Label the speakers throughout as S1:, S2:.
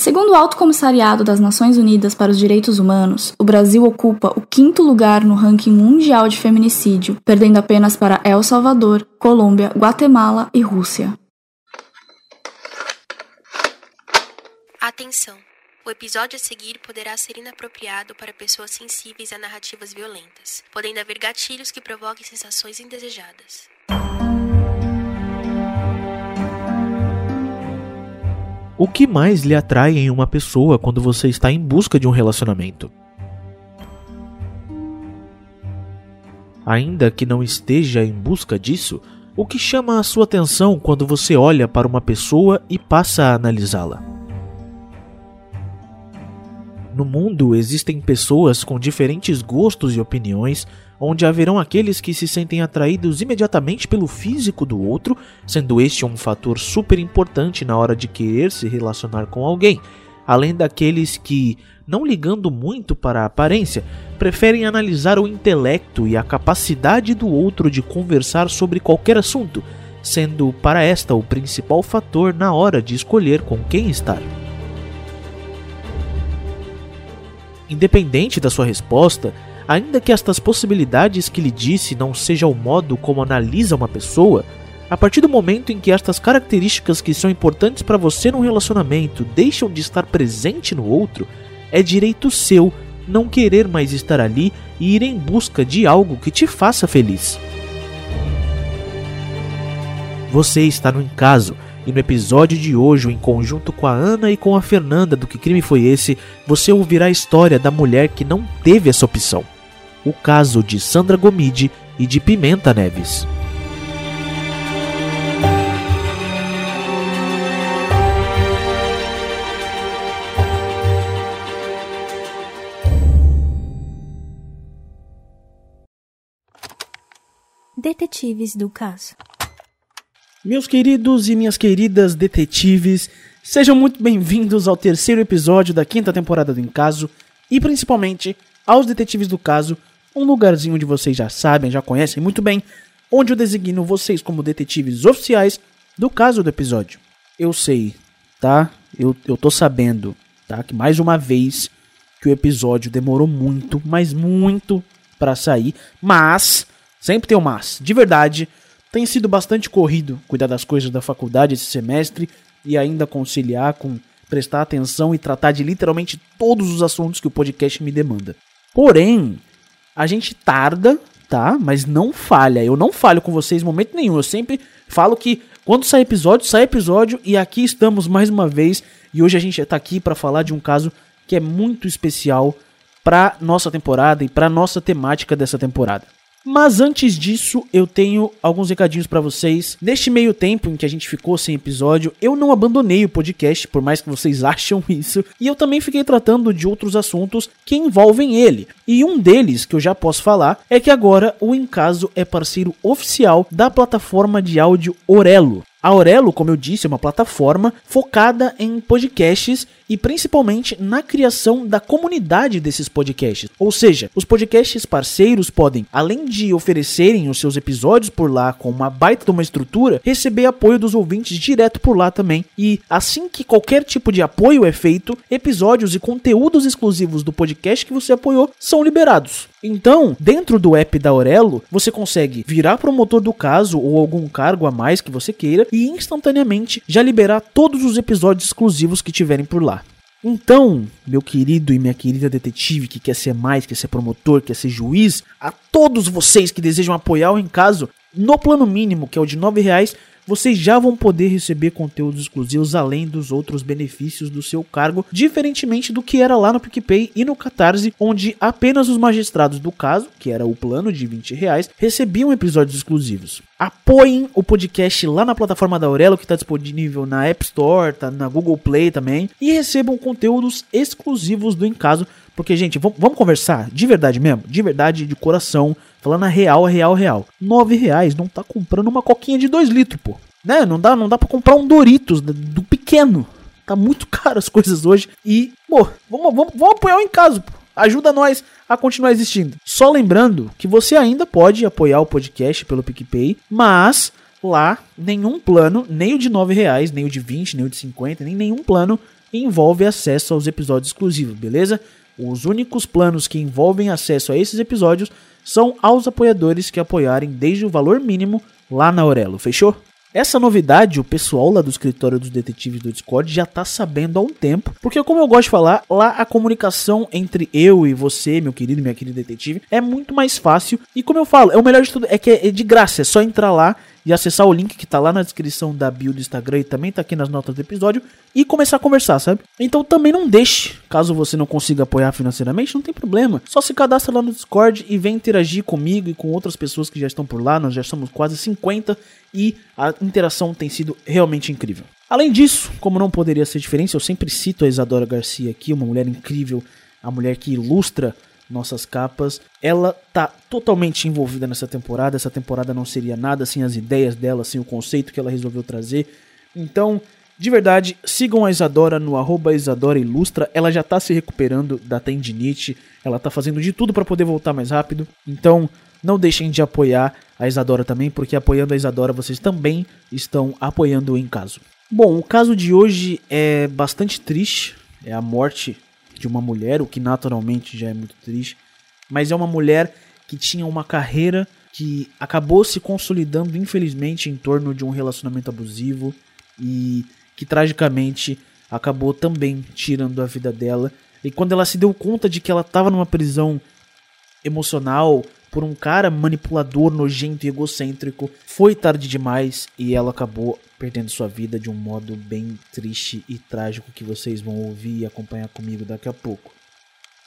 S1: Segundo o Alto Comissariado das Nações Unidas para os Direitos Humanos, o Brasil ocupa o quinto lugar no ranking mundial de feminicídio, perdendo apenas para El Salvador, Colômbia, Guatemala e Rússia.
S2: Atenção! O episódio a seguir poderá ser inapropriado para pessoas sensíveis a narrativas violentas, podendo haver gatilhos que provoquem sensações indesejadas.
S3: O que mais lhe atrai em uma pessoa quando você está em busca de um relacionamento? Ainda que não esteja em busca disso, o que chama a sua atenção quando você olha para uma pessoa e passa a analisá-la? No mundo existem pessoas com diferentes gostos e opiniões, onde haverão aqueles que se sentem atraídos imediatamente pelo físico do outro, sendo este um fator super importante na hora de querer se relacionar com alguém, além daqueles que, não ligando muito para a aparência, preferem analisar o intelecto e a capacidade do outro de conversar sobre qualquer assunto, sendo para esta o principal fator na hora de escolher com quem estar. Independente da sua resposta, ainda que estas possibilidades que lhe disse não seja o modo como analisa uma pessoa, a partir do momento em que estas características que são importantes para você num relacionamento deixam de estar presente no outro, é direito seu não querer mais estar ali e ir em busca de algo que te faça feliz. Você está no encaso e no episódio de hoje, em conjunto com a Ana e com a Fernanda do Que Crime Foi Esse, você ouvirá a história da mulher que não teve essa opção. O caso de Sandra Gomide e de Pimenta Neves.
S4: Detetives do caso.
S5: Meus queridos e minhas queridas detetives, sejam muito bem-vindos ao terceiro episódio da quinta temporada do Encaso e principalmente aos Detetives do Caso, um lugarzinho onde vocês já sabem, já conhecem muito bem, onde eu designo vocês como detetives oficiais do caso do episódio. Eu sei, tá? Eu, eu tô sabendo, tá? Que mais uma vez que o episódio demorou muito, mas muito para sair, mas sempre tem um mas. De verdade, tem sido bastante corrido cuidar das coisas da faculdade esse semestre e ainda conciliar com prestar atenção e tratar de literalmente todos os assuntos que o podcast me demanda. Porém, a gente tarda, tá? Mas não falha. Eu não falho com vocês em momento nenhum. Eu sempre falo que quando sai episódio, sai episódio e aqui estamos mais uma vez e hoje a gente está aqui para falar de um caso que é muito especial para nossa temporada e para nossa temática dessa temporada. Mas antes disso, eu tenho alguns recadinhos para vocês. Neste meio tempo em que a gente ficou sem episódio, eu não abandonei o podcast, por mais que vocês acham isso, e eu também fiquei tratando de outros assuntos que envolvem ele. E um deles que eu já posso falar é que agora o Encaso é parceiro oficial da plataforma de áudio Orelo. A Aurelo, como eu disse, é uma plataforma focada em podcasts e principalmente na criação da comunidade desses podcasts. Ou seja, os podcasts parceiros podem, além de oferecerem os seus episódios por lá com uma baita de uma estrutura, receber apoio dos ouvintes direto por lá também. E assim que qualquer tipo de apoio é feito, episódios e conteúdos exclusivos do podcast que você apoiou são liberados. Então, dentro do app da Aurelo, você consegue virar promotor do caso ou algum cargo a mais que você queira e instantaneamente já liberar todos os episódios exclusivos que tiverem por lá. Então, meu querido e minha querida detetive que quer ser mais, quer ser promotor, quer ser juiz, a todos vocês que desejam apoiar o em caso, no plano mínimo, que é o de R$ reais, vocês já vão poder receber conteúdos exclusivos além dos outros benefícios do seu cargo, diferentemente do que era lá no PicPay e no Catarse, onde apenas os magistrados do caso, que era o plano de 20 reais, recebiam episódios exclusivos. Apoiem o podcast lá na plataforma da Aurelo, que está disponível na App Store, tá na Google Play também, e recebam conteúdos exclusivos do Encaso, porque, gente, vamos conversar de verdade mesmo, de verdade, de coração. Falando a real, a real, a real. Nove reais não tá comprando uma coquinha de 2 litros, pô. Né? Não dá, não dá pra comprar um Doritos do pequeno. Tá muito caro as coisas hoje. E, pô, vamos, vamos, vamos apoiar o em casa, pô. Ajuda nós a continuar existindo. Só lembrando que você ainda pode apoiar o podcast pelo PicPay, mas lá nenhum plano, nem o de nove reais, nem o de 20, nem o de 50, nem nenhum plano envolve acesso aos episódios exclusivos, beleza? Os únicos planos que envolvem acesso a esses episódios são aos apoiadores que apoiarem desde o valor mínimo lá na Aurelo, fechou? Essa novidade, o pessoal lá do escritório dos detetives do Discord já tá sabendo há um tempo, porque como eu gosto de falar, lá a comunicação entre eu e você, meu querido minha querida detetive, é muito mais fácil. E como eu falo, é o melhor de tudo é que é de graça, é só entrar lá e acessar o link que tá lá na descrição da bio do Instagram e também tá aqui nas notas do episódio e começar a conversar, sabe? Então também não deixe, caso você não consiga apoiar financeiramente, não tem problema. Só se cadastra lá no Discord e vem interagir comigo e com outras pessoas que já estão por lá. Nós já somos quase 50 e a interação tem sido realmente incrível. Além disso, como não poderia ser diferente, eu sempre cito a Isadora Garcia aqui, uma mulher incrível, a mulher que ilustra nossas capas. Ela tá totalmente envolvida nessa temporada. Essa temporada não seria nada sem as ideias dela, sem o conceito que ela resolveu trazer. Então, de verdade, sigam a Isadora no arroba Isadora Ilustra. Ela já tá se recuperando da tendinite. Ela tá fazendo de tudo para poder voltar mais rápido. Então, não deixem de apoiar a Isadora também, porque apoiando a Isadora vocês também estão apoiando o em caso. Bom, o caso de hoje é bastante triste. É a morte de uma mulher, o que naturalmente já é muito triste, mas é uma mulher que tinha uma carreira que acabou se consolidando, infelizmente, em torno de um relacionamento abusivo e que tragicamente acabou também tirando a vida dela. E quando ela se deu conta de que ela estava numa prisão emocional por um cara manipulador, nojento e egocêntrico, foi tarde demais e ela acabou perdendo sua vida de um modo bem triste e trágico que vocês vão ouvir e acompanhar comigo daqui a pouco.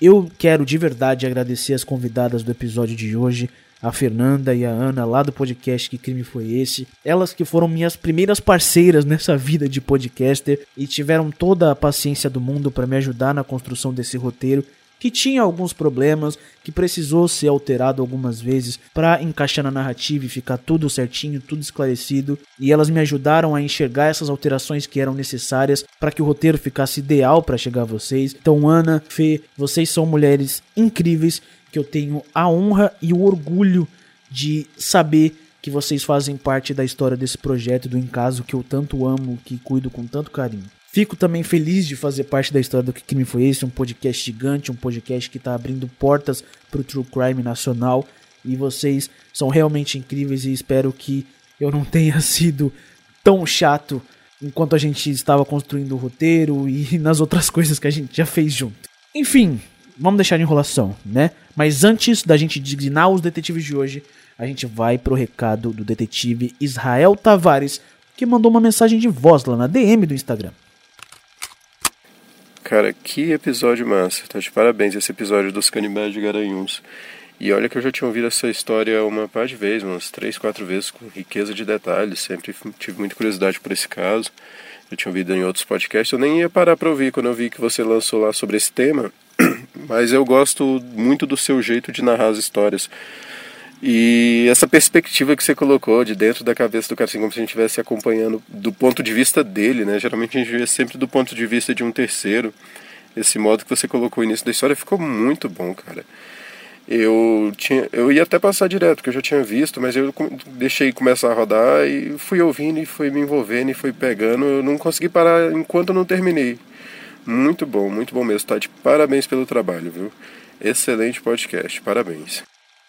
S5: Eu quero de verdade agradecer as convidadas do episódio de hoje, a Fernanda e a Ana lá do podcast Que Crime Foi Esse. Elas que foram minhas primeiras parceiras nessa vida de podcaster e tiveram toda a paciência do mundo para me ajudar na construção desse roteiro que tinha alguns problemas, que precisou ser alterado algumas vezes para encaixar na narrativa e ficar tudo certinho, tudo esclarecido. E elas me ajudaram a enxergar essas alterações que eram necessárias para que o roteiro ficasse ideal para chegar a vocês. Então, Ana, Fê, vocês são mulheres incríveis que eu tenho a honra e o orgulho de saber que vocês fazem parte da história desse projeto do Encaso que eu tanto amo, que cuido com tanto carinho. Fico também feliz de fazer parte da história do Que Crime Foi Esse, um podcast gigante, um podcast que está abrindo portas para o True Crime nacional. E vocês são realmente incríveis e espero que eu não tenha sido tão chato enquanto a gente estava construindo o roteiro e nas outras coisas que a gente já fez junto. Enfim, vamos deixar de enrolação, né? Mas antes da gente designar os detetives de hoje, a gente vai pro recado do detetive Israel Tavares, que mandou uma mensagem de voz lá na DM do Instagram.
S6: Cara, que episódio massa. Tá de parabéns esse episódio dos canibais de Garanhuns. E olha que eu já tinha ouvido essa história uma par de vezes, umas três, quatro vezes, com riqueza de detalhes. Sempre tive muita curiosidade por esse caso. Eu tinha ouvido em outros podcasts. Eu nem ia parar para ouvir quando eu vi que você lançou lá sobre esse tema. Mas eu gosto muito do seu jeito de narrar as histórias. E essa perspectiva que você colocou de dentro da cabeça do cara, assim, como se a gente estivesse acompanhando do ponto de vista dele, né? Geralmente a gente vê sempre do ponto de vista de um terceiro. Esse modo que você colocou no início da história ficou muito bom, cara. Eu, tinha, eu ia até passar direto, porque eu já tinha visto, mas eu deixei começar a rodar e fui ouvindo e fui me envolvendo e fui pegando. Eu não consegui parar enquanto eu não terminei. Muito bom, muito bom mesmo. Tá de parabéns pelo trabalho, viu? Excelente podcast, parabéns.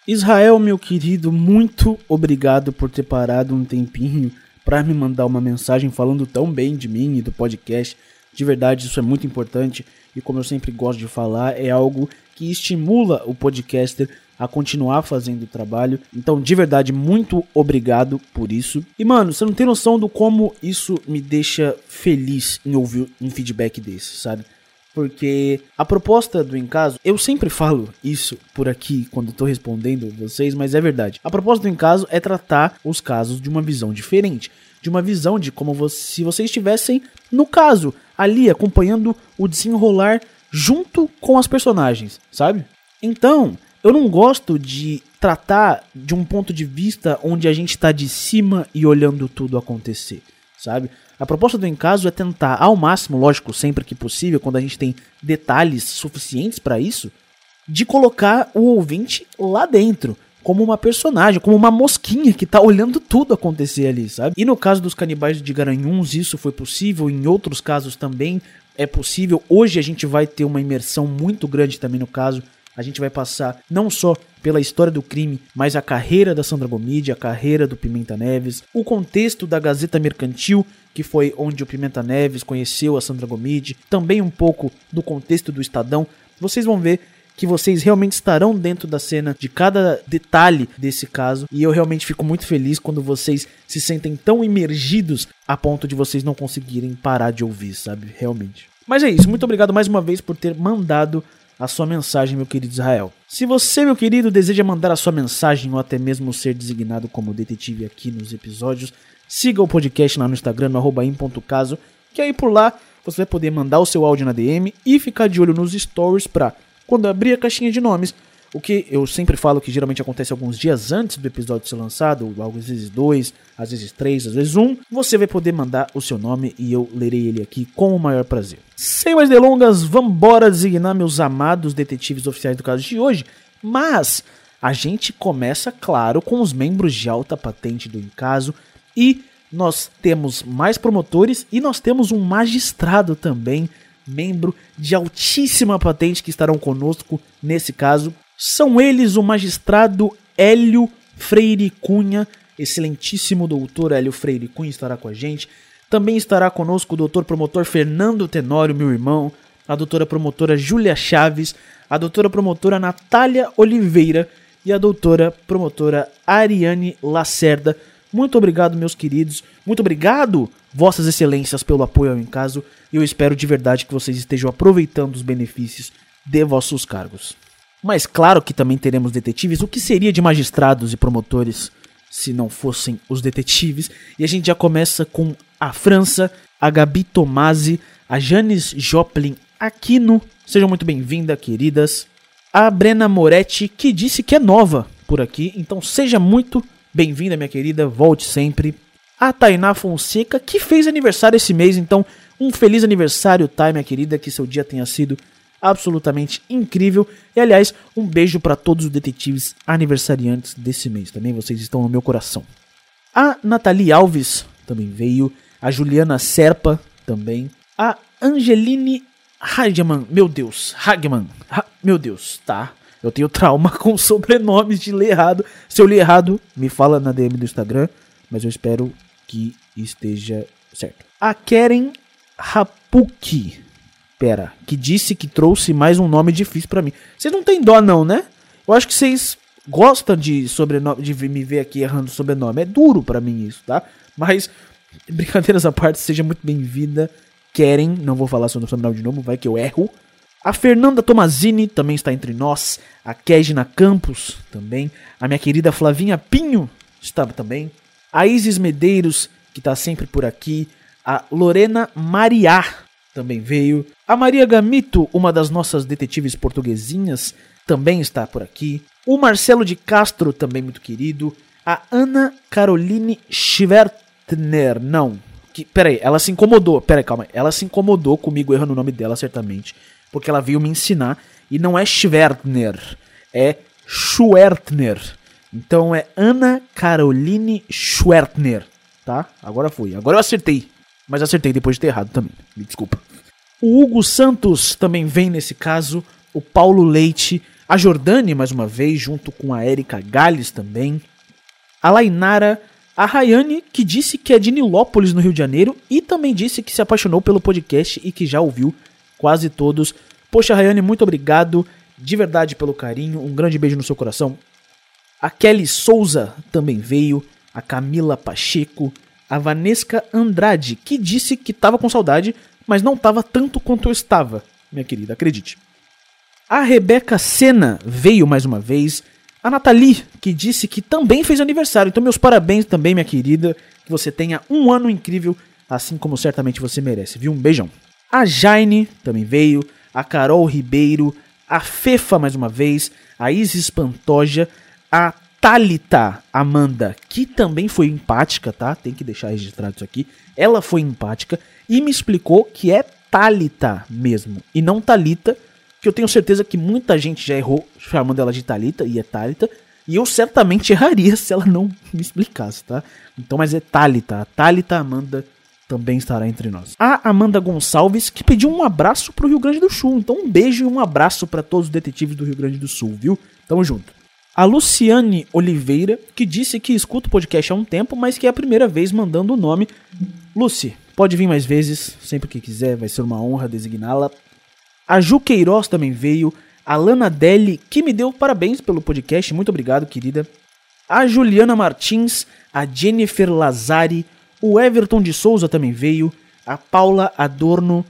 S5: Israel, meu querido, muito obrigado por ter parado um tempinho para me mandar uma mensagem falando tão bem de mim e do podcast. De verdade, isso é muito importante e, como eu sempre gosto de falar, é algo que estimula o podcaster a continuar fazendo o trabalho. Então, de verdade, muito obrigado por isso. E, mano, você não tem noção do como isso me deixa feliz em ouvir um feedback desse, sabe? Porque a proposta do Encaso, eu sempre falo isso por aqui quando estou respondendo vocês, mas é verdade. A proposta do Encaso é tratar os casos de uma visão diferente, de uma visão de como você, se vocês estivessem no caso, ali acompanhando o desenrolar junto com as personagens, sabe? Então, eu não gosto de tratar de um ponto de vista onde a gente está de cima e olhando tudo acontecer, sabe? A proposta do Encaso é tentar, ao máximo, lógico, sempre que possível, quando a gente tem detalhes suficientes para isso, de colocar o ouvinte lá dentro, como uma personagem, como uma mosquinha que tá olhando tudo acontecer ali, sabe? E no caso dos canibais de Garanhuns, isso foi possível, em outros casos também, é possível. Hoje a gente vai ter uma imersão muito grande também no caso. A gente vai passar não só pela história do crime, mas a carreira da Sandra Gomide, a carreira do Pimenta Neves, o contexto da Gazeta Mercantil, que foi onde o Pimenta Neves conheceu a Sandra Gomide, também um pouco do contexto do Estadão. Vocês vão ver que vocês realmente estarão dentro da cena de cada detalhe desse caso. E eu realmente fico muito feliz quando vocês se sentem tão imergidos a ponto de vocês não conseguirem parar de ouvir, sabe? Realmente. Mas é isso, muito obrigado mais uma vez por ter mandado a sua mensagem, meu querido Israel. Se você, meu querido, deseja mandar a sua mensagem ou até mesmo ser designado como detetive aqui nos episódios, siga o podcast lá no Instagram, no arroba que aí por lá você vai poder mandar o seu áudio na DM e ficar de olho nos stories pra quando abrir a caixinha de nomes, o que eu sempre falo que geralmente acontece alguns dias antes do episódio ser lançado, às vezes dois, às vezes três, às vezes um, você vai poder mandar o seu nome e eu lerei ele aqui com o maior prazer. Sem mais delongas, vambora designar meus amados detetives oficiais do caso de hoje, mas a gente começa, claro, com os membros de alta patente do Encaso e nós temos mais promotores e nós temos um magistrado também membro de altíssima patente que estarão conosco nesse caso. São eles o magistrado Hélio Freire Cunha, excelentíssimo doutor Hélio Freire Cunha estará com a gente. Também estará conosco o doutor promotor Fernando Tenório, meu irmão, a doutora promotora Júlia Chaves, a doutora promotora Natália Oliveira e a doutora promotora Ariane Lacerda. Muito obrigado, meus queridos. Muito obrigado, Vossas Excelências, pelo apoio ao Encaso. E eu espero de verdade que vocês estejam aproveitando os benefícios de vossos cargos. Mas claro que também teremos detetives. O que seria de magistrados e promotores se não fossem os detetives? E a gente já começa com a França, a Gabi Tomasi, a Janis Joplin Aquino. Sejam muito bem-vindas, queridas. A Brena Moretti, que disse que é nova por aqui. Então seja muito bem-vinda, minha querida. Volte sempre. A Tainá Fonseca, que fez aniversário esse mês. Então um feliz aniversário, Thay, minha querida, que seu dia tenha sido absolutamente incrível. E aliás, um beijo para todos os detetives aniversariantes desse mês. Também vocês estão no meu coração. A Nathalie Alves também veio. A Juliana Serpa também. A Angeline Hagman, meu Deus, Hagman, ha, meu Deus, tá. Eu tenho trauma com sobrenomes de ler errado. Se eu ler errado, me fala na DM do Instagram, mas eu espero que esteja certo. A Keren Rapuki. Pera, que disse que trouxe mais um nome difícil para mim. Vocês não tem dó não, né? Eu acho que vocês gostam de sobrenome, de me ver aqui errando sobrenome. É duro para mim isso, tá? Mas brincadeiras à parte, seja muito bem-vinda. Querem, não vou falar sobre o sobrenome de novo, vai que eu erro. A Fernanda Tomazini também está entre nós. A Kegina Campos também. A minha querida Flavinha Pinho estava também. A Isis Medeiros, que está sempre por aqui. A Lorena Mariá também veio. A Maria Gamito, uma das nossas detetives portuguesinhas, também está por aqui. O Marcelo de Castro, também muito querido. A Ana Caroline Schwertner, não. Que, peraí, ela se incomodou. Peraí, calma. Ela se incomodou comigo errando o nome dela, certamente. Porque ela veio me ensinar. E não é Schwertner, é Schwertner. Então é Ana Caroline Schwertner, tá? Agora foi. Agora eu acertei. Mas acertei depois de ter errado também. Me desculpa. O Hugo Santos também vem nesse caso. O Paulo Leite. A Jordane, mais uma vez, junto com a Érica Gales também. A Lainara. A Rayane, que disse que é de Nilópolis, no Rio de Janeiro. E também disse que se apaixonou pelo podcast e que já ouviu quase todos. Poxa, Rayane, muito obrigado de verdade pelo carinho. Um grande beijo no seu coração. A Kelly Souza também veio. A Camila Pacheco a Vanesca Andrade, que disse que estava com saudade, mas não estava tanto quanto eu estava, minha querida, acredite. A Rebeca Sena veio mais uma vez. A Nathalie, que disse que também fez aniversário. Então, meus parabéns também, minha querida. Que você tenha um ano incrível, assim como certamente você merece, viu? Um beijão. A Jaine também veio. A Carol Ribeiro. A Fefa, mais uma vez. A Isis Pantoja. A Talita Amanda, que também foi empática, tá? Tem que deixar registrado isso aqui. Ela foi empática e me explicou que é Talita mesmo e não Talita, que eu tenho certeza que muita gente já errou chamando ela de Talita e é Talita, e eu certamente erraria se ela não me explicasse, tá? Então, mas é Talita, a Talita Amanda também estará entre nós. A Amanda Gonçalves, que pediu um abraço pro Rio Grande do Sul. Então, um beijo e um abraço para todos os detetives do Rio Grande do Sul, viu? Tamo junto. A Luciane Oliveira, que disse que escuta o podcast há um tempo, mas que é a primeira vez mandando o nome. Lucy, pode vir mais vezes, sempre que quiser, vai ser uma honra designá-la. A Ju Queiroz também veio. A Lana Deli, que me deu parabéns pelo podcast, muito obrigado, querida. A Juliana Martins, a Jennifer Lazari, o Everton de Souza também veio. A Paula Adorno,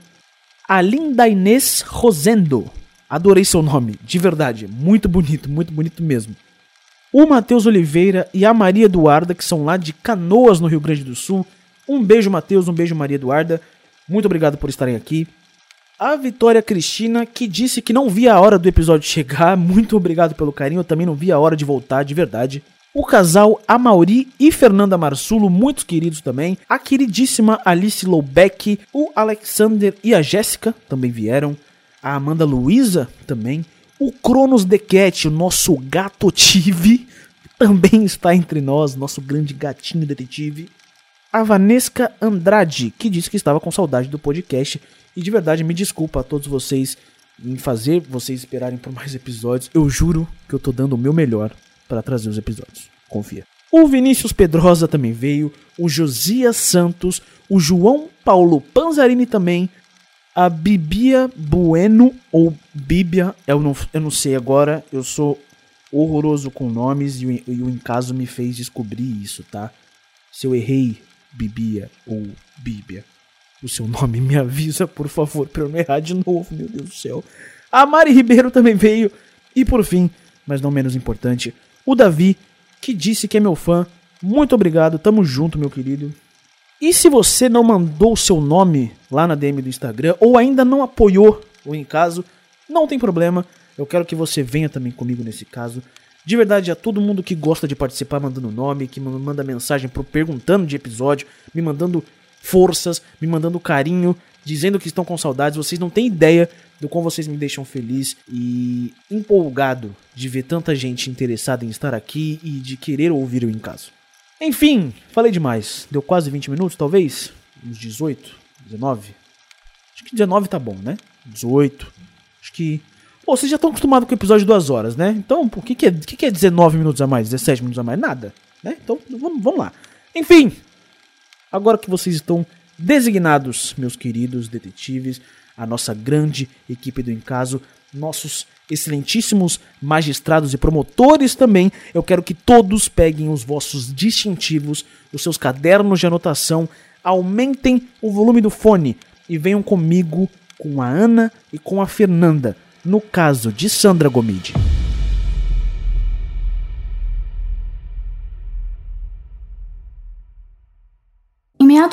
S5: a Linda Inês Rosendo, Adorei seu nome, de verdade. Muito bonito, muito bonito mesmo. O Matheus Oliveira e a Maria Eduarda, que são lá de Canoas, no Rio Grande do Sul. Um beijo, Matheus, um beijo, Maria Eduarda. Muito obrigado por estarem aqui. A Vitória Cristina, que disse que não via a hora do episódio chegar. Muito obrigado pelo carinho. Eu também não via a hora de voltar, de verdade. O casal Amauri e Fernanda Marsulo, muito queridos também. A queridíssima Alice Loubeck, o Alexander e a Jéssica também vieram a Amanda Luiza também, o Cronos Dequete, o nosso gato tive, também está entre nós, nosso grande gatinho detetive. A Vanesca Andrade, que disse que estava com saudade do podcast. E de verdade, me desculpa a todos vocês em fazer vocês esperarem por mais episódios. Eu juro que eu tô dando o meu melhor para trazer os episódios. Confia. O Vinícius Pedrosa também veio, o Josias Santos, o João Paulo Panzarini também, a Bibia Bueno, ou Bíblia, eu não, eu não sei agora, eu sou horroroso com nomes e o, e o Encaso me fez descobrir isso, tá? Se eu errei Bibia ou Bíblia, o seu nome me avisa, por favor, pra eu não errar de novo, meu Deus do céu. A Mari Ribeiro também veio. E por fim, mas não menos importante, o Davi, que disse que é meu fã. Muito obrigado, tamo junto, meu querido. E se você não mandou o seu nome lá na DM do Instagram ou ainda não apoiou o em caso, não tem problema. Eu quero que você venha também comigo nesse caso. De verdade, a todo mundo que gosta de participar mandando nome, que manda mensagem pro perguntando de episódio, me mandando forças, me mandando carinho, dizendo que estão com saudades, vocês não têm ideia do como vocês me deixam feliz e empolgado de ver tanta gente interessada em estar aqui e de querer ouvir o em caso. Enfim, falei demais. Deu quase 20 minutos, talvez? Uns 18, 19? Acho que 19 tá bom, né? 18. Acho que. Pô, vocês já estão acostumados com o episódio de 2 horas, né? Então, o que, que, é, que, que é 19 minutos a mais, 17 minutos a mais? Nada. Né? Então, vamos, vamos lá. Enfim, agora que vocês estão designados, meus queridos detetives, a nossa grande equipe do Encaso, nossos excelentíssimos magistrados e promotores também, eu quero que todos peguem os vossos distintivos, os seus cadernos de anotação, aumentem o volume do fone e venham comigo com a Ana e com a Fernanda, no caso de Sandra Gomide.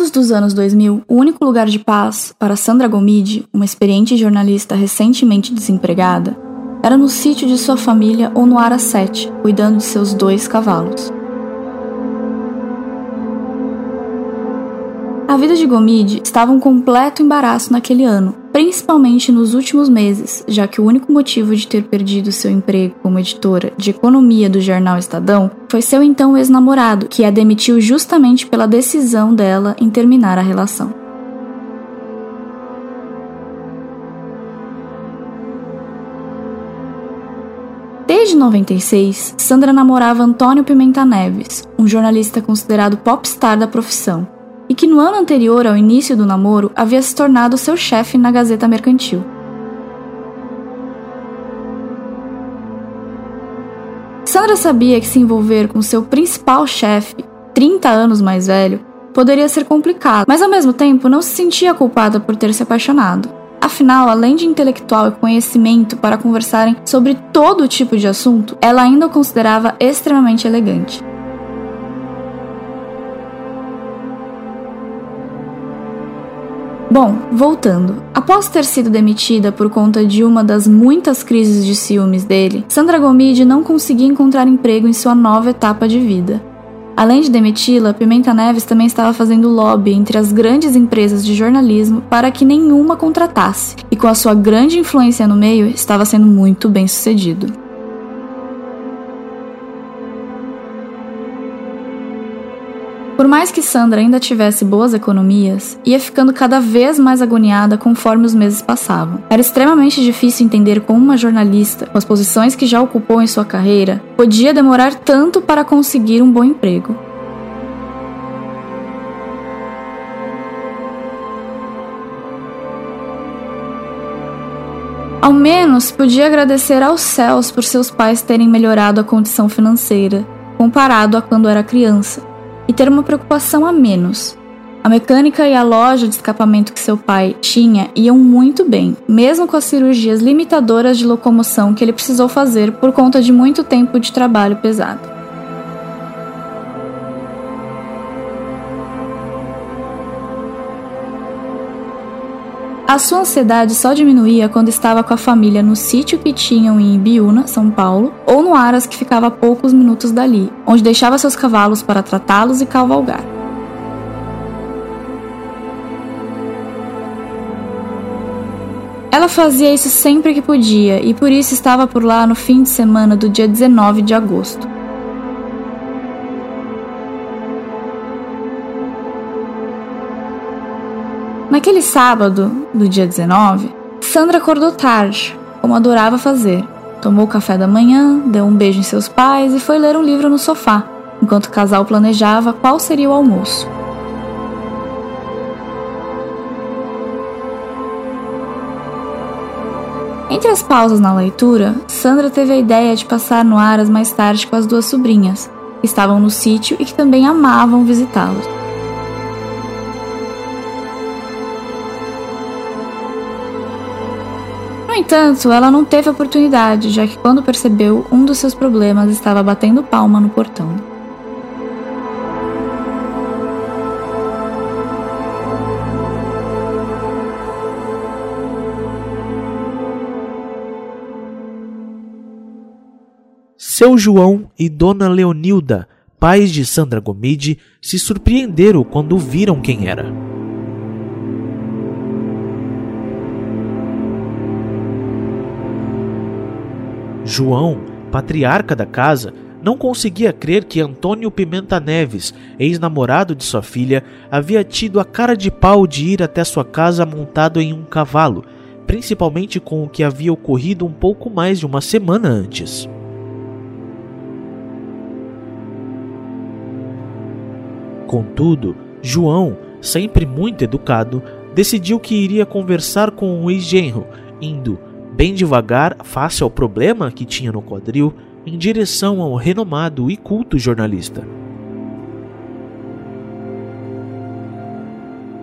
S1: Meados dos anos 2000, o único lugar de paz para Sandra Gomide, uma experiente jornalista recentemente desempregada, era no sítio de sua família ou no Ara 7, cuidando de seus dois cavalos. A vida de Gomide estava um completo embaraço naquele ano, principalmente nos últimos meses, já que o único motivo de ter perdido seu emprego como editora de economia do jornal Estadão foi seu então ex-namorado, que a demitiu justamente pela decisão dela em terminar a relação. Desde 96, Sandra namorava Antônio Pimenta Neves, um jornalista considerado popstar da profissão, e que no ano anterior ao início do namoro havia se tornado seu chefe na Gazeta Mercantil. Sandra sabia que se envolver com seu principal chefe, 30 anos mais velho, poderia ser complicado, mas ao mesmo tempo não se sentia culpada por ter se apaixonado. Afinal, além de intelectual e conhecimento para conversarem sobre todo tipo de assunto, ela ainda o considerava extremamente elegante. Bom, voltando. Após ter sido demitida por conta de uma das muitas crises de ciúmes dele, Sandra Gomide não conseguia encontrar emprego em sua nova etapa de vida. Além de demiti-la, Pimenta Neves também estava fazendo lobby entre as grandes empresas de jornalismo para que nenhuma contratasse, e com a sua grande influência no meio, estava sendo muito bem sucedido. Por mais que Sandra ainda tivesse boas economias, ia ficando cada vez mais agoniada conforme os meses passavam. Era extremamente difícil entender como uma jornalista, com as posições que já ocupou em sua carreira, podia demorar tanto para conseguir um bom emprego. Ao menos podia agradecer aos céus por seus pais terem melhorado a condição financeira, comparado a quando era criança, e ter uma preocupação a menos. A mecânica e a loja de escapamento que seu pai tinha iam muito bem, mesmo com as cirurgias limitadoras de locomoção que ele precisou fazer por conta de muito tempo de trabalho pesado. A sua ansiedade só diminuía quando estava com a família no sítio que tinham em Ibiúna, São Paulo, ou no Aras que ficava a poucos minutos dali, onde deixava seus cavalos para tratá-los e cavalgar. Ela fazia isso sempre que podia e por isso estava por lá no fim de semana do dia 19 de agosto. Naquele sábado, do dia 19, Sandra acordou tarde, como adorava fazer. Tomou o café da manhã, deu um beijo em seus pais e foi ler um livro no sofá, enquanto o casal planejava qual seria o almoço. Entre as pausas na leitura, Sandra teve a ideia de passar no Aras mais tarde com as duas sobrinhas, que estavam no sítio e que também amavam visitá-los. Entanto, ela não teve oportunidade, já que quando percebeu, um dos seus problemas estava batendo palma no portão.
S5: Seu João e Dona Leonilda, pais de Sandra Gomide, se surpreenderam quando viram quem era. João, patriarca da casa, não conseguia crer que Antônio Pimenta Neves, ex-namorado de sua filha, havia tido a cara de pau de ir até sua casa montado em um cavalo, principalmente com o que havia ocorrido um pouco mais de uma semana antes. Contudo, João, sempre muito educado, decidiu que iria conversar com o ex-genro, indo bem devagar, face ao problema que tinha no quadril, em direção ao renomado e culto jornalista.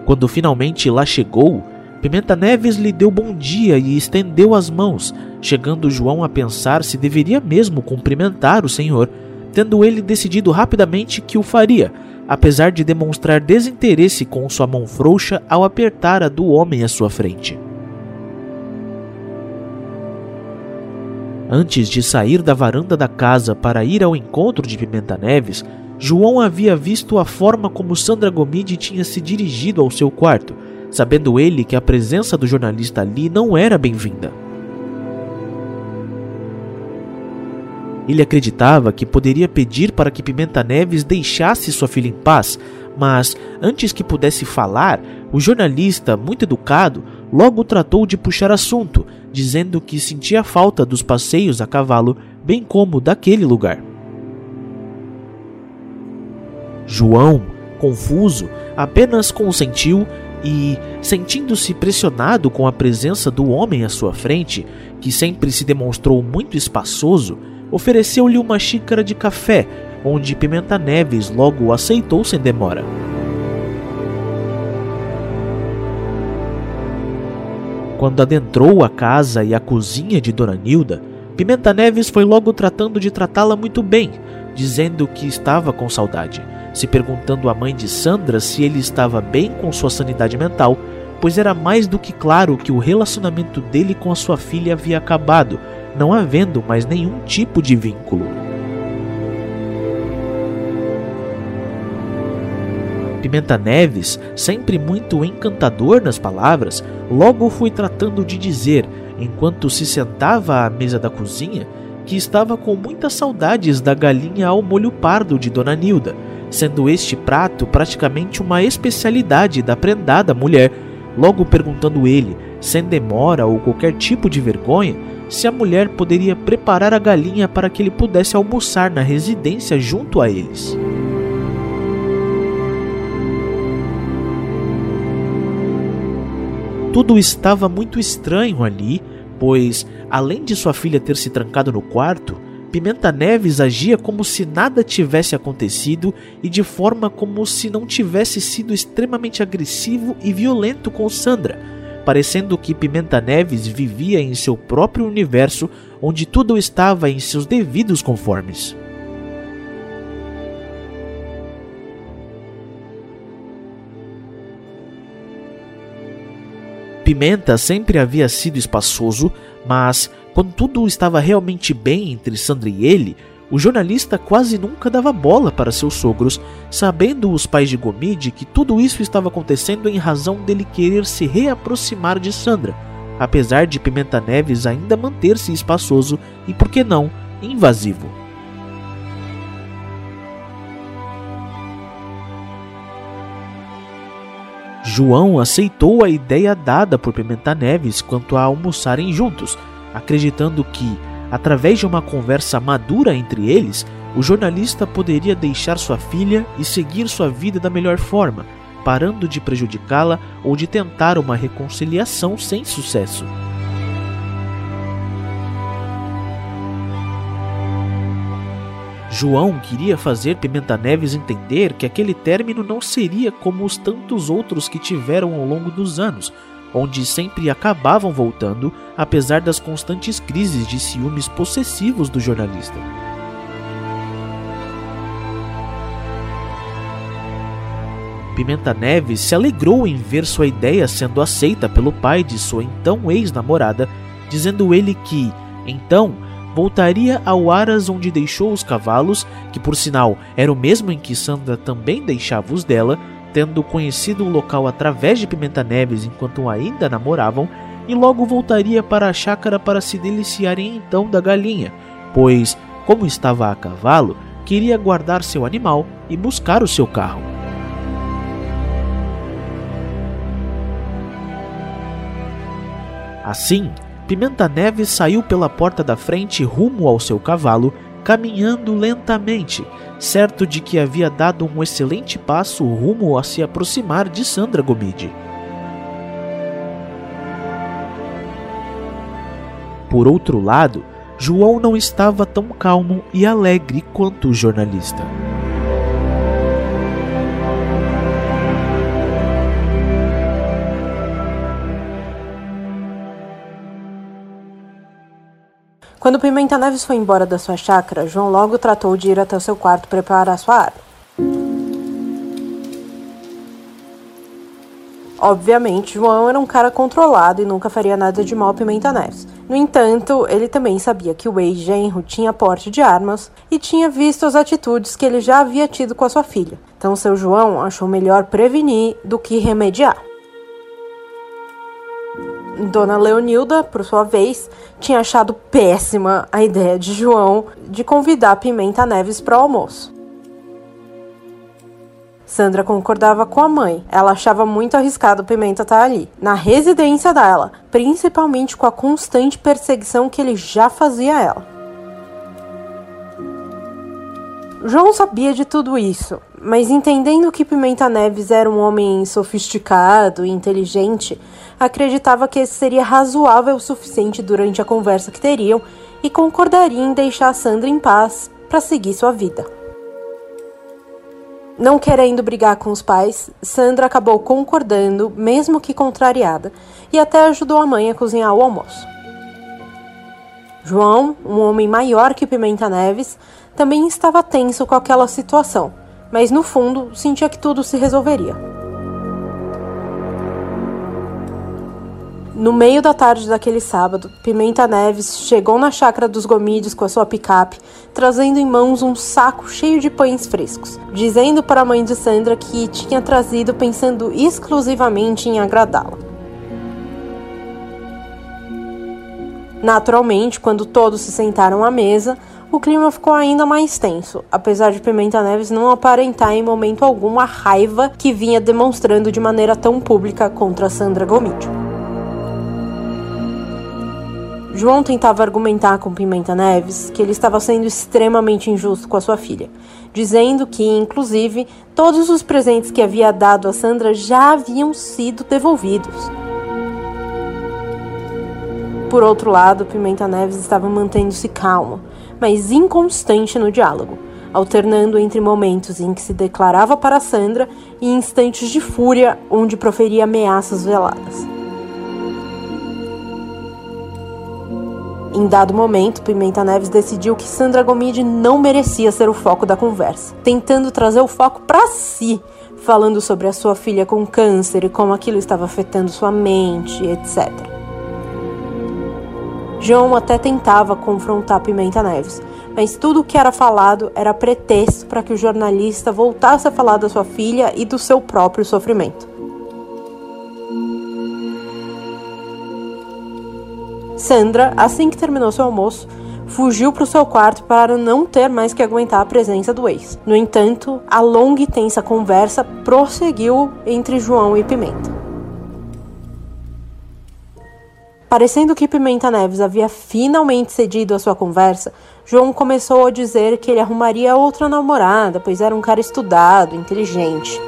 S5: Quando finalmente lá chegou, Pimenta Neves lhe deu bom dia e estendeu as mãos, chegando João a pensar se deveria mesmo cumprimentar o senhor, tendo ele decidido rapidamente que o faria, apesar de demonstrar desinteresse com sua mão frouxa ao apertar a do homem à sua frente. Antes de sair da varanda da casa para ir ao encontro de Pimenta Neves, João havia visto a forma como Sandra Gomide tinha se dirigido ao seu quarto, sabendo ele que a presença do jornalista ali não era bem-vinda. Ele acreditava que poderia pedir para que Pimenta Neves deixasse sua filha em paz, mas antes que pudesse falar, o jornalista, muito educado, logo tratou de puxar assunto, dizendo que sentia falta dos passeios a cavalo, bem como daquele lugar. João, confuso, apenas consentiu e, sentindo-se pressionado com a presença do homem à sua frente, que sempre se demonstrou muito espaçoso, ofereceu-lhe uma xícara de café, onde Pimenta Neves logo aceitou sem demora. Quando adentrou a casa e a cozinha de Dona Nilda, Pimenta Neves foi logo tratando de tratá-la muito bem, dizendo que estava com saudade, se perguntando à mãe de Sandra se ele estava bem com sua sanidade mental, pois era mais do que claro que o relacionamento dele com a sua filha havia acabado, não havendo mais nenhum tipo de vínculo. Pimenta Neves, sempre muito encantador nas palavras, logo foi tratando de dizer, enquanto se sentava à mesa da cozinha, que estava com muitas saudades da galinha ao molho pardo de Dona Nilda, sendo este prato praticamente uma especialidade da prendada mulher, logo perguntando ele, sem demora ou qualquer tipo de vergonha, se a mulher poderia preparar a galinha para que ele pudesse almoçar na residência junto a eles. Tudo estava muito estranho ali, pois, além de sua filha ter se trancado no quarto, Pimenta Neves agia como se nada tivesse acontecido e de forma como se não tivesse sido extremamente agressivo e violento com Sandra, parecendo que Pimenta Neves vivia em seu próprio universo onde tudo estava em seus devidos conformes. Pimenta sempre havia sido espaçoso, mas quando tudo estava realmente bem entre Sandra e ele, o jornalista quase nunca dava bola para seus sogros, sabendo os pais de Gomide que tudo isso estava acontecendo em razão dele querer se reaproximar de Sandra, apesar de Pimenta Neves ainda manter-se espaçoso e, por que não, invasivo. João aceitou a ideia dada por Pimenta Neves quanto a almoçarem juntos, acreditando que, através de uma conversa madura entre eles, o jornalista poderia deixar sua filha e seguir sua vida da melhor forma, parando de prejudicá-la ou de tentar uma reconciliação sem sucesso. João queria fazer Pimenta Neves entender que aquele término não seria como os tantos outros que tiveram ao longo dos anos, onde sempre acabavam voltando, apesar das constantes crises de ciúmes possessivos do jornalista. Pimenta Neves se alegrou em ver sua ideia sendo aceita pelo pai de sua então ex-namorada, dizendo ele que, então, voltaria ao Aras onde deixou os cavalos, que por sinal era o mesmo em que Sandra também deixava os dela, tendo conhecido o local através de Pimenta Neves enquanto ainda namoravam, e logo voltaria para a chácara para se deliciarem então da galinha, pois, como estava a cavalo, queria guardar seu animal e buscar o seu carro. Assim, Pimenta Neves saiu pela porta da frente rumo ao seu cavalo, caminhando lentamente, certo de que havia dado um excelente passo rumo a se aproximar de Sandra Gomide. Por outro lado, João não estava tão calmo e alegre quanto o jornalista.
S7: Quando Pimenta Neves foi embora da sua chácara, João logo tratou de ir até o seu quarto preparar sua arma. Obviamente, João era um cara controlado e nunca faria nada de mal a Pimenta Neves. No entanto, ele também sabia que o ex-genro tinha porte de armas e tinha visto as atitudes que ele já havia tido com a sua filha. Então, seu João achou melhor prevenir do que remediar. Dona Leonilda, por sua vez, tinha achado péssima a ideia de João de convidar Pimenta Neves para o almoço. Sandra concordava com a mãe. Ela achava muito arriscado Pimenta estar tá ali, na residência dela, principalmente com a constante perseguição que ele já fazia a ela. João sabia de tudo isso, mas entendendo que Pimenta Neves era um homem sofisticado e inteligente, acreditava que esse seria razoável o suficiente durante a conversa que teriam e concordaria em deixar Sandra em paz para seguir sua vida. Não querendo brigar com os pais, Sandra acabou concordando, mesmo que contrariada, e até ajudou a mãe a cozinhar o almoço. João, um homem maior que Pimenta Neves, também estava tenso com aquela situação, mas no fundo sentia que tudo se resolveria. No meio da tarde daquele sábado, Pimenta Neves chegou na chácara dos Gomídeos com a sua picape, trazendo em mãos um saco cheio de pães frescos, dizendo para a mãe de Sandra que tinha trazido pensando exclusivamente em agradá-la. Naturalmente, quando todos se sentaram à mesa, o clima ficou ainda mais tenso, apesar de Pimenta Neves não aparentar em momento algum a raiva que vinha demonstrando de maneira tão pública contra Sandra Gomide. João tentava argumentar com Pimenta Neves que ele estava sendo extremamente injusto com a sua filha, dizendo que, inclusive, todos os presentes que havia dado a Sandra já haviam sido devolvidos. Por outro lado, Pimenta Neves estava mantendo-se calmo, mas inconstante no diálogo, alternando entre momentos em que se declarava para Sandra e instantes de fúria onde proferia ameaças veladas. Em dado momento, Pimenta Neves decidiu que Sandra Gomide não merecia ser o foco da conversa, tentando trazer o foco para si, falando sobre a sua filha com câncer e como aquilo estava afetando sua mente, etc. João até tentava confrontar Pimenta Neves, mas tudo o que era falado era pretexto para que o jornalista voltasse a falar da sua filha e do seu próprio sofrimento. Sandra, assim que terminou seu almoço, fugiu para o seu quarto para não ter mais que aguentar a presença do ex. No entanto, a longa e tensa conversa prosseguiu entre João e Pimenta. Parecendo que Pimenta Neves havia finalmente cedido à sua conversa, João começou a dizer que ele arrumaria outra namorada, pois era um cara estudado, inteligente.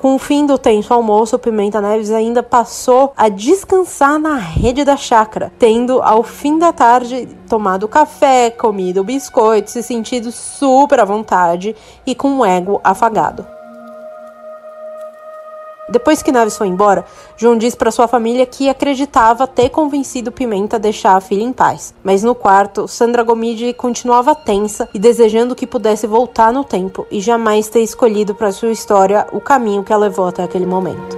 S7: Com o fim do tenso almoço, o Pimenta Neves ainda passou a descansar na rede da chácara, tendo ao fim da tarde tomado café, comido biscoitos e sentido super à vontade e com o ego afagado. Depois que Naves foi embora, João disse para sua família que acreditava ter convencido Pimenta a deixar a filha em paz. Mas no quarto, Sandra Gomide continuava tensa e desejando que pudesse voltar no tempo e jamais ter escolhido para sua história o caminho que a levou até aquele momento.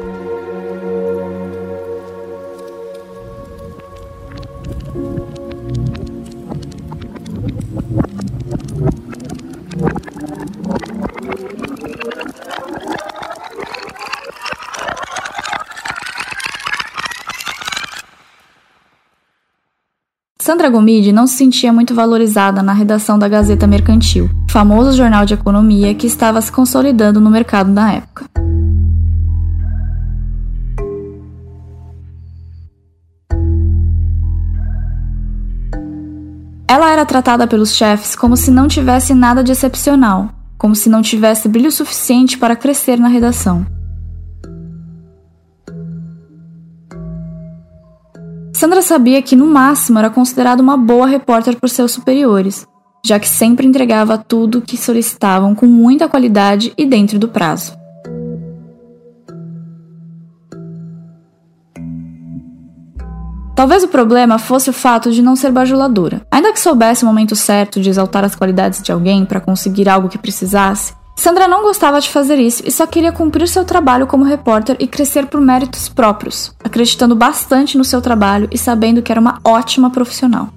S1: Sandra Gomide não se sentia muito valorizada na redação da Gazeta Mercantil, famoso jornal de economia que estava se consolidando no mercado na época. Ela era tratada pelos chefes como se não tivesse nada de excepcional, como se não tivesse brilho suficiente para crescer na redação. Sandra sabia que, no máximo, era considerada uma boa repórter por seus superiores, já que sempre entregava tudo que solicitavam com muita qualidade e dentro do prazo. Talvez o problema fosse o fato de não ser bajuladora. Ainda que soubesse o momento certo de exaltar as qualidades de alguém para conseguir algo que precisasse, Sandra não gostava de fazer isso e só queria cumprir seu trabalho como repórter e crescer por méritos próprios, acreditando bastante no seu trabalho e sabendo que era uma ótima profissional.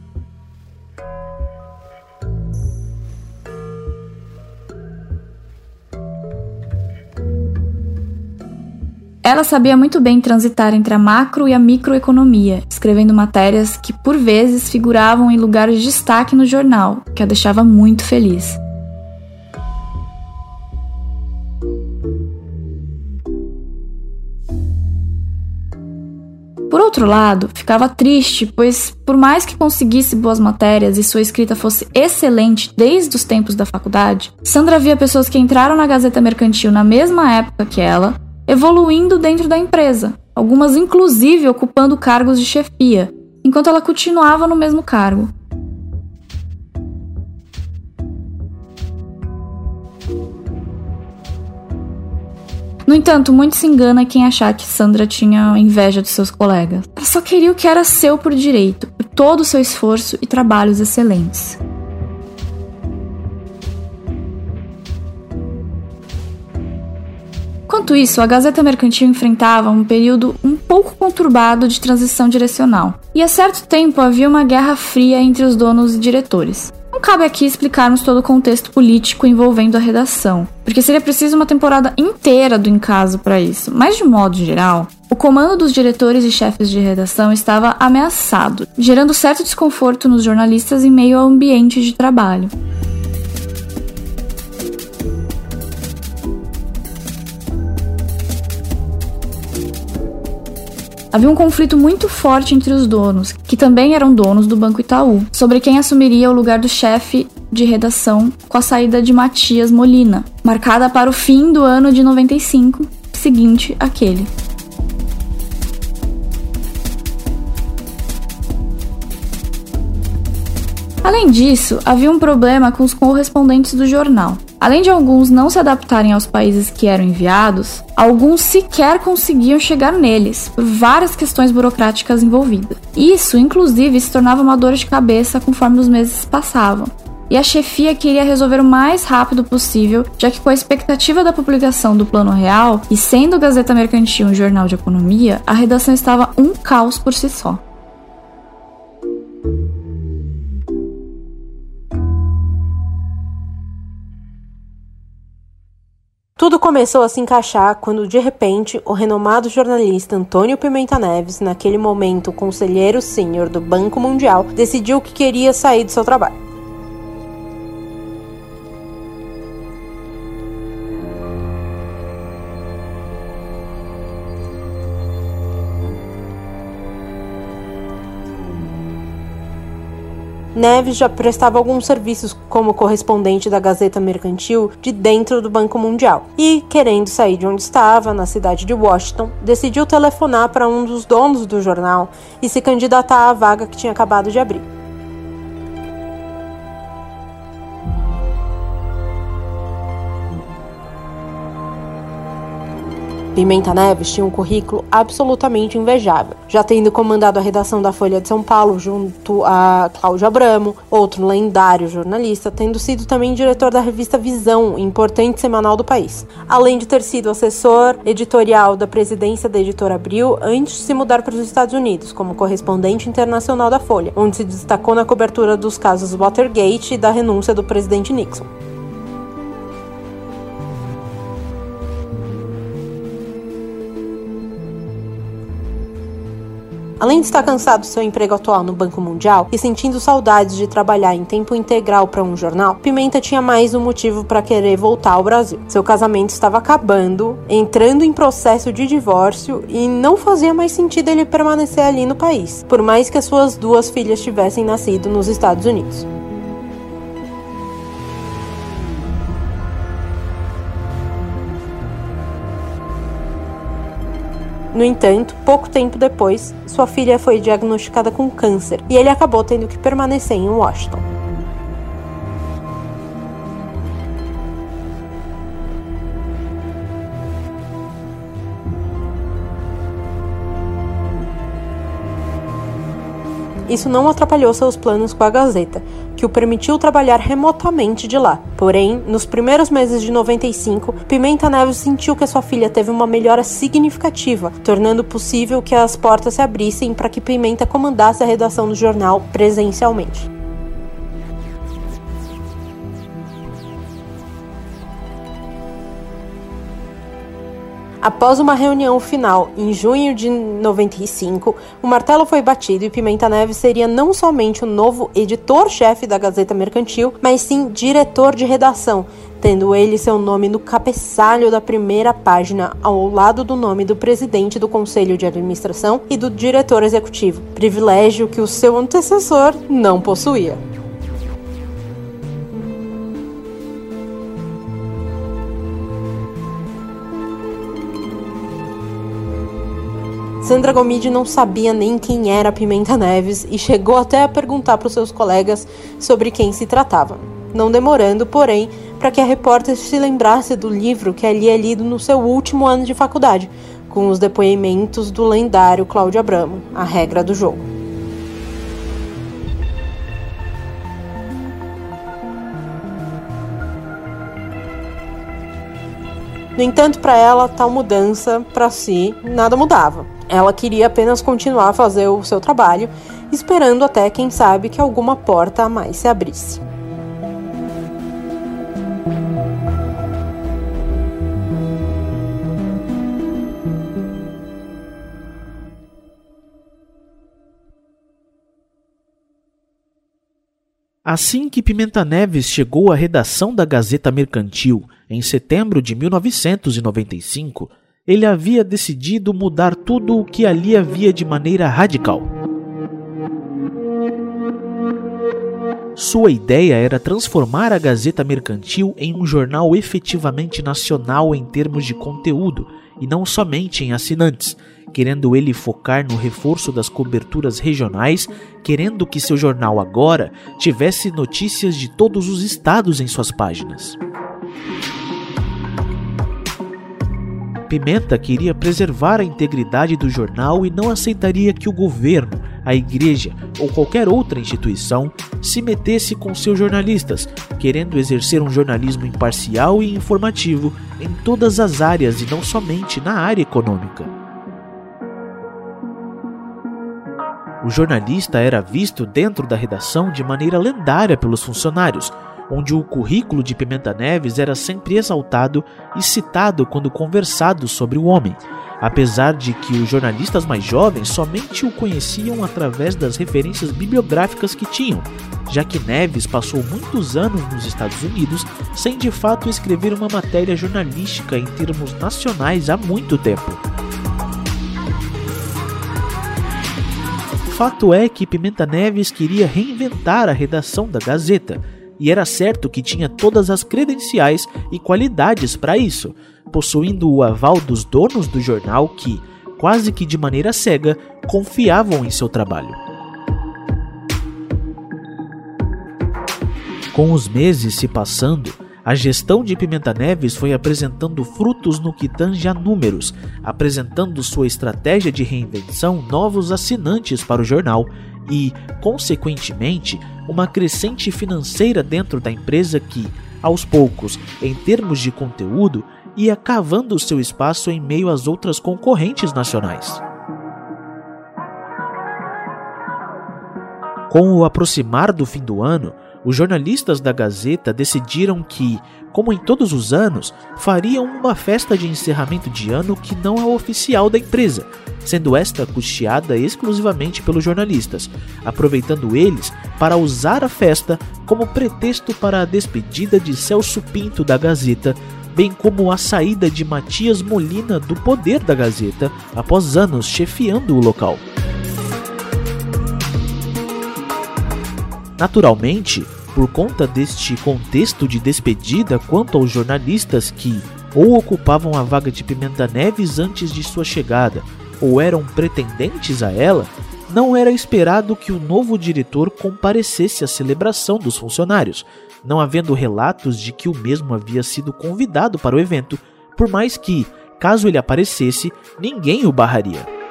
S1: Ela sabia muito bem transitar entre a macro e a microeconomia, escrevendo matérias que por vezes figuravam em lugares de destaque no jornal, que a deixava muito feliz. Por outro lado, ficava triste, pois, por mais que conseguisse boas matérias e sua escrita fosse excelente desde os tempos da faculdade, Sandra via pessoas que entraram na Gazeta Mercantil na mesma época que ela, evoluindo dentro da empresa, algumas inclusive ocupando cargos de chefia, enquanto ela continuava no mesmo cargo. No entanto, muito se engana quem achar que Sandra tinha inveja de seus colegas. Ela só queria o que era seu por direito, por todo o seu esforço e trabalhos excelentes. Enquanto isso, a Gazeta Mercantil enfrentava um período um pouco conturbado de transição direcional, e há certo tempo havia uma guerra fria entre os donos e diretores. Não cabe aqui explicarmos todo o contexto político envolvendo a redação, porque seria preciso uma temporada inteira do Encaso para isso. Mas de modo geral, o comando dos diretores e chefes de redação estava ameaçado, gerando certo desconforto nos jornalistas em meio ao ambiente de trabalho. Havia um conflito muito forte entre os donos, que também eram donos do Banco Itaú, sobre quem assumiria o lugar do chefe de redação com a saída de Matias Molina, marcada para o fim do ano de 95, seguinte àquele. Além disso, havia um problema com os correspondentes do jornal. Além de alguns não se adaptarem aos países que eram enviados, alguns sequer conseguiam chegar neles, por várias questões burocráticas envolvidas. Isso, inclusive, se tornava uma dor de cabeça conforme os meses passavam. E a chefia queria resolver o mais rápido possível, já que com a expectativa da publicação do Plano Real, e sendo Gazeta Mercantil um jornal de economia, a redação estava um caos por si só.
S7: Tudo começou a se encaixar quando, de repente, o renomado jornalista Antônio Pimenta Neves, naquele momento conselheiro sênior do Banco Mundial, decidiu que queria sair do seu trabalho. Neves já prestava alguns serviços como correspondente da Gazeta Mercantil de dentro do Banco Mundial e, querendo sair de onde estava, na cidade de Washington, decidiu telefonar para um dos donos do jornal e se candidatar à vaga que tinha acabado de abrir. Pimenta Neves tinha um currículo absolutamente invejável, já tendo comandado a redação da Folha de São Paulo junto a Cláudio Abramo, outro lendário jornalista, tendo sido também diretor da revista Visão, importante semanal do país, além de ter sido assessor editorial da presidência da editora Abril antes de se mudar para os Estados Unidos, como correspondente internacional da Folha, onde se destacou na cobertura dos casos Watergate e da renúncia do presidente Nixon. Além de estar cansado do seu emprego atual no Banco Mundial e sentindo saudades de trabalhar em tempo integral para um jornal, Pimenta tinha mais um motivo para querer voltar ao Brasil. Seu casamento estava acabando, entrando em processo de divórcio e não fazia mais sentido ele permanecer ali no país, por mais que as suas duas filhas tivessem nascido nos Estados Unidos. No entanto, pouco tempo depois, sua filha foi diagnosticada com câncer e ele acabou tendo que permanecer em Washington. Isso não atrapalhou seus planos com a Gazeta, que o permitiu trabalhar remotamente de lá. Porém, nos primeiros meses de 95, Pimenta Neves sentiu que sua filha teve uma melhora significativa, tornando possível que as portas se abrissem para que Pimenta comandasse a redação do jornal presencialmente. Após uma reunião final em junho de 95, o martelo foi batido e Pimenta Neves seria não somente o novo editor-chefe da Gazeta Mercantil, mas sim diretor de redação, tendo ele seu nome no cabeçalho da primeira página, ao lado do nome do presidente do conselho de administração e do diretor executivo, privilégio que o seu antecessor não possuía. Sandra Gomide não sabia nem quem era Pimenta Neves e chegou até a perguntar para os seus colegas sobre quem se tratava. Não demorando, porém, para que a repórter se lembrasse do livro que ali é lido no seu último ano de faculdade, com os depoimentos do lendário Cláudio Abramo, A Regra do Jogo. No entanto, para ela, tal mudança para si nada mudava. Ela queria apenas continuar a fazer o seu trabalho, esperando até, quem sabe, que alguma porta a mais se abrisse.
S5: Assim que Pimenta Neves chegou à redação da Gazeta Mercantil, em setembro de 1995, ele havia decidido mudar tudo o que ali havia de maneira radical. Sua ideia era transformar a Gazeta Mercantil em um jornal efetivamente nacional em termos de conteúdo e não somente em assinantes, querendo ele focar no reforço das coberturas regionais, querendo que seu jornal agora tivesse notícias de todos os estados em suas páginas. Pimenta queria preservar a integridade do jornal e não aceitaria que o governo, a igreja ou qualquer outra instituição se metesse com seus jornalistas, querendo exercer um jornalismo imparcial e informativo em todas as áreas e não somente na área econômica. O jornalista era visto dentro da redação de maneira lendária pelos funcionários, onde o currículo de Pimenta Neves era sempre exaltado e citado quando conversado sobre o homem, apesar de que os jornalistas mais jovens somente o conheciam através das referências bibliográficas que tinham, já que Neves passou muitos anos nos Estados Unidos sem de fato escrever uma matéria jornalística em termos nacionais há muito tempo. Fato é que Pimenta Neves queria reinventar a redação da Gazeta, e era certo que tinha todas as credenciais e qualidades para isso, possuindo o aval dos donos do jornal que, quase que de maneira cega, confiavam em seu trabalho. Com os meses se passando, a gestão de Pimenta Neves foi apresentando frutos no que tange a números, apresentando sua estratégia de reinvenção novos assinantes para o jornal e, consequentemente, uma crescente financeira dentro da empresa que, aos poucos, em termos de conteúdo, ia cavando seu espaço em meio às outras concorrentes nacionais. Com o aproximar do fim do ano, os jornalistas da Gazeta decidiram que, como em todos os anos, fariam uma festa de encerramento de ano que não é oficial da empresa, sendo esta custeada exclusivamente pelos jornalistas, aproveitando eles para usar a festa como pretexto para a despedida de Celso Pinto da Gazeta, bem como a saída de Matias Molina do poder da Gazeta após anos chefiando o local. Naturalmente, por conta deste contexto de despedida quanto aos jornalistas que ou ocupavam a vaga de Pimenta Neves antes de sua chegada, ou eram pretendentes a ela, não era esperado que o novo diretor comparecesse à celebração dos funcionários, não havendo relatos de que o mesmo havia sido convidado para o evento, por mais que, caso ele aparecesse, ninguém o barraria.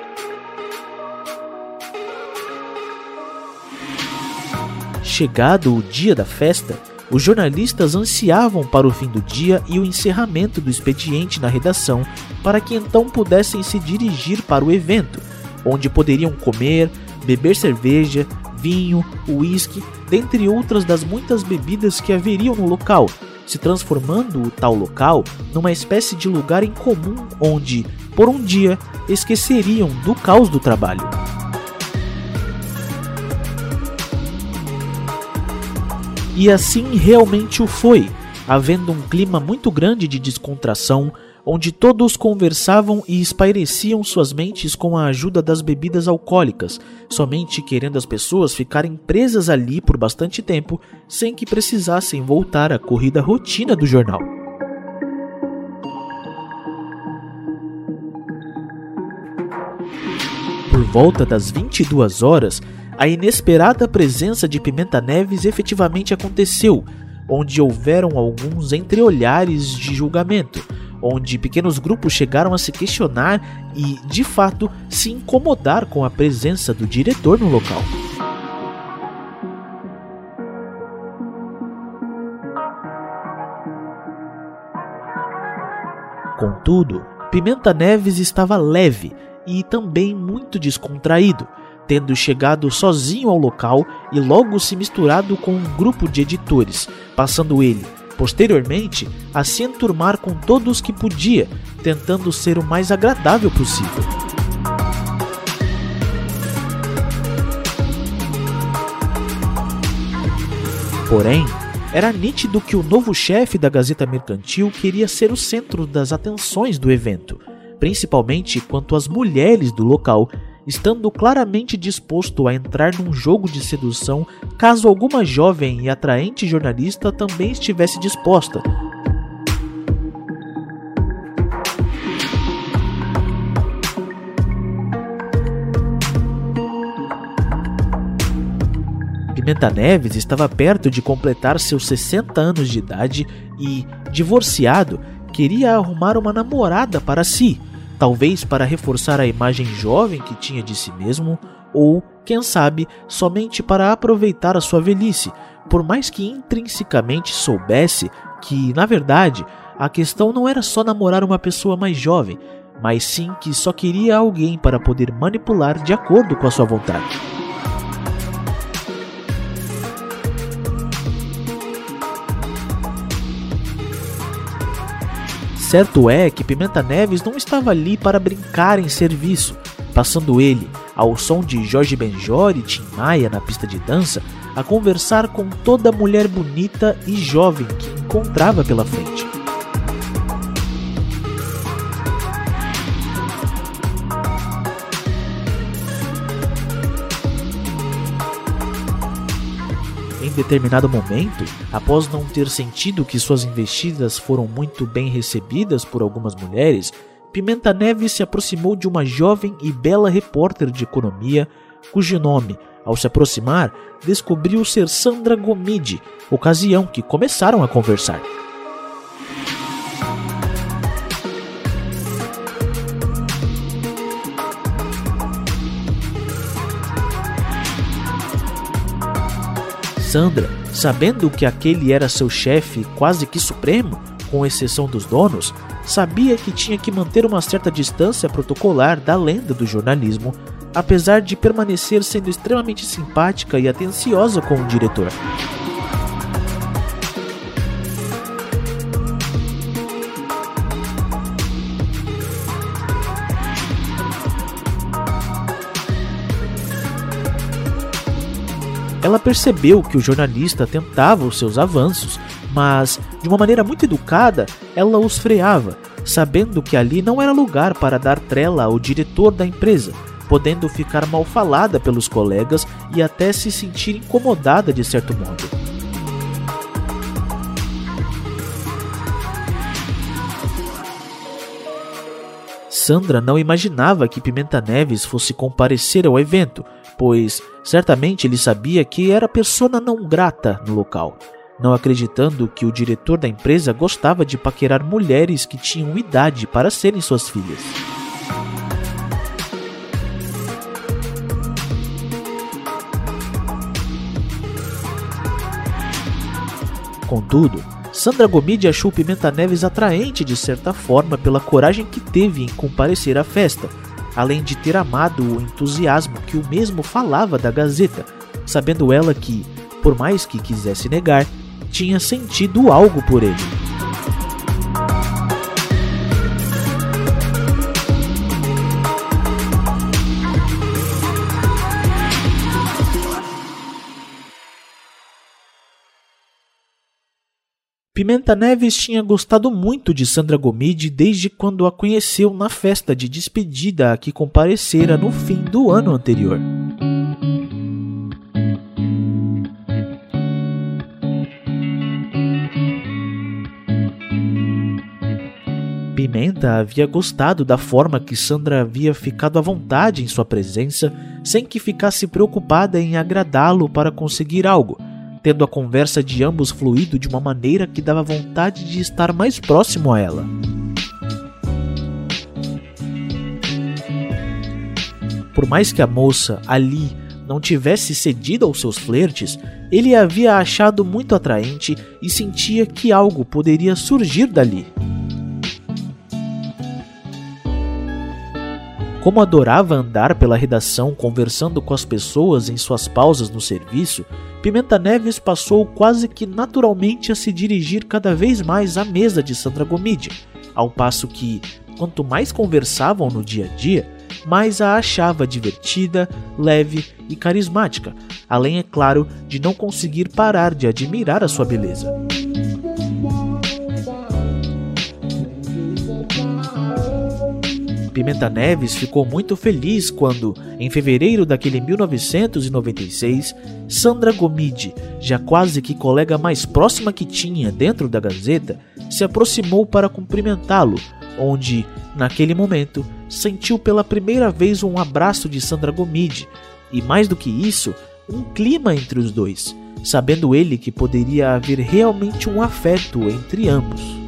S5: Chegado o dia da festa, os jornalistas ansiavam para o fim do dia e o encerramento do expediente na redação, para que então pudessem se dirigir para o evento, onde poderiam comer, beber cerveja, vinho, uísque, dentre outras das muitas bebidas que haveriam no local, se transformando o tal local numa espécie de lugar em comum onde, por um dia, esqueceriam do caos do trabalho. E assim realmente o foi, havendo um clima muito grande de descontração, onde todos conversavam e espaireciam suas mentes com a ajuda das bebidas alcoólicas, somente querendo as pessoas ficarem presas ali por bastante tempo, sem que precisassem voltar à corrida rotina do jornal. Por volta das 22 horas, a inesperada presença de Pimenta Neves efetivamente aconteceu, onde houveram alguns entreolhares de julgamento, onde pequenos grupos chegaram a se questionar e, de fato, se incomodar com a presença do diretor no local. Contudo, Pimenta Neves estava leve e também muito descontraído tendo chegado sozinho ao local e logo se misturado com um grupo de editores, passando ele, posteriormente, a se enturmar com todos que podia, tentando ser o mais agradável possível. Porém, era nítido que o novo chefe da Gazeta Mercantil queria ser o centro das atenções do evento, principalmente quanto às mulheres do local, estando claramente disposto a entrar num jogo de sedução caso alguma jovem e atraente jornalista também estivesse disposta, Pimenta Neves estava perto de completar seus 60 anos de idade e, divorciado, queria arrumar uma namorada para si, talvez para reforçar a imagem jovem que tinha de si mesmo, ou, quem sabe, somente para aproveitar a sua velhice, por mais que intrinsecamente soubesse que, na verdade, a questão não era só namorar uma pessoa mais jovem, mas sim que só queria alguém para poder manipular de acordo com a sua vontade. Certo é que Pimenta Neves não estava ali para brincar em serviço, passando ele, ao som de Jorge Benjor e Tim Maia na pista de dança, a conversar com toda mulher bonita e jovem que encontrava pela frente. Determinado momento, após não ter sentido que suas investidas foram muito bem recebidas por algumas mulheres, Pimenta Neves se aproximou de uma jovem e bela repórter de economia, cujo nome, ao se aproximar, descobriu ser Sandra Gomide, ocasião que começaram a conversar. Sandra, sabendo que aquele era seu chefe quase que supremo, com exceção dos donos, sabia que tinha que manter uma certa distância protocolar da lenda do jornalismo, apesar de permanecer sendo extremamente simpática e atenciosa com o diretor. Ela percebeu que o jornalista tentava os seus avanços, mas, de uma maneira muito educada, ela os freava, sabendo que ali não era lugar para dar trela ao diretor da empresa, podendo ficar mal falada pelos colegas e até se sentir incomodada de certo modo. Sandra não imaginava que Pimenta Neves fosse comparecer ao evento, pois certamente ele sabia que era persona não grata no local, não acreditando que o diretor da empresa gostava de paquerar mulheres que tinham idade para serem suas filhas. Contudo, Sandra Gomide achou Pimenta Neves atraente de certa forma pela coragem que teve em comparecer à festa, além de ter amado o entusiasmo que o mesmo falava da Gazeta, sabendo ela que, por mais que quisesse negar, tinha sentido algo por ele. Pimenta Neves tinha gostado muito de Sandra Gomide desde quando a conheceu na festa de despedida a que comparecera no fim do ano anterior. Pimenta havia gostado da forma que Sandra havia ficado à vontade em sua presença, sem que ficasse preocupada em agradá-lo para conseguir algo tendo a conversa de ambos fluído de uma maneira que dava vontade de estar mais próximo a ela. Por mais que a moça ali não tivesse cedido aos seus flertes, ele a havia achado muito atraente e sentia que algo poderia surgir dali. Como adorava andar pela redação conversando com as pessoas em suas pausas no serviço, Pimenta Neves passou quase que naturalmente a se dirigir cada vez mais à mesa de Sandra Gomide, ao passo que, quanto mais conversavam no dia a dia, mais a achava divertida, leve e carismática, além, é claro, de não conseguir parar de admirar a sua beleza. Pimenta Neves ficou muito feliz quando, em fevereiro daquele 1996, Sandra Gomide, já quase que colega mais próxima que tinha dentro da Gazeta, se aproximou para cumprimentá-lo, onde, naquele momento, sentiu pela primeira vez um abraço de Sandra Gomide, e mais do que isso, um clima entre os dois, sabendo ele que poderia haver realmente um afeto entre ambos.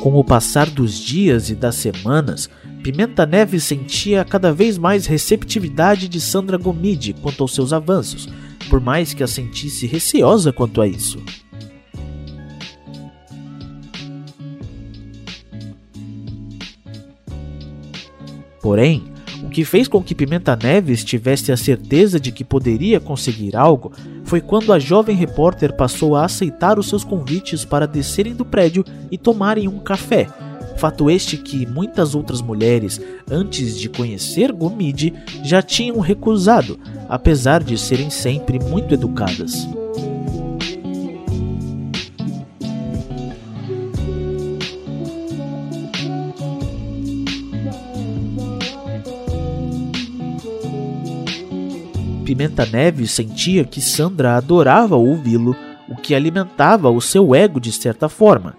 S5: Com o passar dos dias e das semanas, Pimenta Neves sentia cada vez mais receptividade de Sandra Gomide quanto aos seus avanços, por mais que a sentisse receosa quanto a isso. Porém, que fez com que Pimenta Neves tivesse a certeza de que poderia conseguir algo foi quando a jovem repórter passou a aceitar os seus convites para descerem do prédio e tomarem um café. Fato este que muitas outras mulheres, antes de conhecer Gomide, já tinham recusado, apesar de serem sempre muito educadas. Pimenta Neves sentia que Sandra adorava ouvi-lo, o que alimentava o seu ego de certa forma.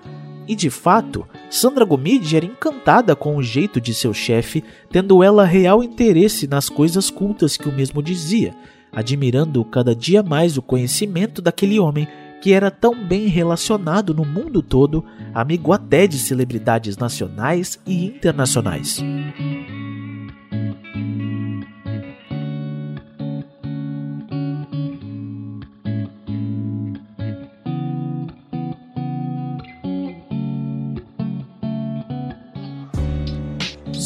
S5: E de fato, Sandra Gomide era encantada com o jeito de seu chefe, tendo ela real interesse nas coisas cultas que o mesmo dizia, admirando cada dia mais o conhecimento daquele homem que era tão bem relacionado no mundo todo, amigo até de celebridades nacionais e internacionais.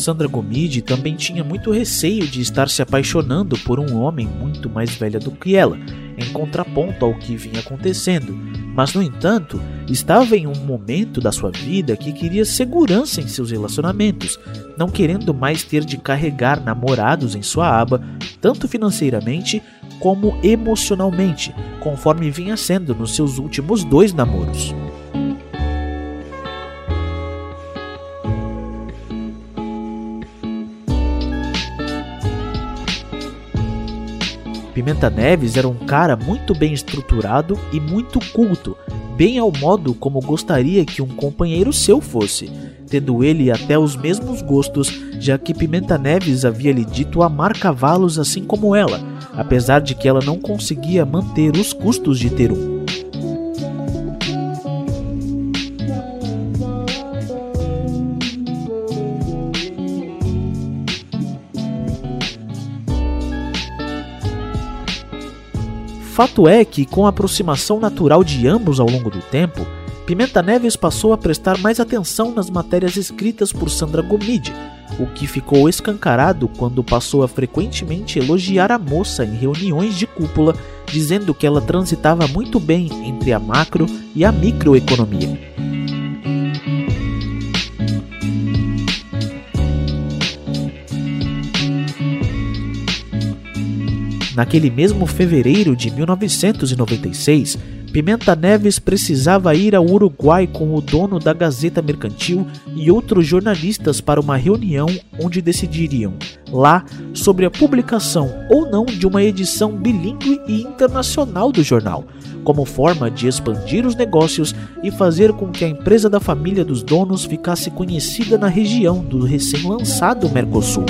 S5: Sandra Gomide também tinha muito receio de estar se apaixonando por um homem muito mais velho do que ela, em contraponto ao que vinha acontecendo. Mas, no entanto, estava em um momento da sua vida que queria segurança em seus relacionamentos, não querendo mais ter de carregar namorados em sua aba, tanto financeiramente como emocionalmente, conforme vinha sendo nos seus últimos dois namoros. Pimenta Neves era um cara muito bem estruturado e muito culto, bem ao modo como gostaria que um companheiro seu fosse, tendo ele até os mesmos gostos, já que Pimenta Neves havia lhe dito amar cavalos assim como ela, apesar de que ela não conseguia manter os custos de ter um. Fato é que, com a aproximação natural de ambos ao longo do tempo, Pimenta Neves passou a prestar mais atenção nas matérias escritas por Sandra Gomide, o que ficou escancarado quando passou a frequentemente elogiar a moça em reuniões de cúpula, dizendo que ela transitava muito bem entre a macro e a microeconomia. Naquele mesmo fevereiro de 1996, Pimenta Neves precisava ir ao Uruguai com o dono da Gazeta Mercantil e outros jornalistas para uma reunião onde decidiriam, lá, sobre a publicação ou não de uma edição bilíngue e internacional do jornal, como forma de expandir os negócios e fazer com que a empresa da família dos donos ficasse conhecida na região do recém-lançado Mercosul.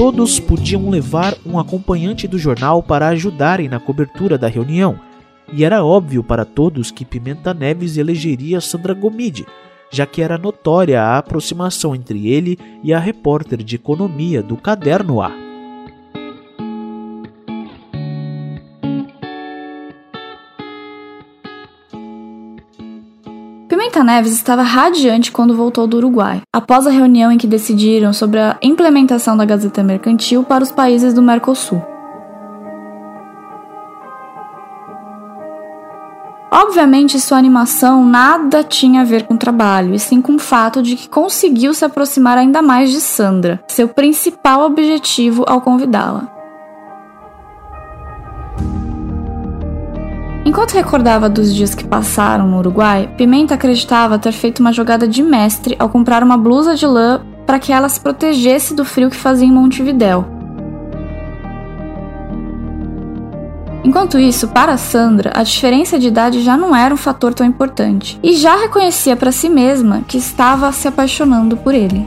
S5: Todos podiam levar um acompanhante do jornal para ajudarem na cobertura da reunião, e era óbvio para todos que Pimenta Neves elegeria Sandra Gomide, já que era notória a aproximação entre ele e a repórter de economia do Caderno A.
S1: Pimenta Neves estava radiante quando voltou do Uruguai, após a reunião em que decidiram sobre a implementação da Gazeta Mercantil para os países do Mercosul. Obviamente, sua animação nada tinha a ver com o trabalho, e sim com o fato de que conseguiu se aproximar ainda mais de Sandra, seu principal objetivo ao convidá-la. Enquanto recordava dos dias que passaram no Uruguai, Pimenta acreditava ter feito uma jogada de mestre ao comprar uma blusa de lã para que ela se protegesse do frio que fazia em Montevidéu, Enquanto isso, para Sandra, a diferença de idade já não era um fator tão importante e já reconhecia para si mesma que estava se apaixonando por ele.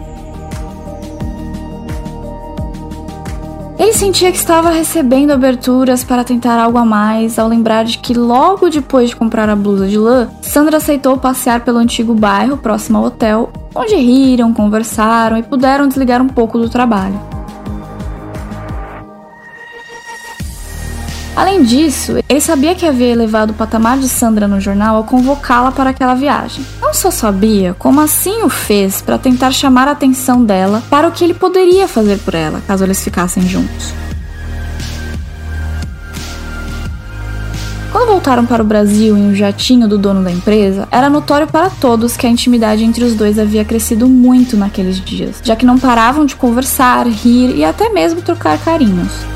S1: Ele sentia que estava recebendo aberturas para tentar algo a mais ao lembrar de que logo depois de comprar a blusa de lã, Sandra aceitou passear pelo antigo bairro próximo ao hotel, onde riram, conversaram e puderam desligar um pouco do trabalho. Além disso, ele sabia que havia elevado o patamar de Sandra no jornal ao convocá-la para aquela viagem. Não só sabia, como assim o fez para tentar chamar a atenção dela para o que ele poderia fazer por ela, caso eles ficassem juntos. Quando voltaram para o Brasil em um jatinho do dono da empresa, era notório para todos que a intimidade entre os dois havia crescido muito naqueles dias, já que não paravam de conversar, rir e até mesmo trocar carinhos.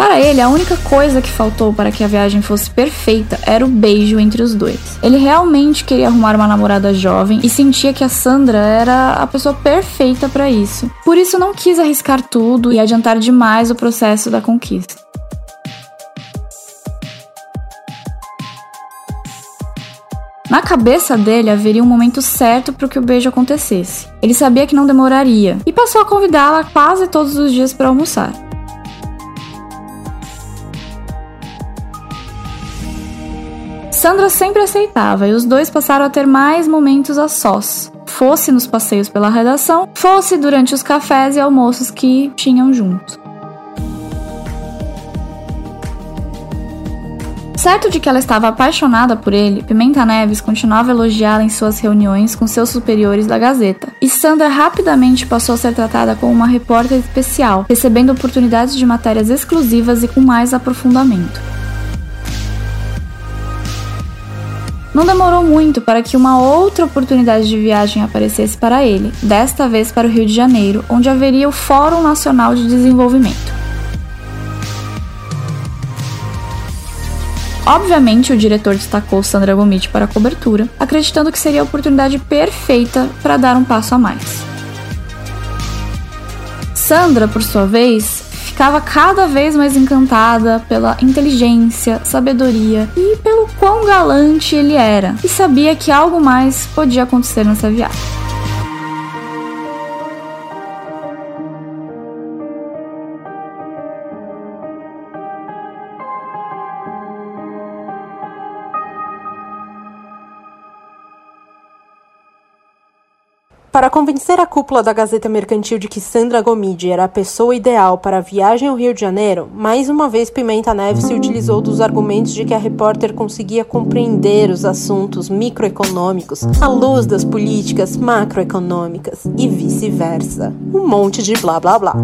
S1: Para ele, a única coisa que faltou para que a viagem fosse perfeita era o beijo entre os dois. Ele realmente queria arrumar uma namorada jovem e sentia que a Sandra era a pessoa perfeita para isso. Por isso, não quis arriscar tudo e adiantar demais o processo da conquista. Na cabeça dele haveria um momento certo para que o beijo acontecesse. Ele sabia que não demoraria e passou a convidá-la quase todos os dias para almoçar. Sandra sempre aceitava e os dois passaram a ter mais momentos a sós. Fosse nos passeios pela redação, fosse durante os cafés e almoços que tinham juntos. Certo de que ela estava apaixonada por ele, Pimenta Neves continuava elogiá-la em suas reuniões com seus superiores da Gazeta. E Sandra rapidamente passou a ser tratada como uma repórter especial, recebendo oportunidades de matérias exclusivas e com mais aprofundamento. Não demorou muito para que uma outra oportunidade de viagem aparecesse para ele, desta vez para o Rio de Janeiro, onde haveria o Fórum Nacional de Desenvolvimento. Obviamente, o diretor destacou Sandra Gomit para a cobertura, acreditando que seria a oportunidade perfeita para dar um passo a mais. Sandra, por sua vez, ficava cada vez mais encantada pela inteligência, sabedoria e pelo quão galante ele era, e sabia que algo mais podia acontecer nessa viagem.
S7: Para convencer a cúpula da Gazeta Mercantil de que Sandra Gomide era a pessoa ideal para a viagem ao Rio de Janeiro, mais uma vez Pimenta Neves se utilizou dos argumentos de que a repórter conseguia compreender os assuntos microeconômicos à luz das políticas macroeconômicas e vice-versa. Um monte de blá blá blá.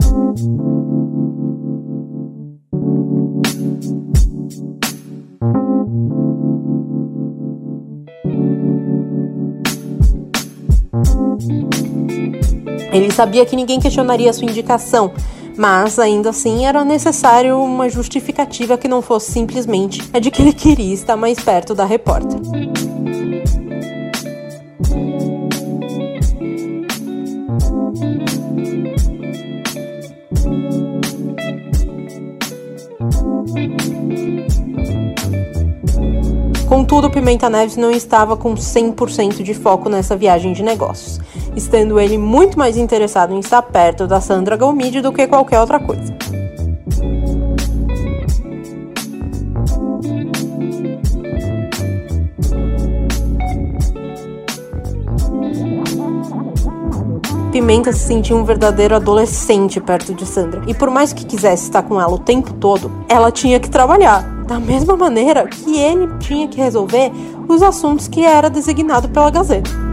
S7: Ele sabia que ninguém questionaria sua indicação, mas ainda assim era necessário uma justificativa que não fosse simplesmente a de que ele queria estar mais perto da repórter. Contudo, Pimenta Neves não estava com 100% de foco nessa viagem de negócios estando ele muito mais interessado em estar perto da Sandra Galmide do que qualquer outra coisa. Pimenta se sentia um verdadeiro adolescente perto de Sandra. E por mais que quisesse estar com ela o tempo todo, ela tinha que trabalhar. da mesma maneira que ele tinha que resolver os assuntos que era designado pela Gazeta.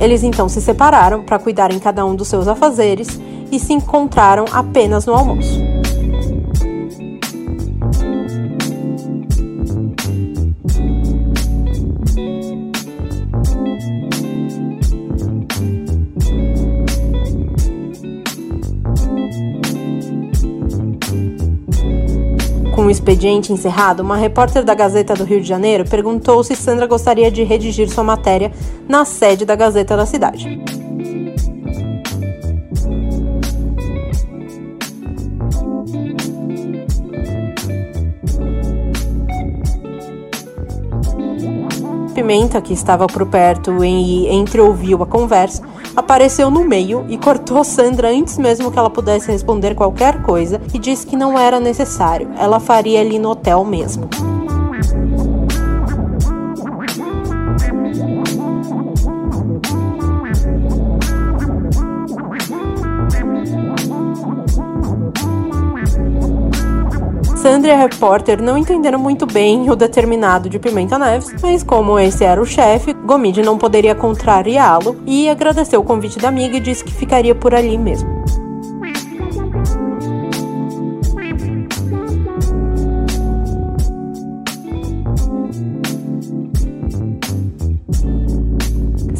S7: Eles então se separaram para cuidarem cada um dos seus afazeres e se encontraram apenas no almoço. O expediente encerrado, uma repórter da Gazeta do Rio de Janeiro perguntou se Sandra gostaria de redigir sua matéria na sede da Gazeta da cidade. Pimenta, que estava por perto e entreouviu a conversa, apareceu no meio e cortou Sandra antes mesmo que ela pudesse responder qualquer coisa e disse que não era necessário, ela faria ali no hotel mesmo. Sandra e a repórter não entenderam muito bem o determinado de Pimenta Neves, mas como esse era o chefe, Gomide não poderia contrariá-lo e agradeceu o convite da amiga e disse que ficaria por ali mesmo.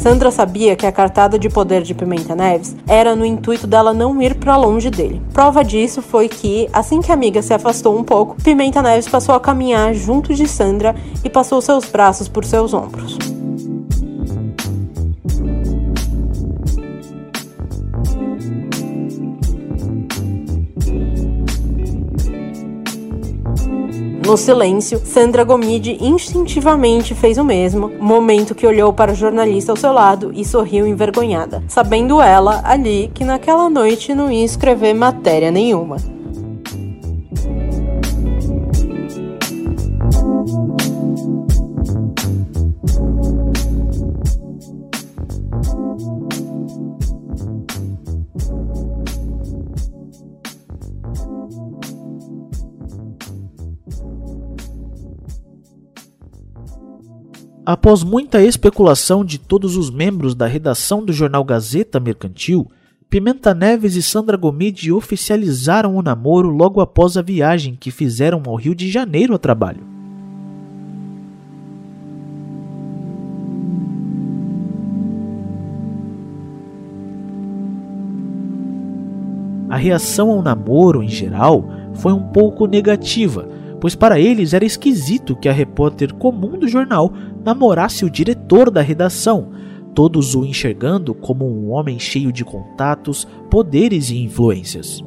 S7: Sandra sabia que a cartada de poder de Pimenta Neves era no intuito dela não ir para longe dele. Prova disso foi que, assim que a amiga se afastou um pouco, Pimenta Neves passou a caminhar junto de Sandra e passou seus braços por seus ombros. No silêncio, Sandra Gomide instintivamente fez o mesmo, momento que olhou para o jornalista ao seu lado e sorriu envergonhada, sabendo ela ali que naquela noite não ia escrever matéria nenhuma.
S5: Após muita especulação de todos os membros da redação do jornal Gazeta Mercantil, Pimenta Neves e Sandra Gomide oficializaram o namoro logo após a viagem que fizeram ao Rio de Janeiro a trabalho. A reação ao namoro, em geral, foi um pouco negativa, pois para eles era esquisito que a repórter comum do jornal namorasse o diretor da redação, todos o enxergando como um homem cheio de contatos, poderes e influências.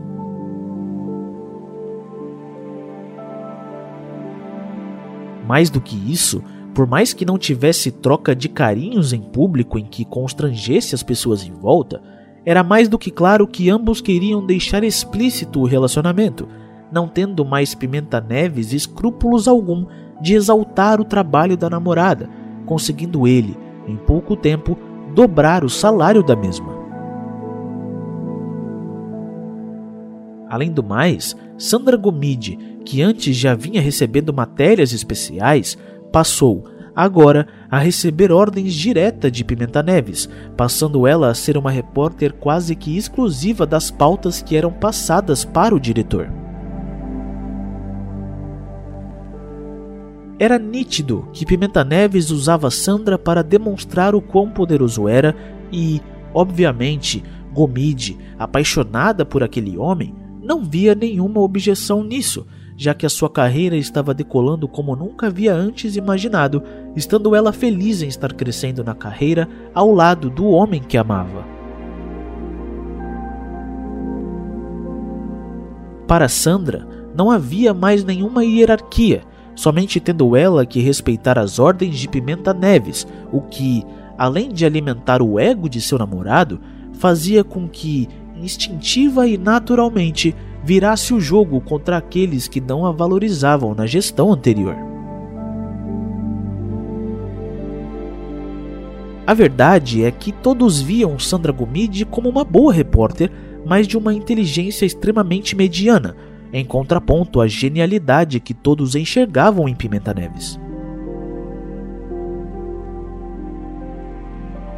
S5: Mais do que isso, por mais que não tivesse troca de carinhos em público em que constrangesse as pessoas em volta, era mais do que claro que ambos queriam deixar explícito o relacionamento, não tendo mais Pimenta Neves escrúpulos algum de exaltar o trabalho da namorada, conseguindo ele, em pouco tempo, dobrar o salário da mesma. Além do mais, Sandra Gomide, que antes já vinha recebendo matérias especiais, passou agora a receber ordens diretas de Pimenta Neves, passando ela a ser uma repórter quase que exclusiva das pautas que eram passadas para o diretor. Era nítido que Pimenta Neves usava Sandra para demonstrar o quão poderoso era e, obviamente, Gomide, apaixonada por aquele homem, não via nenhuma objeção nisso, já que a sua carreira estava decolando como nunca havia antes imaginado, estando ela feliz em estar crescendo na carreira ao lado do homem que amava. Para Sandra, não havia mais nenhuma hierarquia somente tendo ela que respeitar as ordens de Pimenta Neves, o que, além de alimentar o ego de seu namorado, fazia com que, instintiva e naturalmente, virasse o jogo contra aqueles que não a valorizavam na gestão anterior. A verdade é que todos viam Sandra Gomide como uma boa repórter, mas de uma inteligência extremamente mediana, em contraponto à genialidade que todos enxergavam em Pimenta Neves.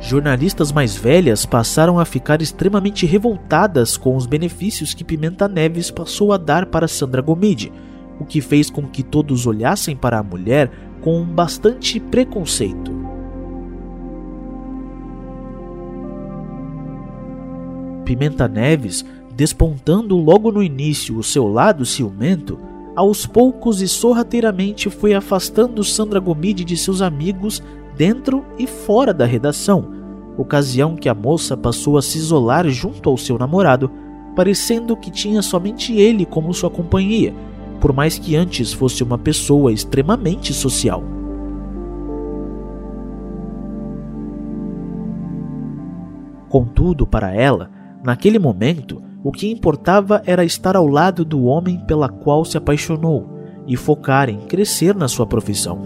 S5: Jornalistas mais velhas passaram a ficar extremamente revoltadas com os benefícios que Pimenta Neves passou a dar para Sandra Gomide, o que fez com que todos olhassem para a mulher com bastante preconceito. Pimenta Neves, despontando logo no início o seu lado ciumento, aos poucos e sorrateiramente foi afastando Sandra Gomide de seus amigos dentro e fora da redação, ocasião que a moça passou a se isolar junto ao seu namorado, parecendo que tinha somente ele como sua companhia, por mais que antes fosse uma pessoa extremamente social. Contudo, para ela, Naquele momento, o que importava era estar ao lado do homem pela qual se apaixonou e focar em crescer na sua profissão.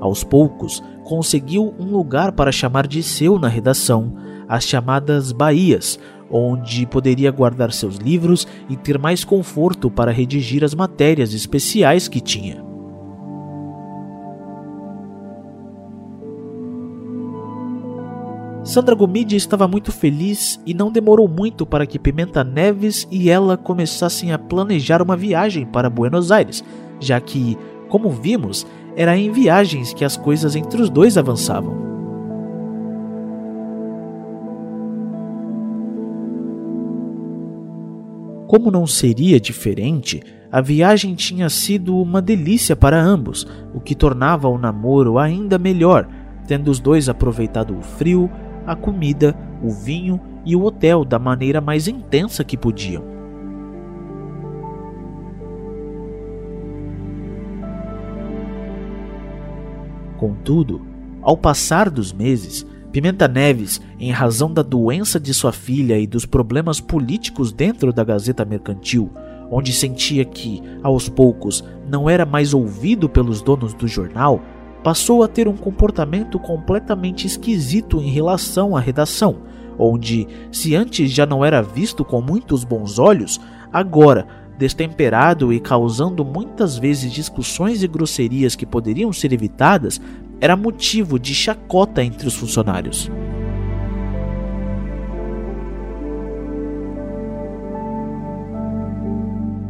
S5: Aos poucos, conseguiu um lugar para chamar de seu na redação, as chamadas Bahias, onde poderia guardar seus livros e ter mais conforto para redigir as matérias especiais que tinha. Sandra Gomide estava muito feliz e não demorou muito para que Pimenta Neves e ela começassem a planejar uma viagem para Buenos Aires, já que, como vimos, era em viagens que as coisas entre os dois avançavam. Como não seria diferente, a viagem tinha sido uma delícia para ambos, o que tornava o namoro ainda melhor, tendo os dois aproveitado o frio, a comida, o vinho e o hotel da maneira mais intensa que podiam. Contudo, ao passar dos meses, Pimenta Neves, em razão da doença de sua filha e dos problemas políticos dentro da Gazeta Mercantil, onde sentia que, aos poucos, não era mais ouvido pelos donos do jornal, passou a ter um comportamento completamente esquisito em relação à redação, onde, se antes já não era visto com muitos bons olhos, agora, destemperado e causando muitas vezes discussões e grosserias que poderiam ser evitadas, era motivo de chacota entre os funcionários.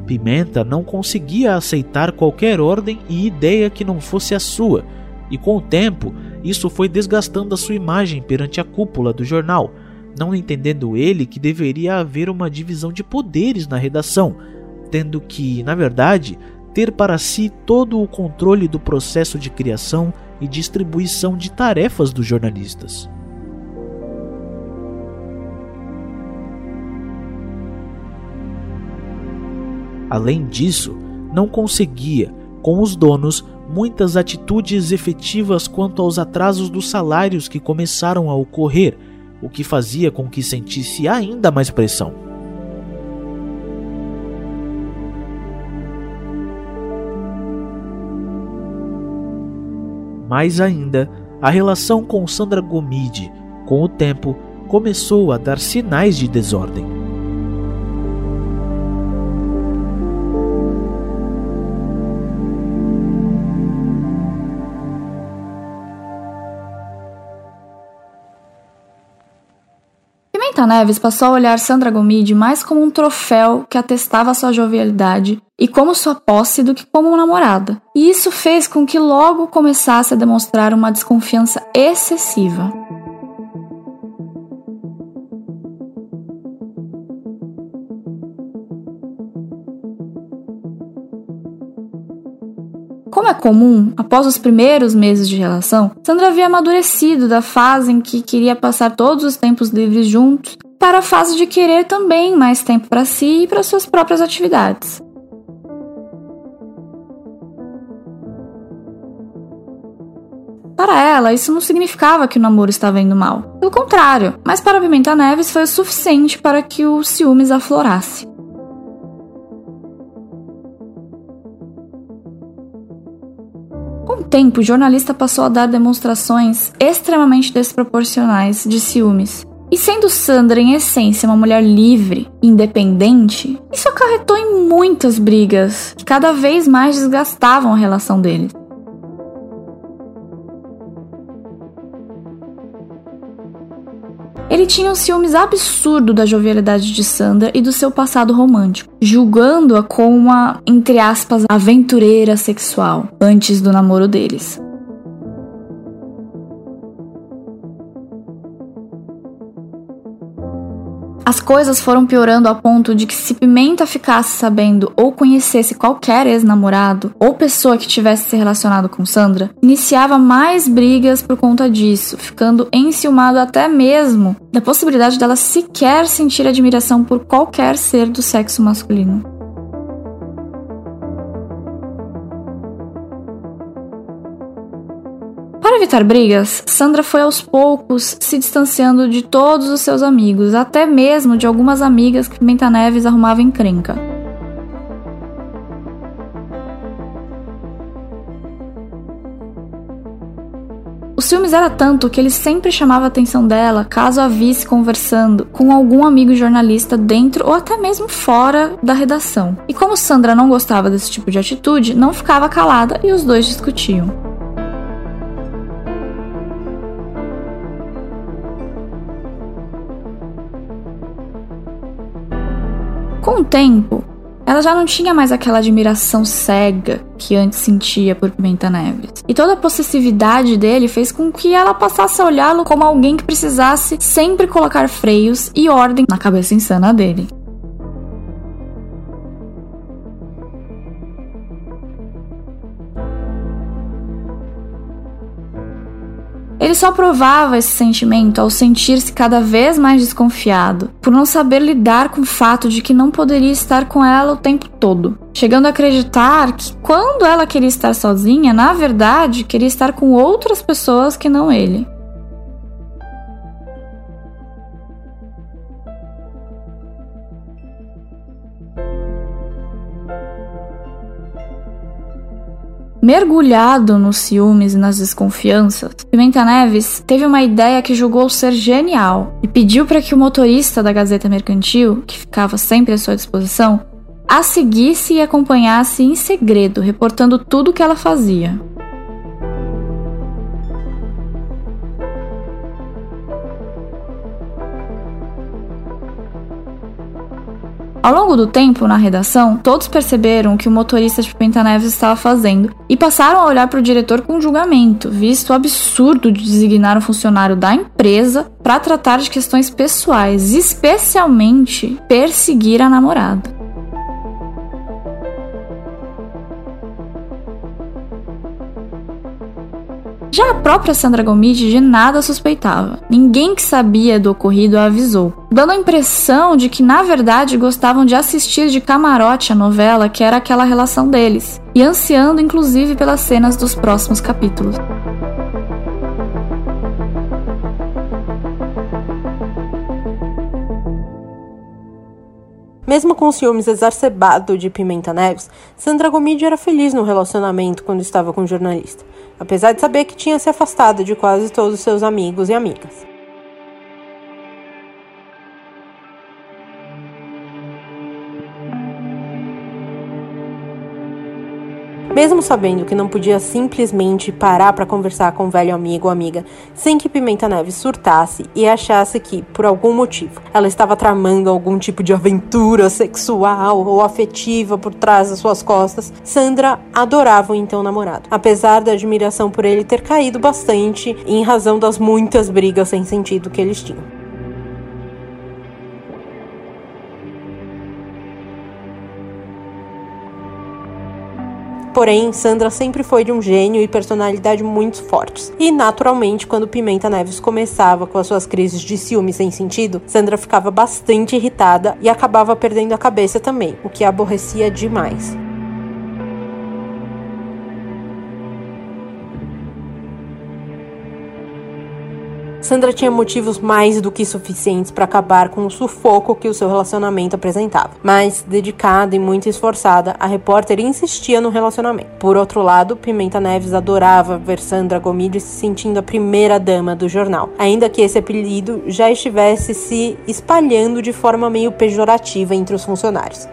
S5: Pimenta não conseguia aceitar qualquer ordem e ideia que não fosse a sua e com o tempo, isso foi desgastando a sua imagem perante a cúpula do jornal, não entendendo ele que deveria haver uma divisão de poderes na redação, tendo que, na verdade, ter para si todo o controle do processo de criação e distribuição de tarefas dos jornalistas. Além disso, não conseguia, com os donos, muitas atitudes efetivas quanto aos atrasos dos salários que começaram a ocorrer, o que fazia com que sentisse ainda mais pressão. Mais ainda, a relação com Sandra Gomide, com o tempo, começou a dar sinais de desordem.
S1: Pimenta Neves passou a olhar Sandra Gomide mais como um troféu que atestava sua jovialidade e como sua posse do que como uma namorada. E isso fez com que logo começasse a demonstrar uma desconfiança excessiva. Comum, após os primeiros meses de relação, Sandra havia amadurecido da fase em que queria passar todos os tempos livres juntos para a fase de querer também mais tempo para si e para suas próprias atividades. Para ela, isso não significava que o namoro estava indo mal. Pelo contrário, mas para Pimenta Neves foi o suficiente para que o ciúmes aflorasse. Tempo, o jornalista passou a dar demonstrações extremamente desproporcionais de ciúmes. E sendo Sandra, em essência, uma mulher livre, independente, isso acarretou em muitas brigas que cada vez mais desgastavam a relação deles. Ele tinha um ciúmes absurdo da jovialidade de Sandra e do seu passado romântico, julgando-a como uma, entre aspas, aventureira sexual antes do namoro deles. As coisas foram piorando a ponto de que se Pimenta ficasse sabendo ou conhecesse qualquer ex-namorado ou pessoa que tivesse se relacionado com Sandra, iniciava mais brigas por conta disso, ficando enciumado até mesmo da possibilidade dela sequer sentir admiração por qualquer ser do sexo masculino. Evitar brigas, Sandra foi aos poucos se distanciando de todos os seus amigos, até mesmo de algumas amigas que Pimenta Neves arrumava encrenca. O ciúmes era tanto que ele sempre chamava a atenção dela caso a visse conversando com algum amigo jornalista dentro ou até mesmo fora da redação. E como Sandra não gostava desse tipo de atitude, não ficava calada e os dois discutiam. Com o tempo, ela já não tinha mais aquela admiração cega que antes sentia por Pimenta Neves. E toda a possessividade dele fez com que ela passasse a olhá-lo como alguém que precisasse sempre colocar freios e ordem na cabeça insana dele. Ele só provava esse sentimento ao sentir-se cada vez mais desconfiado, por não saber lidar com o fato de que não poderia estar com ela o tempo todo, chegando a acreditar que quando ela queria estar sozinha, na verdade, queria estar com outras pessoas que não ele. Mergulhado nos ciúmes e nas desconfianças, Pimenta Neves teve uma ideia que julgou ser genial e pediu para que o motorista da Gazeta Mercantil, que ficava sempre à sua disposição, a seguisse e acompanhasse em segredo, reportando tudo o que ela fazia. Ao longo do tempo, na redação, todos perceberam o que o motorista de Pimenta Neves estava fazendo e passaram a olhar para o diretor com julgamento, visto o absurdo de designar um funcionário da empresa para tratar de questões pessoais, especialmente perseguir a namorada. Já a própria Sandra Gomide de nada suspeitava. Ninguém que sabia do ocorrido a avisou, dando a impressão de que na verdade gostavam de assistir de camarote a novela que era aquela relação deles, e ansiando inclusive pelas cenas dos próximos capítulos.
S7: Mesmo com ciúmes exacerbado de Pimenta Neves, Sandra Gomide era feliz no relacionamento quando estava com o jornalista apesar de saber que tinha se afastado de quase todos os seus amigos e amigas. Mesmo sabendo que não podia simplesmente parar para conversar com o velho amigo ou amiga sem que Pimenta Neves surtasse e achasse que, por algum motivo, ela estava tramando algum tipo de aventura sexual ou afetiva por trás das suas costas, Sandra adorava o então namorado, apesar da admiração por ele ter caído bastante em razão das muitas brigas sem sentido que eles tinham. Porém, Sandra sempre foi de um gênio e personalidade muito fortes. E, naturalmente, quando Pimenta Neves começava com as suas crises de ciúme sem sentido, Sandra ficava bastante irritada e acabava perdendo a cabeça também, o que a aborrecia demais. Sandra tinha motivos mais do que suficientes para acabar com o sufoco que o seu relacionamento apresentava. Mas, dedicada e muito esforçada, a repórter insistia no relacionamento. Por outro lado, Pimenta Neves adorava ver Sandra Gomide se sentindo a primeira dama do jornal, ainda que esse apelido já estivesse se espalhando de forma meio pejorativa entre os funcionários.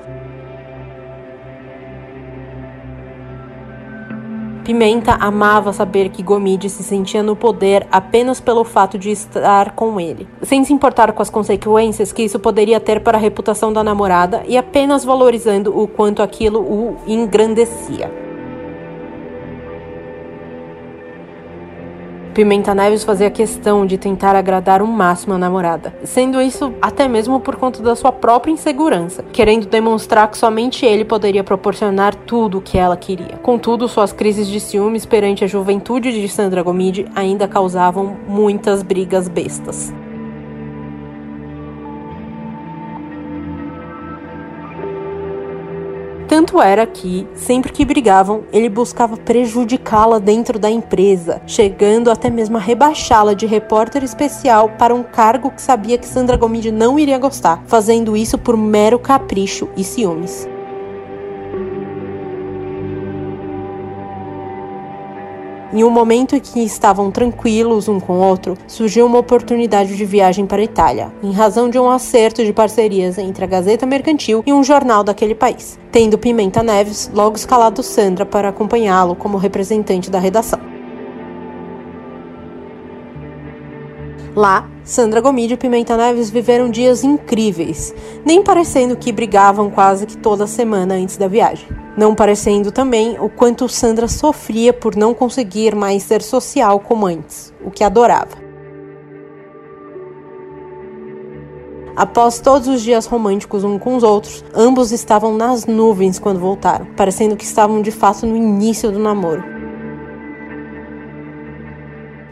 S7: Pimenta amava saber que Gomide se sentia no poder apenas pelo fato de estar com ele, sem se importar com as consequências que isso poderia ter para a reputação da namorada e apenas valorizando o quanto aquilo o engrandecia. Pimenta Neves fazia questão de tentar agradar o máximo a namorada, sendo isso até mesmo por conta da sua própria insegurança, querendo demonstrar que somente ele poderia proporcionar tudo o que ela queria. Contudo, suas crises de ciúmes perante a juventude de Sandra Gomide ainda causavam muitas brigas bestas. Tanto era que, sempre que brigavam, ele buscava prejudicá-la dentro da empresa, chegando até mesmo a rebaixá-la de repórter especial para um cargo que sabia que Sandra Gomide não iria gostar, fazendo isso por mero capricho e ciúmes. Em um momento em que estavam tranquilos um com o outro, surgiu uma oportunidade de viagem para a Itália, em razão de um acerto de parcerias entre a Gazeta Mercantil e um jornal daquele país, tendo Pimenta Neves logo escalado Sandra para acompanhá-lo como representante da redação. Lá, Sandra Gomide e Pimenta Neves viveram dias incríveis, nem parecendo que brigavam quase que toda semana antes da viagem. Não parecendo também o quanto Sandra sofria por não conseguir mais ser social como antes, o que adorava. Após todos os dias românticos um com os outros, ambos estavam nas nuvens quando voltaram, parecendo que estavam de fato no início do namoro.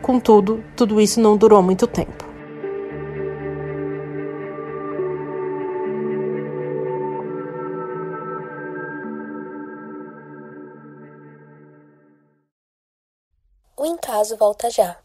S7: Contudo, tudo isso não durou muito tempo.
S2: O Encaso volta já.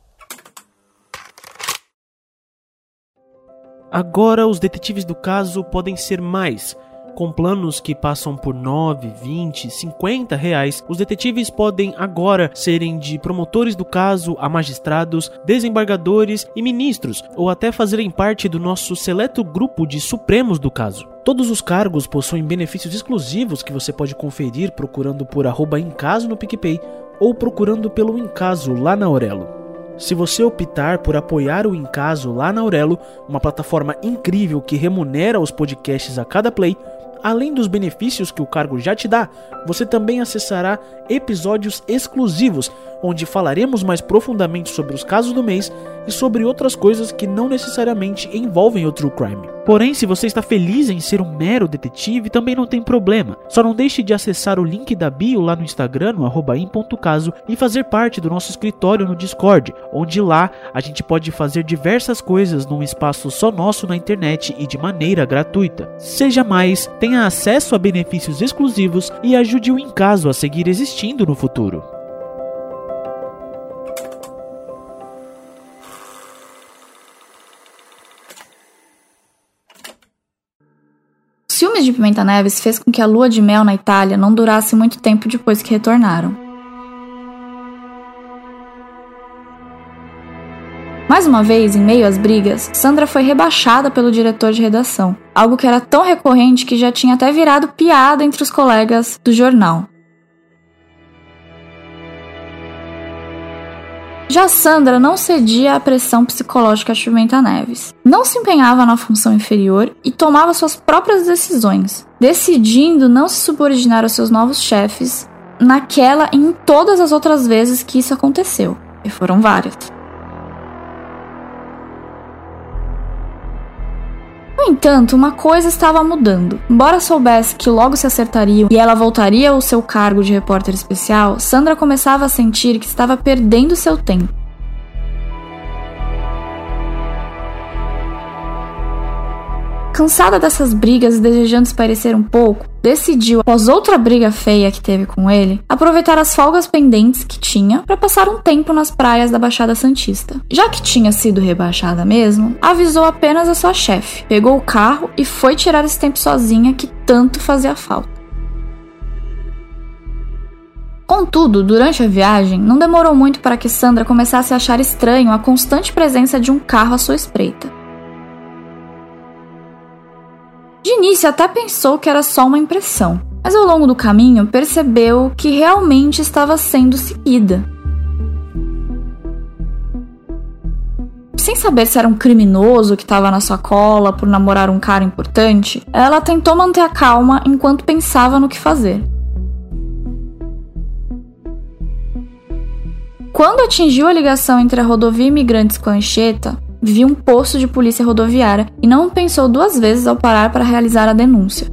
S5: Agora os detetives do caso podem ser mais com planos que passam por 9, 20, 50 reais, os detetives podem agora serem de promotores do caso a magistrados, desembargadores e ministros, ou até fazerem parte do nosso seleto grupo de supremos do caso. Todos os cargos possuem benefícios exclusivos que você pode conferir procurando por arroba Encaso no PicPay ou procurando pelo Encaso lá na Aurelo. Se você optar por apoiar o Encaso lá na Aurelo, uma plataforma incrível que remunera os podcasts a cada play, Além dos benefícios que o cargo já te dá, você também acessará episódios exclusivos, onde falaremos mais profundamente sobre os casos do mês e sobre outras coisas que não necessariamente envolvem o true crime. Porém, se você está feliz em ser um mero detetive, também não tem problema. Só não deixe de acessar o link da bio lá no Instagram, no in.caso, e fazer parte do nosso escritório no Discord, onde lá a gente pode fazer diversas coisas num espaço só nosso na internet e de maneira gratuita. Seja mais, tenha acesso a benefícios exclusivos e ajude o Encaso a seguir existindo no futuro.
S1: Ciúmes de Pimenta Neves fez com que a lua de mel na Itália não durasse muito tempo depois que retornaram. Mais uma vez, em meio às brigas, Sandra foi rebaixada pelo diretor de redação, algo que era tão recorrente que já tinha até virado piada entre os colegas do jornal. Já Sandra não cedia à pressão psicológica de Pimenta Neves. Não se empenhava na função inferior e tomava suas próprias decisões, decidindo não se subordinar aos seus novos chefes naquela e em todas as outras vezes que isso aconteceu. E foram várias. No entanto, uma coisa estava mudando. Embora soubesse que logo se acertariam e ela voltaria ao seu cargo de repórter especial, Sandra começava a sentir que estava perdendo seu tempo. Cansada dessas brigas e desejando espairecer um pouco, decidiu, após outra briga feia que teve com ele, aproveitar as folgas pendentes que tinha para passar um tempo nas praias da Baixada Santista. Já que tinha sido rebaixada mesmo, avisou apenas a sua chefe, pegou o carro e foi tirar esse tempo sozinha que tanto fazia falta. Contudo, durante a viagem, não demorou muito para que Sandra começasse a achar estranho a constante presença de um carro à sua espreita. De início, até pensou que era só uma impressão, mas ao longo do caminho percebeu que realmente estava sendo seguida. Sem saber se era um criminoso que estava na sua cola por namorar um cara importante, ela tentou manter a calma enquanto pensava no que fazer. Quando atingiu a ligação entre a rodovia Imigrantes com a Anchieta, viu um posto de polícia rodoviária e não pensou duas vezes ao parar para realizar a denúncia.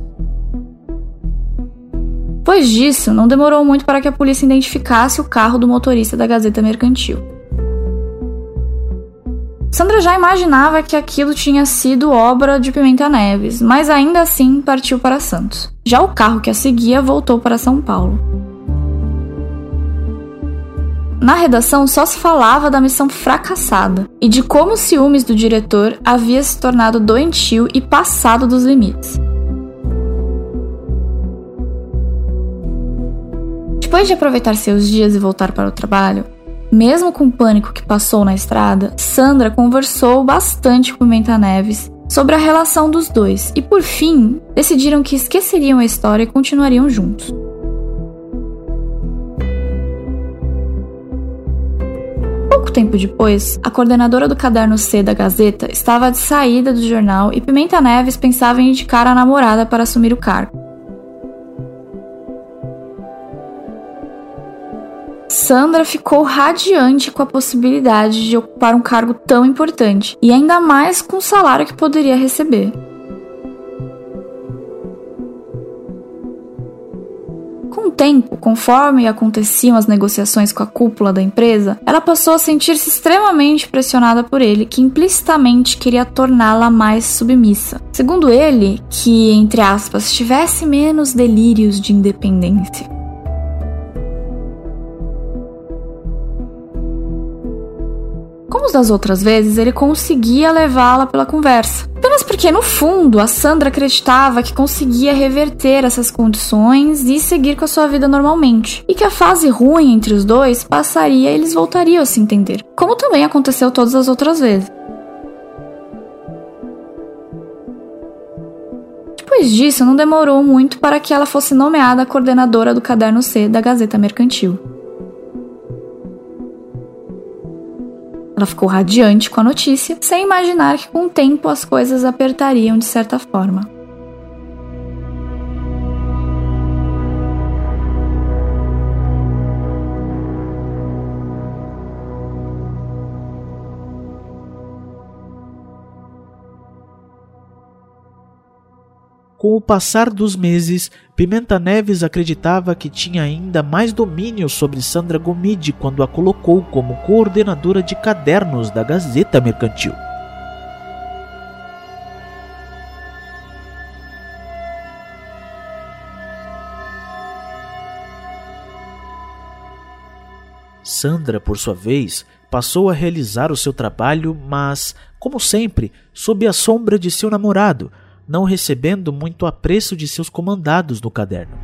S1: Depois disso, não demorou muito para que a polícia identificasse o carro do motorista da Gazeta Mercantil. Sandra já imaginava que aquilo tinha sido obra de Pimenta Neves, mas ainda assim partiu para Santos. Já o carro que a seguia voltou para São Paulo. Na redação só se falava da missão fracassada e de como os ciúmes do diretor havia se tornado doentio e passado dos limites. Depois de aproveitar seus dias e voltar para o trabalho, mesmo com o pânico que passou na estrada, Sandra conversou bastante com Pimenta Neves sobre a relação dos dois e, por fim, decidiram que esqueceriam a história e continuariam juntos. Pouco tempo depois, a coordenadora do caderno C da Gazeta estava de saída do jornal e Pimenta Neves pensava em indicar a namorada para assumir o cargo. Sandra ficou radiante com a possibilidade de ocupar um cargo tão importante e ainda mais com o salário que poderia receber. Com o tempo, conforme aconteciam as negociações com a cúpula da empresa, ela passou a sentir-se extremamente pressionada por ele, que implicitamente queria torná-la mais submissa. Segundo ele, que, entre aspas, tivesse menos delírios de independência. Como os das outras vezes, ele conseguia levá-la pela conversa. Apenas porque, no fundo, a Sandra acreditava que conseguia reverter essas condições e seguir com a sua vida normalmente. E que a fase ruim entre os dois passaria e eles voltariam a se entender. Como também aconteceu todas as outras vezes. Depois disso, não demorou muito para que ela fosse nomeada coordenadora do caderno C da Gazeta Mercantil. Ela ficou radiante com a notícia, sem imaginar que com o tempo as coisas apertariam de certa forma.
S5: Com o passar dos meses, Pimenta Neves acreditava que tinha ainda mais domínio sobre Sandra Gomide quando a colocou como coordenadora de cadernos da Gazeta Mercantil. Sandra, por sua vez, passou a realizar o seu trabalho, mas, como sempre, sob a sombra de seu namorado, não recebendo muito apreço de seus comandados no caderno.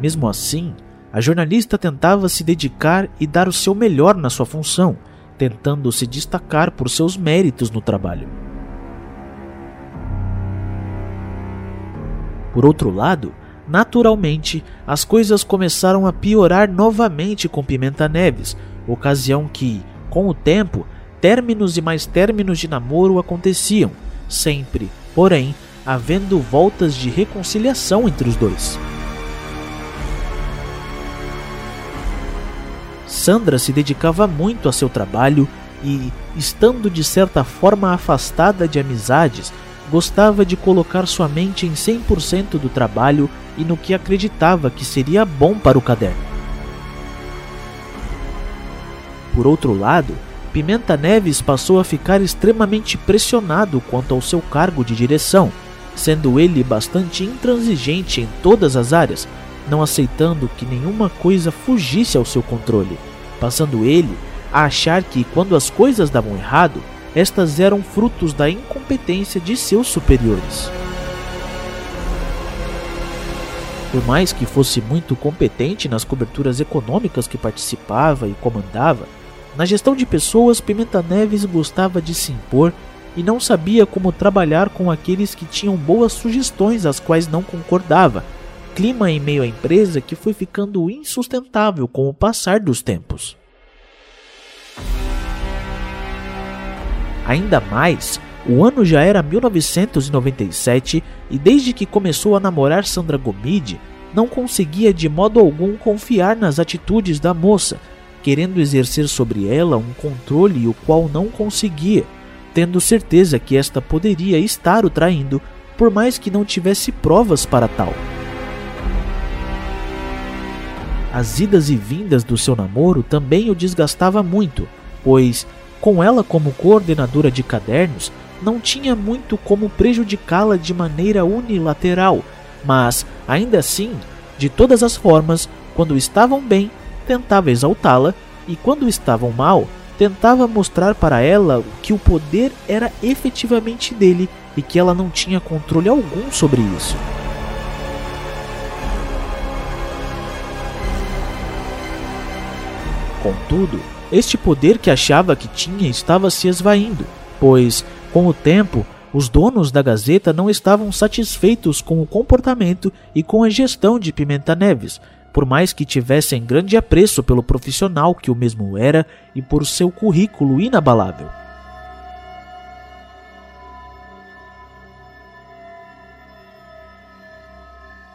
S5: Mesmo assim, a jornalista tentava se dedicar e dar o seu melhor na sua função, tentando se destacar por seus méritos no trabalho. Por outro lado, naturalmente, as coisas começaram a piorar novamente com Pimenta Neves, ocasião que, com o tempo, términos e mais términos de namoro aconteciam, sempre, porém, havendo voltas de reconciliação entre os dois. Sandra se dedicava muito a seu trabalho e, estando de certa forma afastada de amizades, gostava de colocar sua mente em 100% do trabalho e no que acreditava que seria bom para o caderno. Por outro lado, Pimenta Neves passou a ficar extremamente pressionado quanto ao seu cargo de direção, sendo ele bastante intransigente em todas as áreas, não aceitando que nenhuma coisa fugisse ao seu controle, passando ele a achar que quando as coisas davam errado, estas eram frutos da incompetência de seus superiores. Por mais que fosse muito competente nas coberturas econômicas que participava e comandava, na gestão de pessoas Pimenta Neves gostava de se impor e não sabia como trabalhar com aqueles que tinham boas sugestões às quais não concordava. Clima em meio à empresa que foi ficando insustentável com o passar dos tempos. Ainda mais, o ano já era 1997 e desde que começou a namorar Sandra Gomide, não conseguia de modo algum confiar nas atitudes da moça, querendo exercer sobre ela um controle o qual não conseguia, tendo certeza que esta poderia estar o traindo, por mais que não tivesse provas para tal. As idas e vindas do seu namoro também o desgastava muito, pois com ela como coordenadora de cadernos, não tinha muito como prejudicá-la de maneira unilateral, mas, ainda assim, de todas as formas, quando estavam bem, tentava exaltá-la, e quando estavam mal, tentava mostrar para ela que o poder era efetivamente dele e que ela não tinha controle algum sobre isso. Contudo, este poder que achava que tinha estava se esvaindo, pois, com o tempo, os donos da Gazeta não estavam satisfeitos com o comportamento e com a gestão de Pimenta Neves, por mais que tivessem grande apreço pelo profissional que o mesmo era e por seu currículo inabalável.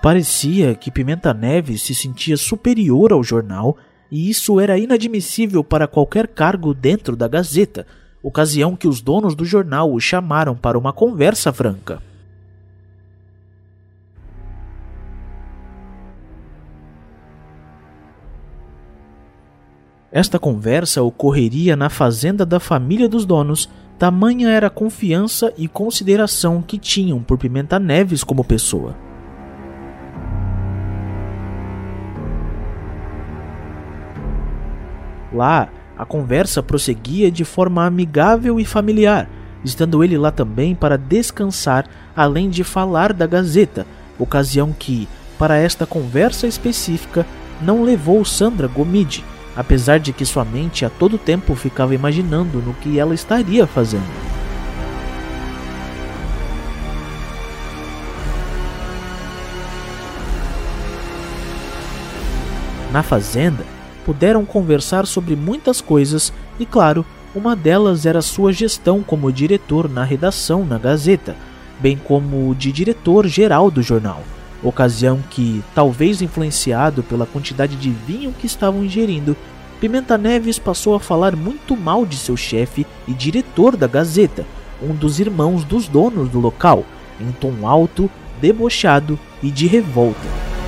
S5: Parecia que Pimenta Neves se sentia superior ao jornal e isso era inadmissível para qualquer cargo dentro da Gazeta, ocasião que os donos do jornal o chamaram para uma conversa franca. Esta conversa ocorreria na fazenda da família dos donos, tamanha era a confiança e consideração que tinham por Pimenta Neves como pessoa. Lá, a conversa prosseguia de forma amigável e familiar, estando ele lá também para descansar, além de falar da Gazeta, ocasião que, para esta conversa específica, não levou Sandra Gomide, apesar de que sua mente a todo tempo ficava imaginando no que ela estaria fazendo. Na fazenda, puderam conversar sobre muitas coisas e, claro, uma delas era sua gestão como diretor na redação na Gazeta, bem como de diretor geral do jornal, ocasião que, talvez influenciado pela quantidade de vinho que estavam ingerindo, Pimenta Neves passou a falar muito mal de seu chefe e diretor da Gazeta, um dos irmãos dos donos do local, em tom alto, debochado e de revolta.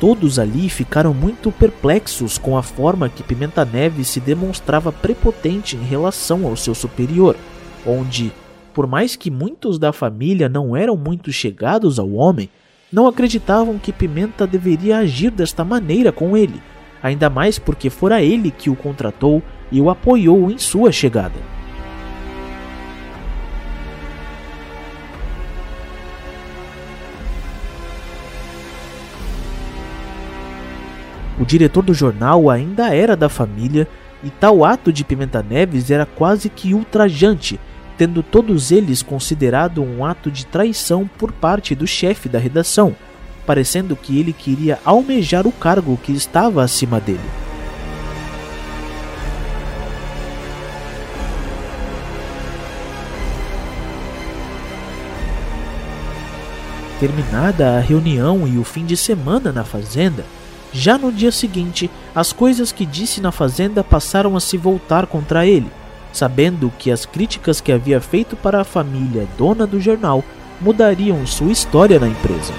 S5: Todos ali ficaram muito perplexos com a forma que Pimenta Neves se demonstrava prepotente em relação ao seu superior, onde, por mais que muitos da família não eram muito chegados ao homem, não acreditavam que Pimenta deveria agir desta maneira com ele, ainda mais porque fora ele que o contratou e o apoiou em sua chegada. O diretor do jornal ainda era da família e tal ato de Pimenta Neves era quase que ultrajante, tendo todos eles considerado um ato de traição por parte do chefe da redação, parecendo que ele queria almejar o cargo que estava acima dele. Terminada a reunião e o fim de semana na fazenda, já no dia seguinte, as coisas que disse na fazenda passaram a se voltar contra ele, sabendo que as críticas que havia feito para a família dona do jornal mudariam sua história na empresa.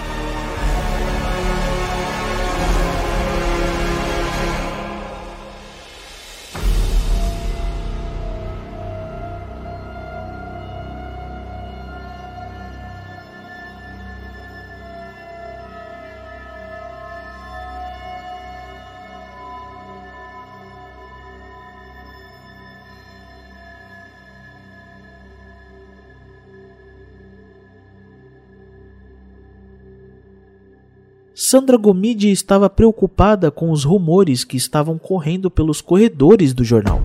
S5: Sandra Gomide estava preocupada com os rumores que estavam correndo pelos corredores do jornal.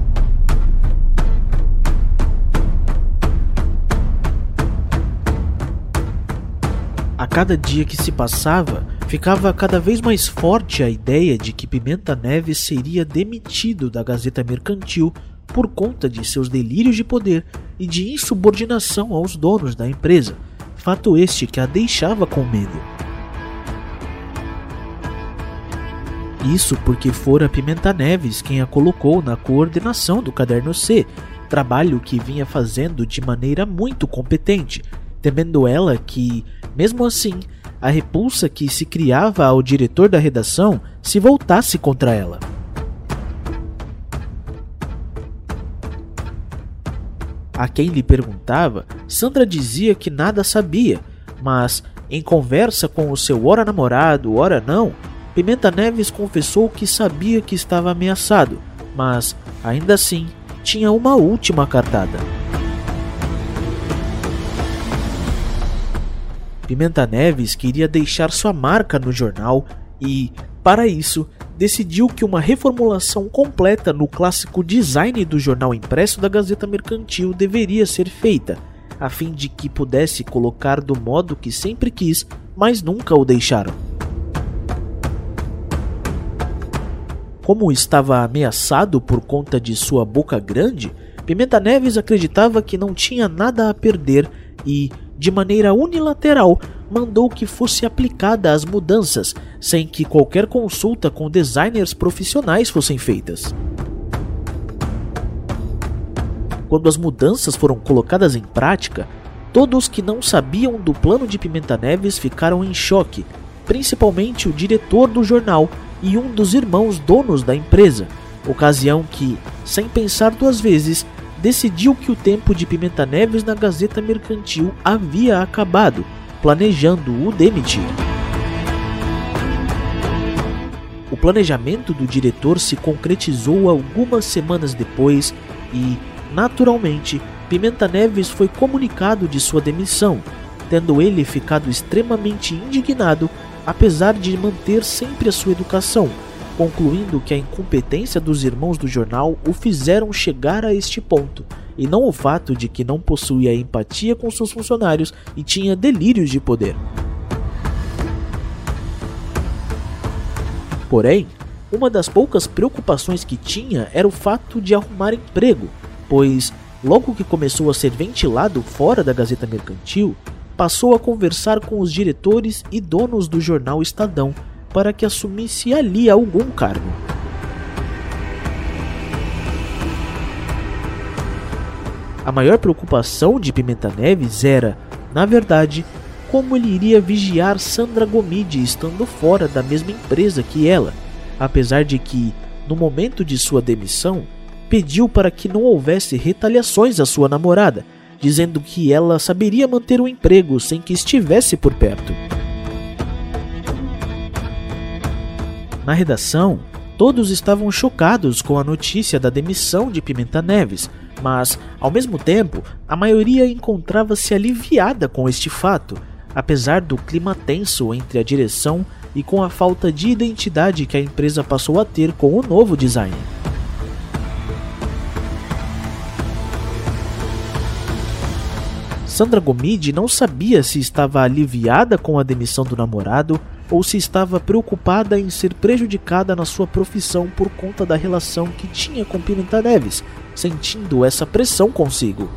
S5: A cada dia que se passava, ficava cada vez mais forte a ideia de que Pimenta Neves seria demitido da Gazeta Mercantil por conta de seus delírios de poder e de insubordinação aos donos da empresa, fato este que a deixava com medo. Isso porque fora Pimenta Neves quem a colocou na coordenação do Caderno C, trabalho que vinha fazendo de maneira muito competente, temendo ela que, mesmo assim, a repulsa que se criava ao diretor da redação se voltasse contra ela. A quem lhe perguntava, Sandra dizia que nada sabia, mas em conversa com o seu ora namorado, ora não, Pimenta Neves confessou que sabia que estava ameaçado, mas, ainda assim, tinha uma última cartada. Pimenta Neves queria deixar sua marca no jornal e, para isso, decidiu que uma reformulação completa no clássico design do jornal impresso da Gazeta Mercantil deveria ser feita, a fim de que pudesse colocar do modo que sempre quis, mas nunca o deixaram. Como estava ameaçado por conta de sua boca grande, Pimenta Neves acreditava que não tinha nada a perder e, de maneira unilateral, mandou que fosse aplicada as mudanças, sem que qualquer consulta com designers profissionais fossem feitas. Quando as mudanças foram colocadas em prática, todos que não sabiam do plano de Pimenta Neves ficaram em choque, principalmente o diretor do jornal, e um dos irmãos donos da empresa, ocasião que, sem pensar duas vezes, decidiu que o tempo de Pimenta Neves na Gazeta Mercantil havia acabado, planejando o demitir. O planejamento do diretor se concretizou algumas semanas depois e, naturalmente, Pimenta Neves foi comunicado de sua demissão, tendo ele ficado extremamente indignado apesar de manter sempre a sua educação, concluindo que a incompetência dos irmãos do jornal o fizeram chegar a este ponto, e não o fato de que não possuía empatia com seus funcionários e tinha delírios de poder. Porém, uma das poucas preocupações que tinha era o fato de arrumar emprego, pois, logo que começou a ser ventilado fora da Gazeta Mercantil, passou a conversar com os diretores e donos do jornal Estadão para que assumisse ali algum cargo. A maior preocupação de Pimenta Neves era, na verdade, como ele iria vigiar Sandra Gomide estando fora da mesma empresa que ela, apesar de que, no momento de sua demissão, pediu para que não houvesse retaliações à sua namorada, dizendo que ela saberia manter o emprego sem que estivesse por perto. Na redação, todos estavam chocados com a notícia da demissão de Pimenta Neves, mas, ao mesmo tempo, a maioria encontrava-se aliviada com este fato, apesar do clima tenso entre a direção e com a falta de identidade que a empresa passou a ter com o novo design. Sandra Gomide não sabia se estava aliviada com a demissão do namorado ou se estava preocupada em ser prejudicada na sua profissão por conta da relação que tinha com Pimenta Neves, sentindo essa pressão consigo.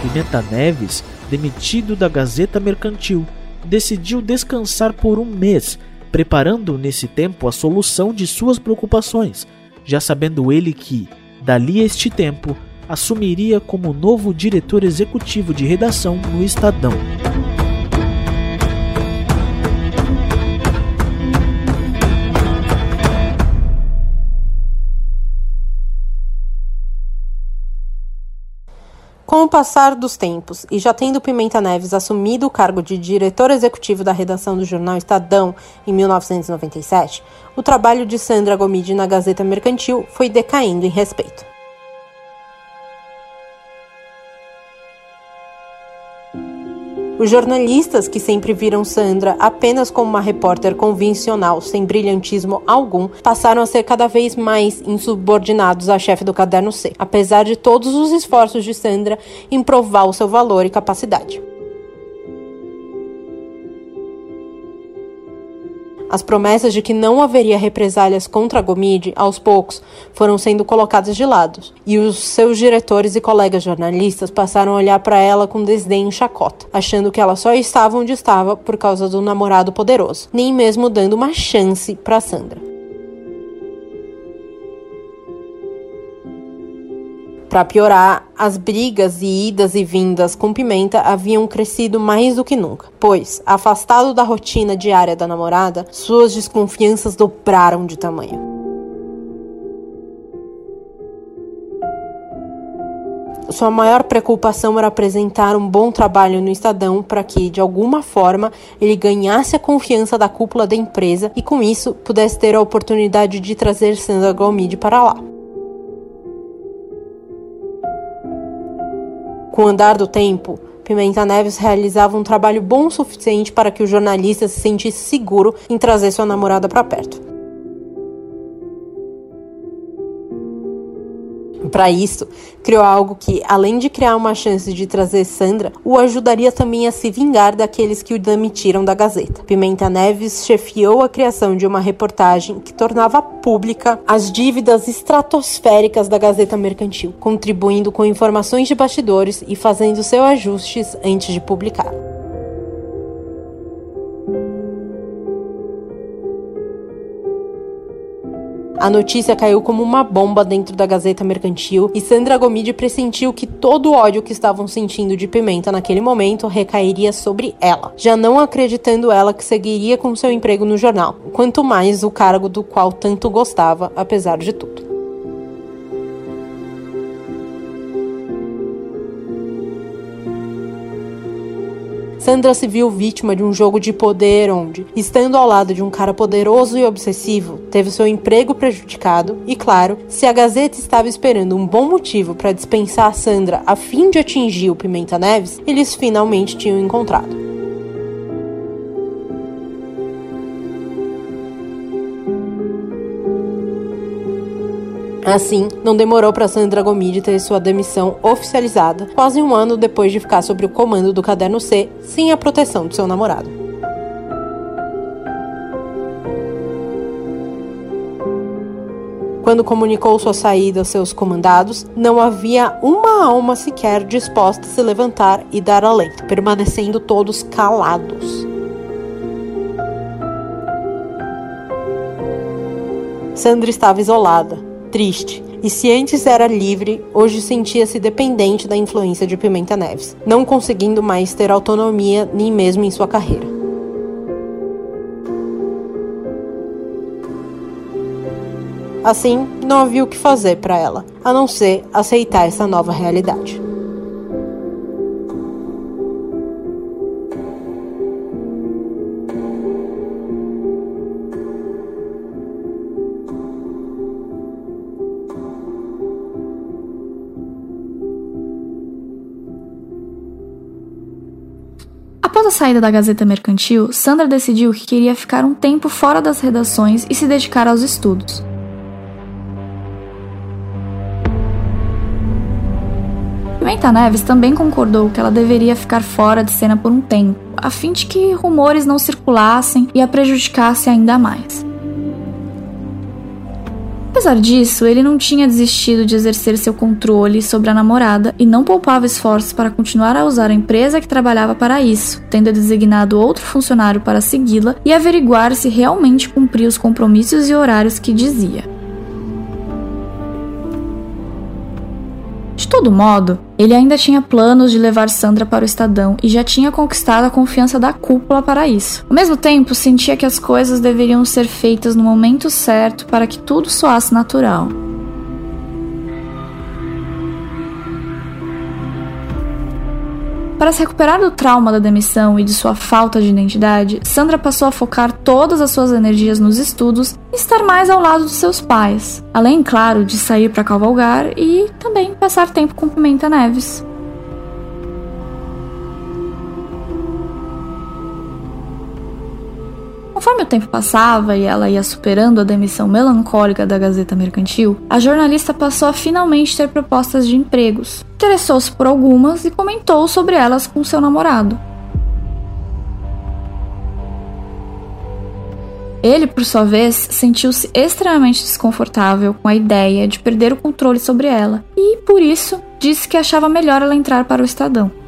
S5: Pimenta Neves, demitido da Gazeta Mercantil, decidiu descansar por um mês, preparando nesse tempo a solução de suas preocupações já sabendo ele que, Dali a este tempo, assumiria como novo diretor executivo de redação no Estadão.
S7: Com o passar dos tempos e já tendo Pimenta Neves assumido o cargo de diretor executivo da redação do jornal Estadão em 1997, o trabalho de Sandra Gomide na Gazeta Mercantil foi decaindo em respeito. Os jornalistas, que sempre viram Sandra apenas como uma repórter convencional, sem brilhantismo algum, passaram a ser cada vez mais insubordinados à chefe do Caderno C, apesar de todos os esforços de Sandra em provar o seu valor e capacidade. As promessas de que não haveria represálias contra Gomide, aos poucos, foram sendo colocadas de lado, e os seus diretores e colegas jornalistas passaram a olhar para ela com desdém e chacota, achando que ela só estava onde estava por causa do namorado poderoso, nem mesmo dando uma chance para Sandra. Para piorar, as brigas e idas e vindas com Pimenta haviam crescido mais do que nunca, pois, afastado da rotina diária da namorada, suas desconfianças dobraram de tamanho. Sua maior preocupação era apresentar um bom trabalho no Estadão para que, de alguma forma, ele ganhasse a confiança da cúpula da empresa e, com isso, pudesse ter a oportunidade de trazer Sandra Golmide para lá. Com o andar do tempo, Pimenta Neves realizava um trabalho bom o suficiente para que o jornalista se sentisse seguro em trazer sua namorada para perto. Para isso, criou algo que, além de criar uma chance de trazer Sandra, o ajudaria também a se vingar daqueles que o demitiram da Gazeta. Pimenta Neves chefiou a criação de uma reportagem que tornava pública as dívidas estratosféricas da Gazeta Mercantil, contribuindo com informações de bastidores e fazendo seus ajustes antes de publicar. A notícia caiu como uma bomba dentro da Gazeta Mercantil e Sandra Gomide pressentiu que todo o ódio que estavam sentindo de Pimenta naquele momento recairia sobre ela, já não acreditando ela que seguiria com seu emprego no jornal, quanto mais o cargo do qual tanto gostava, apesar de tudo. Sandra se viu vítima de um jogo de poder onde, estando ao lado de um cara poderoso e obsessivo, teve seu emprego prejudicado e, claro, se a Gazeta estava esperando um bom motivo para dispensar a Sandra a fim de atingir o Pimenta Neves, eles finalmente tinham encontrado. Assim, não demorou para Sandra Gomide ter sua demissão oficializada, quase um ano depois de ficar sob o comando do Caderno C, sem a proteção do seu namorado. Quando comunicou sua saída aos seus comandados, não havia uma alma sequer disposta a se levantar e dar alento, permanecendo todos calados. Sandra estava isolada, triste. E se antes era livre, hoje sentia-se dependente da influência de Pimenta Neves, não conseguindo mais ter autonomia nem mesmo em sua carreira. Assim, não havia o que fazer para ela, a não ser aceitar essa nova realidade.
S1: Saída da Gazeta Mercantil, Sandra decidiu que queria ficar um tempo fora das redações e se dedicar aos estudos. Pimenta Neves também concordou que ela deveria ficar fora de cena por um tempo, a fim de que rumores não circulassem e a prejudicasse ainda mais. Apesar disso, ele não tinha desistido de exercer seu controle sobre a namorada e não poupava esforços para continuar a usar a empresa que trabalhava para isso, tendo designado outro funcionário para segui-la e averiguar se realmente cumpria os compromissos e horários que dizia. Todo modo, ele ainda tinha planos de levar Sandra para o Estadão e já tinha conquistado a confiança da cúpula para isso. Ao mesmo tempo, sentia que as coisas deveriam ser feitas no momento certo para que tudo soasse natural. Para se recuperar do trauma da demissão e de sua falta de identidade, Sandra passou a focar todas as suas energias nos estudos e estar mais ao lado dos seus pais, além, claro, de sair para cavalgar e também passar tempo com Pimenta Neves. Conforme o tempo passava e ela ia superando a demissão melancólica da Gazeta Mercantil, a jornalista passou a finalmente ter propostas de empregos. Interessou-se por algumas e comentou sobre elas com seu namorado. Ele, por sua vez, sentiu-se extremamente desconfortável com a ideia de perder o controle sobre ela e, por isso, disse que achava melhor ela entrar para o Estadão.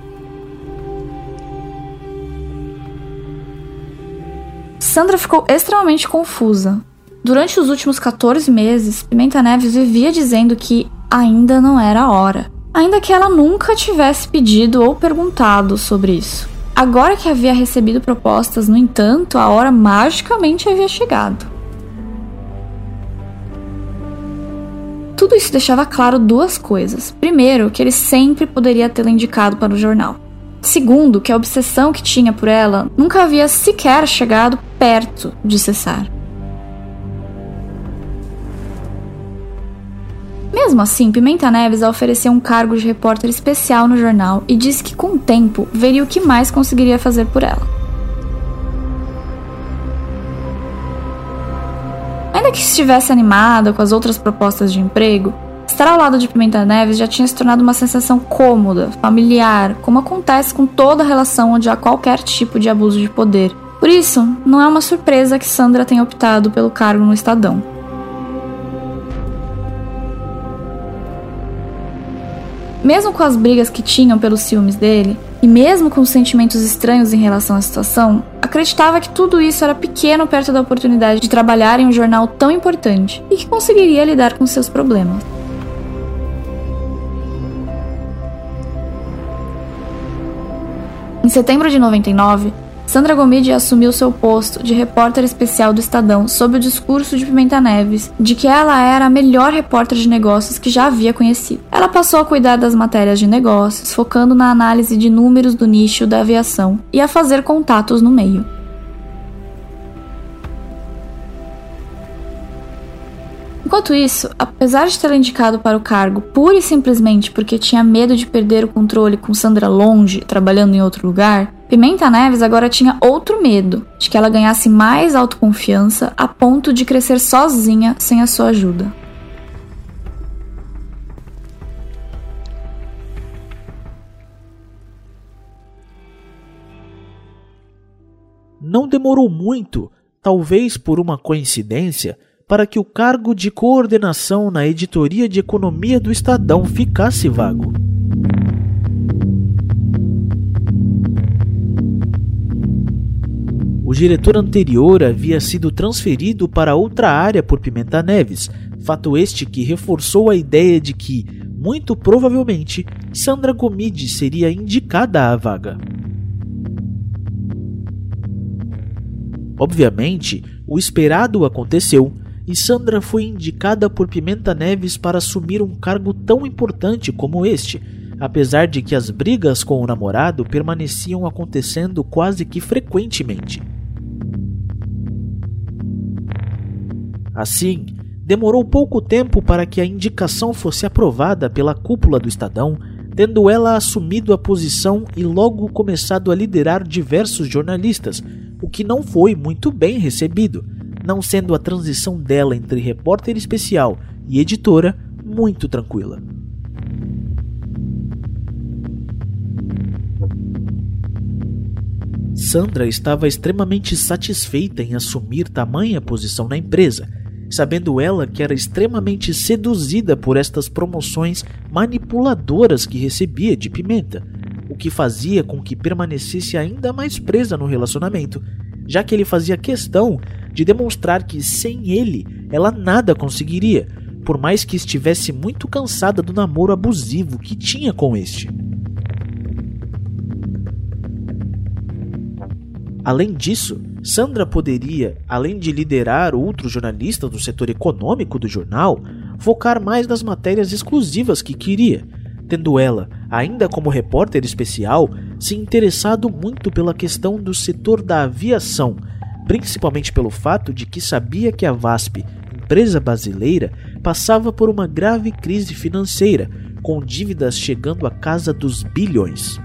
S1: Sandra ficou extremamente confusa. Durante os últimos 14 meses, Pimenta Neves vivia dizendo que ainda não era a hora, ainda que ela nunca tivesse pedido ou perguntado sobre isso. Agora que havia recebido propostas, no entanto, a hora magicamente havia chegado. Tudo isso deixava claro duas coisas. Primeiro, que ele sempre poderia tê-la indicado para o jornal. Segundo, que a obsessão que tinha por ela nunca havia sequer chegado perto de cessar. Mesmo assim, Pimenta Neves ofereceu um cargo de repórter especial no jornal e disse que com o tempo veria o que mais conseguiria fazer por ela. Ainda que estivesse animada com as outras propostas de emprego, Estar ao lado de Pimenta Neves já tinha se tornado uma sensação cômoda, familiar, como acontece com toda relação onde há qualquer tipo de abuso de poder. Por isso, não é uma surpresa que Sandra tenha optado pelo cargo no Estadão. Mesmo com as brigas que tinham pelos ciúmes dele, e mesmo com sentimentos estranhos em relação à situação, acreditava que tudo isso era pequeno perto da oportunidade de trabalhar em um jornal tão importante e que conseguiria lidar com seus problemas. Em setembro de 99, Sandra Gomide assumiu seu posto de repórter especial do Estadão sob o discurso de Pimenta Neves de que ela era a melhor repórter de negócios que já havia conhecido. Ela passou a cuidar das matérias de negócios, focando na análise de números do nicho da aviação e a fazer contatos no meio. Enquanto isso, apesar de tê-la indicado para o cargo pura e simplesmente porque tinha medo de perder o controle com Sandra longe, trabalhando em outro lugar, Pimenta Neves agora tinha outro medo, de que ela ganhasse mais autoconfiança a ponto de crescer sozinha sem a sua ajuda.
S5: Não demorou muito, talvez por uma coincidência, para que o cargo de coordenação na editoria de economia do Estadão ficasse vago. O diretor anterior havia sido transferido para outra área por Pimenta Neves, fato este que reforçou a ideia de que, muito provavelmente, Sandra Gomide seria indicada à vaga. Obviamente, o esperado aconteceu e Sandra foi indicada por Pimenta Neves para assumir um cargo tão importante como este, apesar de que as brigas com o namorado permaneciam acontecendo quase que frequentemente. Assim, demorou pouco tempo para que a indicação fosse aprovada pela cúpula do Estadão, tendo ela assumido a posição e logo começado a liderar diversos jornalistas, o que não foi muito bem recebido não sendo a transição dela entre repórter especial e editora muito tranquila. Sandra estava extremamente satisfeita em assumir tamanha posição na empresa, sabendo ela que era extremamente seduzida por estas promoções manipuladoras que recebia de Pimenta, o que fazia com que permanecesse ainda mais presa no relacionamento, já que ele fazia questão de demonstrar que sem ele ela nada conseguiria, por mais que estivesse muito cansada do namoro abusivo que tinha com este. Além disso, Sandra poderia, além de liderar outros jornalistas do setor econômico do jornal, focar mais nas matérias exclusivas que queria, tendo ela, ainda como repórter especial, se interessado muito pela questão do setor da aviação, principalmente pelo fato de que sabia que a VASP, empresa brasileira, passava por uma grave crise financeira, com dívidas chegando à casa dos bilhões.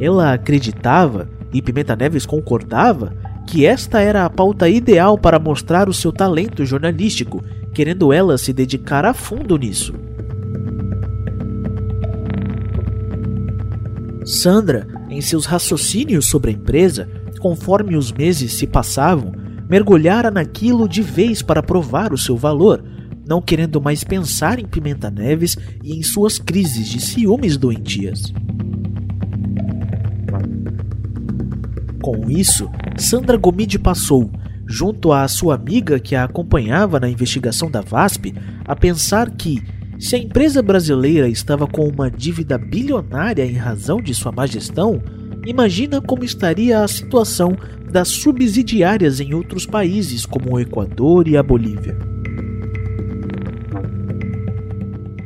S5: Ela acreditava, e Pimenta Neves concordava, que esta era a pauta ideal para mostrar o seu talento jornalístico, querendo ela se dedicar a fundo nisso. Sandra, em seus raciocínios sobre a empresa, conforme os meses se passavam, mergulhara naquilo de vez para provar o seu valor, não querendo mais pensar em Pimenta Neves e em suas crises de ciúmes doentias. Com isso, Sandra Gomide passou, junto à sua amiga que a acompanhava na investigação da VASP, a pensar que, se a empresa brasileira estava com uma dívida bilionária em razão de sua má gestão, imagina como estaria a situação das subsidiárias em outros países como o Equador e a Bolívia.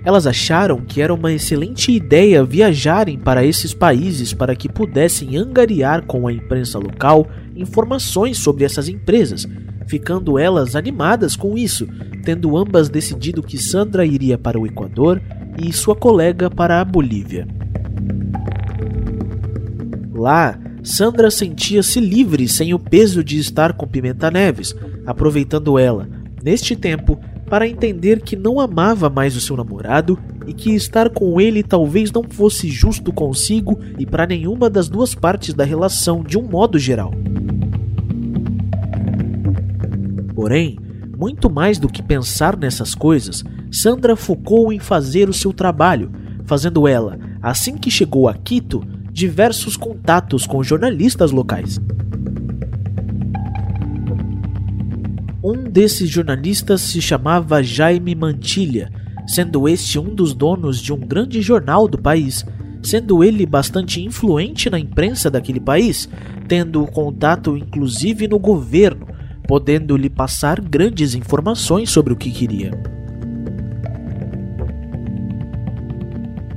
S5: Elas acharam que era uma excelente ideia viajarem para esses países para que pudessem angariar com a imprensa local informações sobre essas empresas, ficando elas animadas com isso, tendo ambas decidido que Sandra iria para o Equador e sua colega para a Bolívia. Lá, Sandra sentia-se livre sem o peso de estar com Pimenta Neves, aproveitando ela, neste tempo, para entender que não amava mais o seu namorado e que estar com ele talvez não fosse justo consigo e para nenhuma das duas partes da relação de um modo geral. Porém, muito mais do que pensar nessas coisas, Sandra focou em fazer o seu trabalho, fazendo ela, assim que chegou a Quito, diversos contatos com jornalistas locais. Um desses jornalistas se chamava Jaime Mantilha, sendo este um dos donos de um grande jornal do país, sendo ele bastante influente na imprensa daquele país, tendo contato inclusive no governo, podendo lhe passar grandes informações sobre o que queria.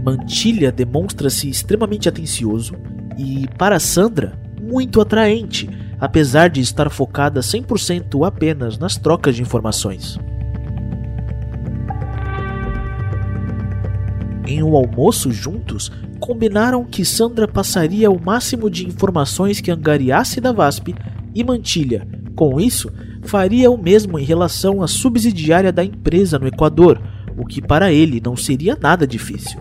S5: Mantilha demonstra-se extremamente atencioso e, para Sandra, muito atraente apesar de estar focada 100% apenas nas trocas de informações. Em um almoço juntos, combinaram que Sandra passaria o máximo de informações que angariasse da VASP e Mantilha, com isso, faria o mesmo em relação à subsidiária da empresa no Equador, o que para ele não seria nada difícil.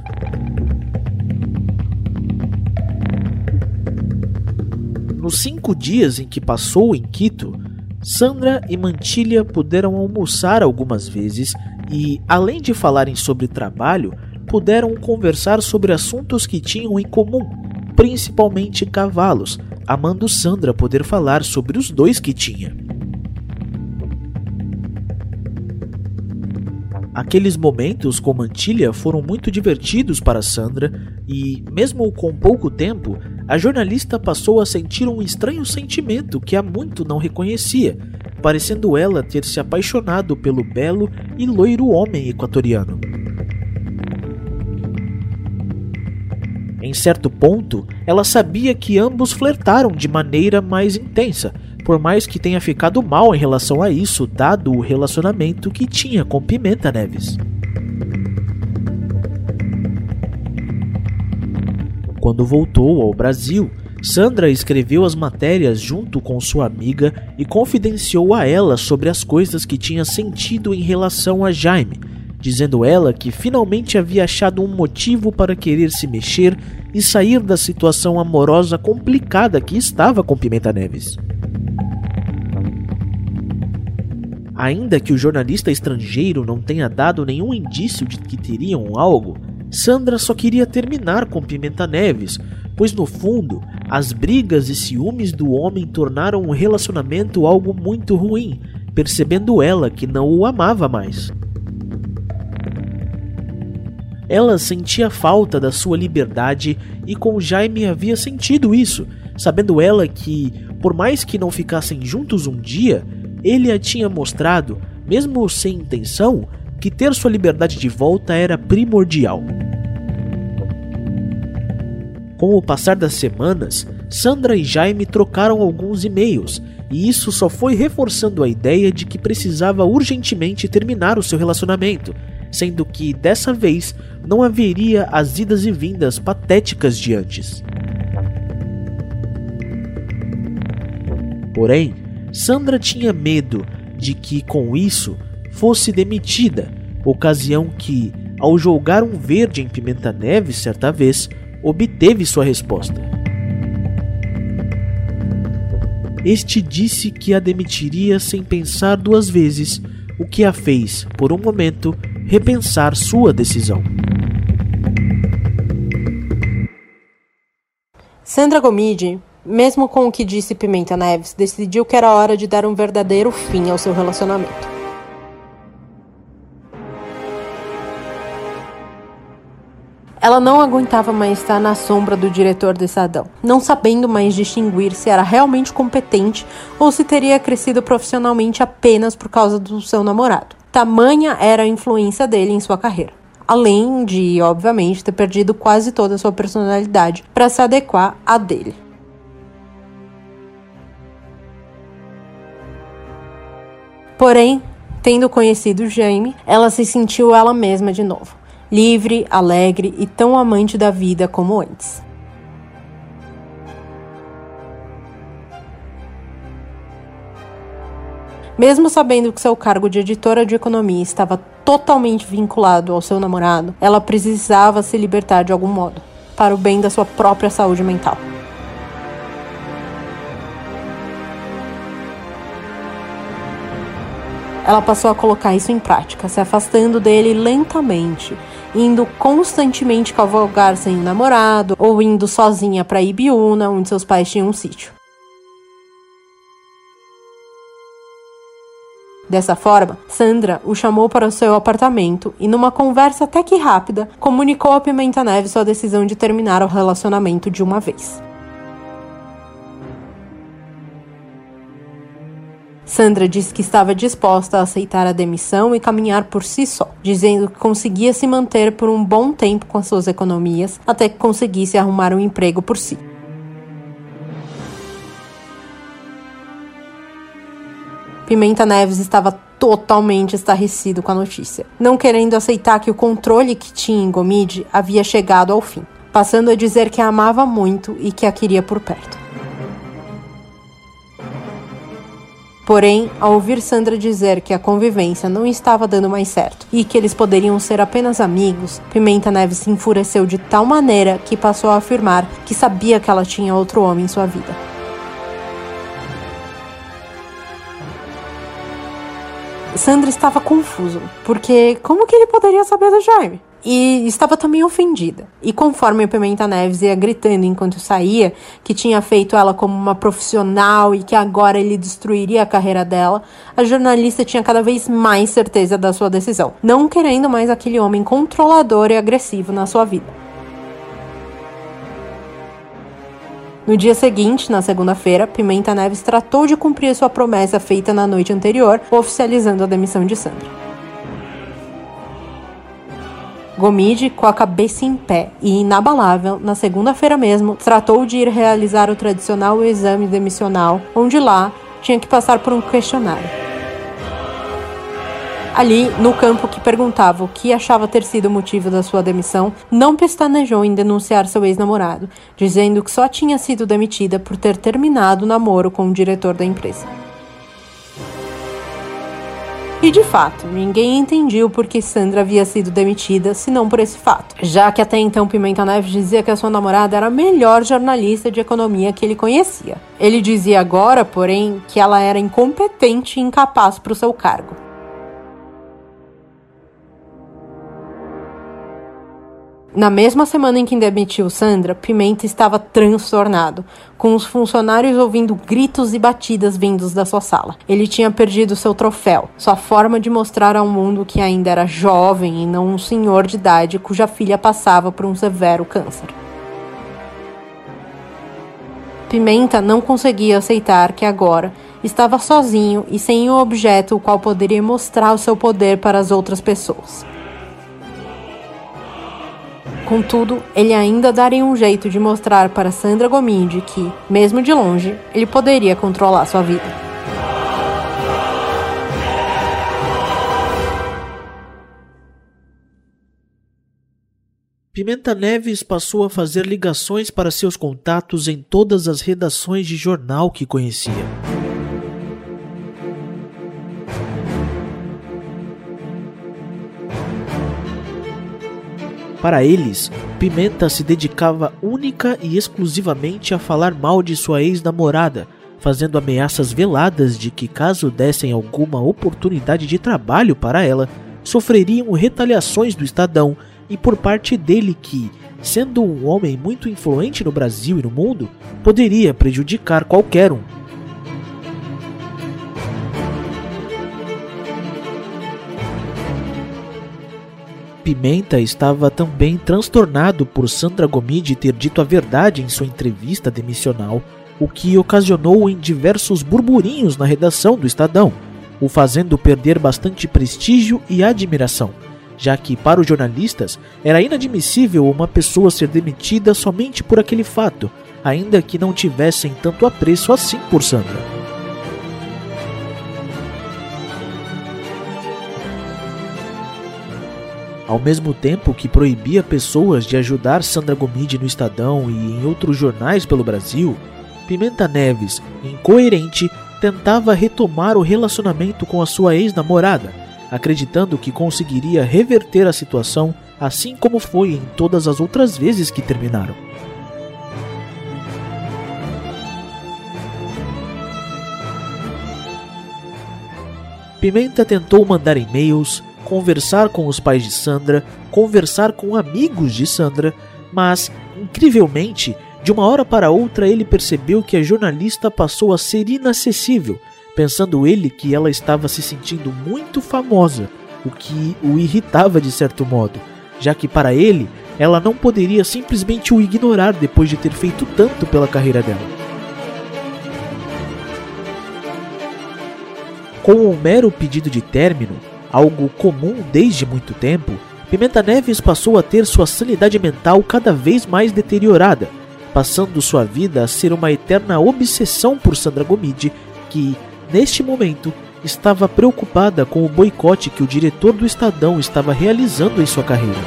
S5: Nos cinco dias em que passou em Quito, Sandra e Mantilha puderam almoçar algumas vezes e, além de falarem sobre trabalho, puderam conversar sobre assuntos que tinham em comum, principalmente cavalos, amando Sandra poder falar sobre os dois que tinha. Aqueles momentos com Mantilha foram muito divertidos para Sandra e, mesmo com pouco tempo, a jornalista passou a sentir um estranho sentimento que há muito não reconhecia, parecendo ela ter se apaixonado pelo belo e loiro homem equatoriano. Em certo ponto, ela sabia que ambos flertaram de maneira mais intensa, por mais que tenha ficado mal em relação a isso, dado o relacionamento que tinha com Pimenta Neves. Quando voltou ao Brasil, Sandra escreveu as matérias junto com sua amiga e confidenciou a ela sobre as coisas que tinha sentido em relação a Jaime, dizendo ela que finalmente havia achado um motivo para querer se mexer e sair da situação amorosa complicada que estava com Pimenta Neves. Ainda que o jornalista estrangeiro não tenha dado nenhum indício de que teriam algo, Sandra só queria terminar com Pimenta Neves, pois no fundo, as brigas e ciúmes do homem tornaram o relacionamento algo muito ruim, percebendo ela que não o amava mais. Ela sentia falta da sua liberdade e com Jaime havia sentido isso, sabendo ela que, por mais que não ficassem juntos um dia, ele a tinha mostrado, mesmo sem intenção, que ter sua liberdade de volta era primordial. Com o passar das semanas, Sandra e Jaime trocaram alguns e-mails, e isso só foi reforçando a ideia de que precisava urgentemente terminar o seu relacionamento, sendo que dessa vez não haveria as idas e vindas patéticas de antes. Porém, Sandra tinha medo de que com isso fosse demitida, ocasião que, ao jogar um verde em Pimenta Neves certa vez, obteve sua resposta. Este disse que a demitiria sem pensar duas vezes, o que a fez, por um momento, repensar sua decisão.
S7: Sandra Gomide, mesmo com o que disse Pimenta Neves, decidiu que era hora de dar um verdadeiro fim ao seu relacionamento. Ela não aguentava mais estar na sombra do diretor do Estadão, não sabendo mais distinguir se era realmente competente ou se teria crescido profissionalmente apenas por causa do seu namorado. Tamanha era a influência dele em sua carreira. Além de, obviamente, ter perdido quase toda a sua personalidade para se adequar à dele. Porém, tendo conhecido Jaime, ela se sentiu ela mesma de novo, livre, alegre e tão amante da vida como antes. Mesmo sabendo que seu cargo de editora de economia estava totalmente vinculado ao seu namorado, ela precisava se libertar de algum modo, para o bem da sua própria saúde mental. ela passou a colocar isso em prática, se afastando dele lentamente, indo constantemente cavalgar sem o namorado ou indo sozinha para Ibiúna, onde seus pais tinham um sítio. Dessa forma, Sandra o chamou para o seu apartamento e, numa conversa até que rápida, comunicou a Pimenta Neves sua decisão de terminar o relacionamento de uma vez. Sandra disse que estava disposta a aceitar a demissão e caminhar por si só, dizendo que conseguia se manter por um bom tempo com suas economias até que conseguisse arrumar um emprego por si. Pimenta Neves estava totalmente estarrecido com a notícia, não querendo aceitar que o controle que tinha em Gomide havia chegado ao fim, passando a dizer que a amava muito e que a queria por perto. Porém, ao ouvir Sandra dizer que a convivência não estava dando mais certo e que eles poderiam ser apenas amigos, Pimenta Neves se enfureceu de tal maneira que passou a afirmar que sabia que ela tinha outro homem em sua vida. Sandra estava confuso, porque como que ele poderia saber do Jaime? e estava também ofendida. E conforme Pimenta Neves ia gritando enquanto saía que tinha feito ela como uma profissional e que agora ele destruiria a carreira dela, a jornalista tinha cada vez mais certeza da sua decisão, não querendo mais aquele homem controlador e agressivo na sua vida. No dia seguinte, na segunda-feira, Pimenta Neves tratou de cumprir sua promessa feita na noite anterior, oficializando a demissão de Sandra. Gomide, com a cabeça em pé e inabalável, na segunda-feira mesmo, tratou de ir realizar o tradicional exame demissional, onde lá tinha que passar por um questionário. Ali, no campo que perguntava o que achava ter sido o motivo da sua demissão, não pestanejou em denunciar seu ex-namorado, dizendo que só tinha sido demitida por ter terminado o namoro com o diretor da empresa. E de fato, ninguém entendia por que Sandra havia sido demitida, senão por esse fato, já que até então Pimenta Neves dizia que a sua namorada era a melhor jornalista de economia que ele conhecia. Ele dizia agora, porém, que ela era incompetente e incapaz para o seu cargo. Na mesma semana em que demitiu Sandra, Pimenta estava transtornado, com os funcionários ouvindo gritos e batidas vindos da sua sala. Ele tinha perdido seu troféu, sua forma de mostrar ao mundo que ainda era jovem e não um senhor de idade cuja filha passava por um severo câncer. Pimenta não conseguia aceitar que agora estava sozinho e sem um objeto o qual poderia mostrar o seu poder para as outras pessoas. Contudo, ele ainda daria um jeito de mostrar para Sandra Gomide que, mesmo de longe, ele poderia controlar sua vida.
S5: Pimenta Neves passou a fazer ligações para seus contatos em todas as redações de jornal que conhecia. Para eles, Pimenta se dedicava única e exclusivamente a falar mal de sua ex-namorada, fazendo ameaças veladas de que, caso dessem alguma oportunidade de trabalho para ela, sofreriam retaliações do Estadão e por parte dele que, sendo um homem muito influente no Brasil e no mundo, poderia prejudicar qualquer um. Pimenta estava também transtornado por Sandra Gomide ter dito a verdade em sua entrevista demissional, o que ocasionou em diversos burburinhos na redação do Estadão, o fazendo perder bastante prestígio e admiração, já que para os jornalistas era inadmissível uma pessoa ser demitida somente por aquele fato, ainda que não tivessem tanto apreço assim por Sandra. Ao mesmo tempo que proibia pessoas de ajudar Sandra Gomide no Estadão e em outros jornais pelo Brasil, Pimenta Neves, incoerente, tentava retomar o relacionamento com a sua ex-namorada, acreditando que conseguiria reverter a situação assim como foi em todas as outras vezes que terminaram. Pimenta tentou mandar e-mails, conversar com os pais de Sandra, conversar com amigos de Sandra, mas, incrivelmente, de uma hora para outra ele percebeu que a jornalista passou a ser inacessível, pensando ele que ela estava se sentindo muito famosa, o que o irritava de certo modo, já que para ele ela não poderia simplesmente o ignorar depois de ter feito tanto pela carreira dela. Com o mero pedido de término, algo comum desde muito tempo, Pimenta Neves passou a ter sua sanidade mental cada vez mais deteriorada, passando sua vida a ser uma eterna obsessão por Sandra Gomide, que, neste momento, estava preocupada com o boicote que o diretor do Estadão estava realizando em sua carreira.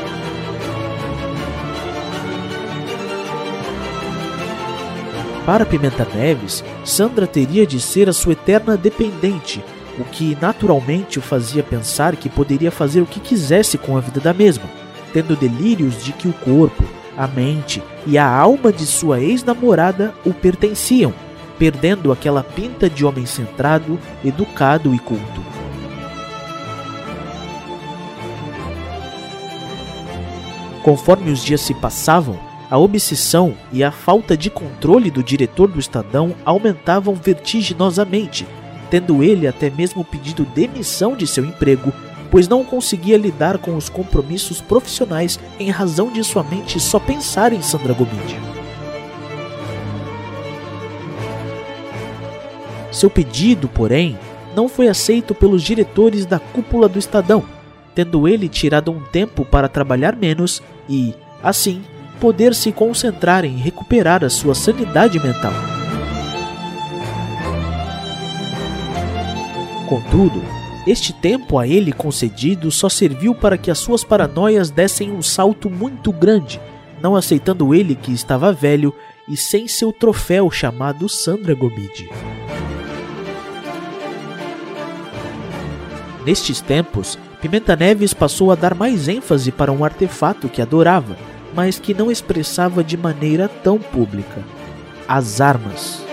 S5: Para Pimenta Neves, Sandra teria de ser a sua eterna dependente, o que naturalmente o fazia pensar que poderia fazer o que quisesse com a vida da mesma, tendo delírios de que o corpo, a mente e a alma de sua ex-namorada o pertenciam, perdendo aquela pinta de homem centrado, educado e culto. Conforme os dias se passavam, a obsessão e a falta de controle do diretor do Estadão aumentavam vertiginosamente tendo ele até mesmo pedido demissão de seu emprego, pois não conseguia lidar com os compromissos profissionais em razão de sua mente só pensar em Sandra Gomide. Seu pedido, porém, não foi aceito pelos diretores da cúpula do Estadão, tendo ele tirado um tempo para trabalhar menos e, assim, poder se concentrar em recuperar a sua sanidade mental. Contudo, este tempo a ele concedido só serviu para que as suas paranoias dessem um salto muito grande, não aceitando ele que estava velho e sem seu troféu chamado Sandra Gomide. Nestes tempos, Pimenta Neves passou a dar mais ênfase para um artefato que adorava, mas que não expressava de maneira tão pública: as armas.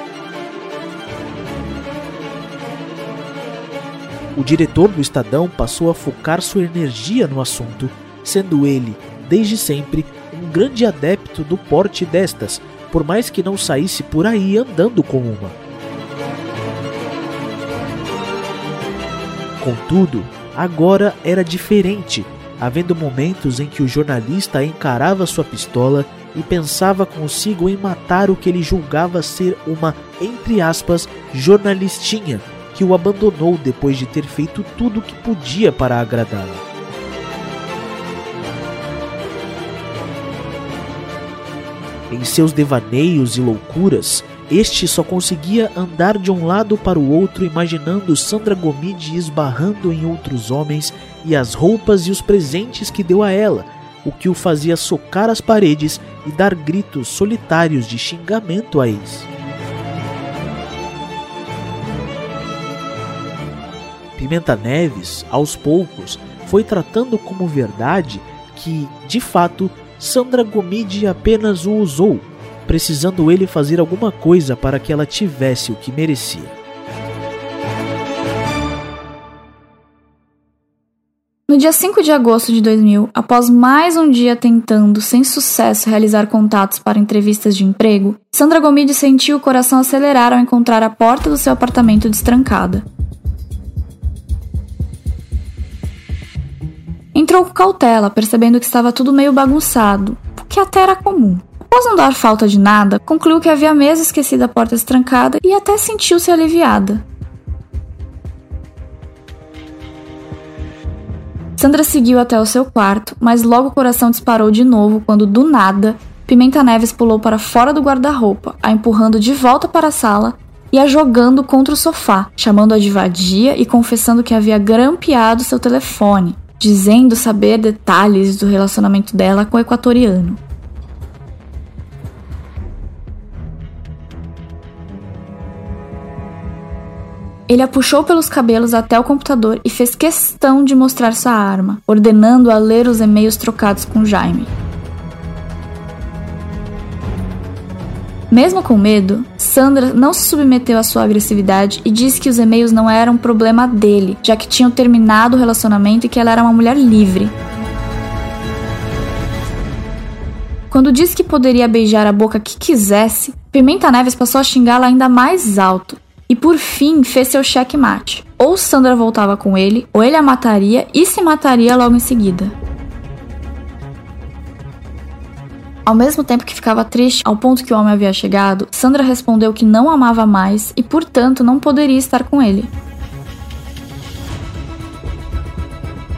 S5: O diretor do Estadão passou a focar sua energia no assunto, sendo ele, desde sempre um grande adepto do porte destas, por mais que não saísse por aí andando com uma. Contudo, agora era diferente, havendo momentos em que o jornalista encarava sua pistola e pensava consigo em matar o que ele julgava ser uma, entre aspas, jornalistinha que o abandonou depois de ter feito tudo o que podia para agradá-la. Em seus devaneios e loucuras, este só conseguia andar de um lado para o outro imaginando Sandra Gomide esbarrando em outros homens e as roupas e os presentes que deu a ela, o que o fazia socar as paredes e dar gritos solitários de xingamento a ex. Pimenta Neves, aos poucos, foi tratando como verdade que, de fato, Sandra Gomide apenas o usou, precisando ele fazer alguma coisa para que ela tivesse o que merecia.
S1: No dia 5 de agosto de 2000, após mais um dia tentando, sem sucesso, realizar contatos para entrevistas de emprego, Sandra Gomide sentiu o coração acelerar ao encontrar a porta do seu apartamento destrancada. Entrou com cautela, percebendo que estava tudo meio bagunçado, o que até era comum. Após não dar falta de nada, concluiu que havia mesmo esquecido a porta estrancada e até sentiu-se aliviada. Sandra seguiu até o seu quarto, mas logo o coração disparou de novo quando, do nada, Pimenta Neves pulou para fora do guarda-roupa, a empurrando de volta para a sala e a jogando contra o sofá, chamando-a de vadia e confessando que havia grampeado seu telefone dizendo saber detalhes do relacionamento dela com o equatoriano. Ele a puxou pelos cabelos até o computador e fez questão de mostrar sua arma, ordenando-a ler os e-mails trocados com Jaime. Mesmo com medo, Sandra não se submeteu à sua agressividade e disse que os e-mails não eram problema dele, já que tinham terminado o relacionamento e que ela era uma mulher livre. Quando disse que poderia beijar a boca que quisesse, Pimenta Neves passou a xingá-la ainda mais alto e por fim fez seu checkmate. Ou Sandra voltava com ele, ou ele a mataria e se mataria logo em seguida. Ao mesmo tempo que ficava triste ao ponto que o homem havia chegado, Sandra respondeu que não amava mais e, portanto, não poderia estar com ele.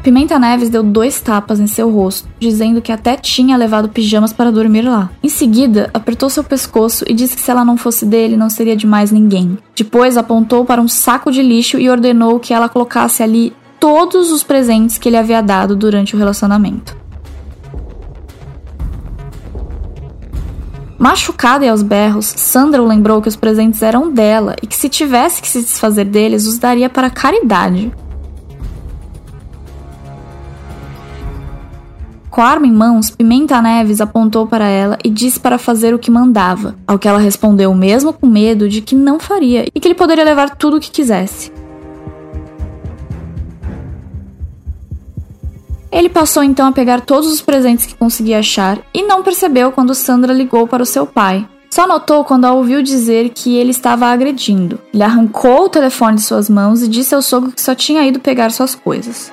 S1: Pimenta Neves deu dois tapas em seu rosto, dizendo que até tinha levado pijamas para dormir lá. Em seguida, apertou seu pescoço e disse que se ela não fosse dele, não seria de mais ninguém. Depois, apontou para um saco de lixo e ordenou que ela colocasse ali todos os presentes que ele havia dado durante o relacionamento. Machucada e aos berros, Sandra lembrou que os presentes eram dela e que se tivesse que se desfazer deles, os daria para caridade. Com a arma em mãos, Pimenta Neves apontou para ela e disse para fazer o que mandava, ao que ela respondeu mesmo com medo de que não faria e que ele poderia levar tudo o que quisesse. Ele passou então a pegar todos os presentes que conseguia achar e não percebeu quando Sandra ligou para o seu pai. Só notou quando a ouviu dizer que ele estava agredindo. Ele arrancou o telefone de suas mãos e disse ao sogro que só tinha ido pegar suas coisas.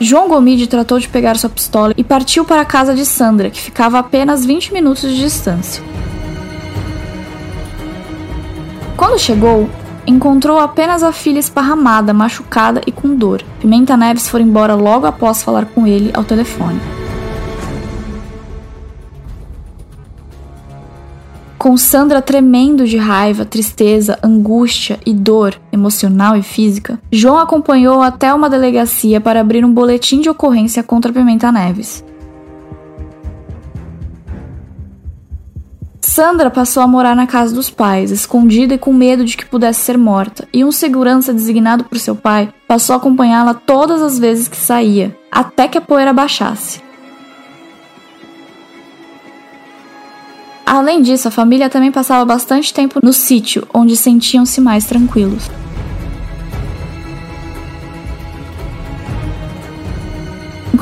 S1: João Gomide tratou de pegar sua pistola e partiu para a casa de Sandra, que ficava a apenas 20 minutos de distância. Quando chegou, Encontrou apenas a filha esparramada, machucada e com dor. Pimenta Neves foi embora logo após falar com ele ao telefone. Com Sandra tremendo de raiva, tristeza, angústia e dor emocional e física, João acompanhou até uma delegacia para abrir um boletim de ocorrência contra Pimenta Neves. Sandra passou a morar na casa dos pais, escondida e com medo de que pudesse ser morta, e um segurança designado por seu pai passou a acompanhá-la todas as vezes que saía, até que a poeira baixasse. Além disso, a família também passava bastante tempo no sítio, onde sentiam-se mais tranquilos.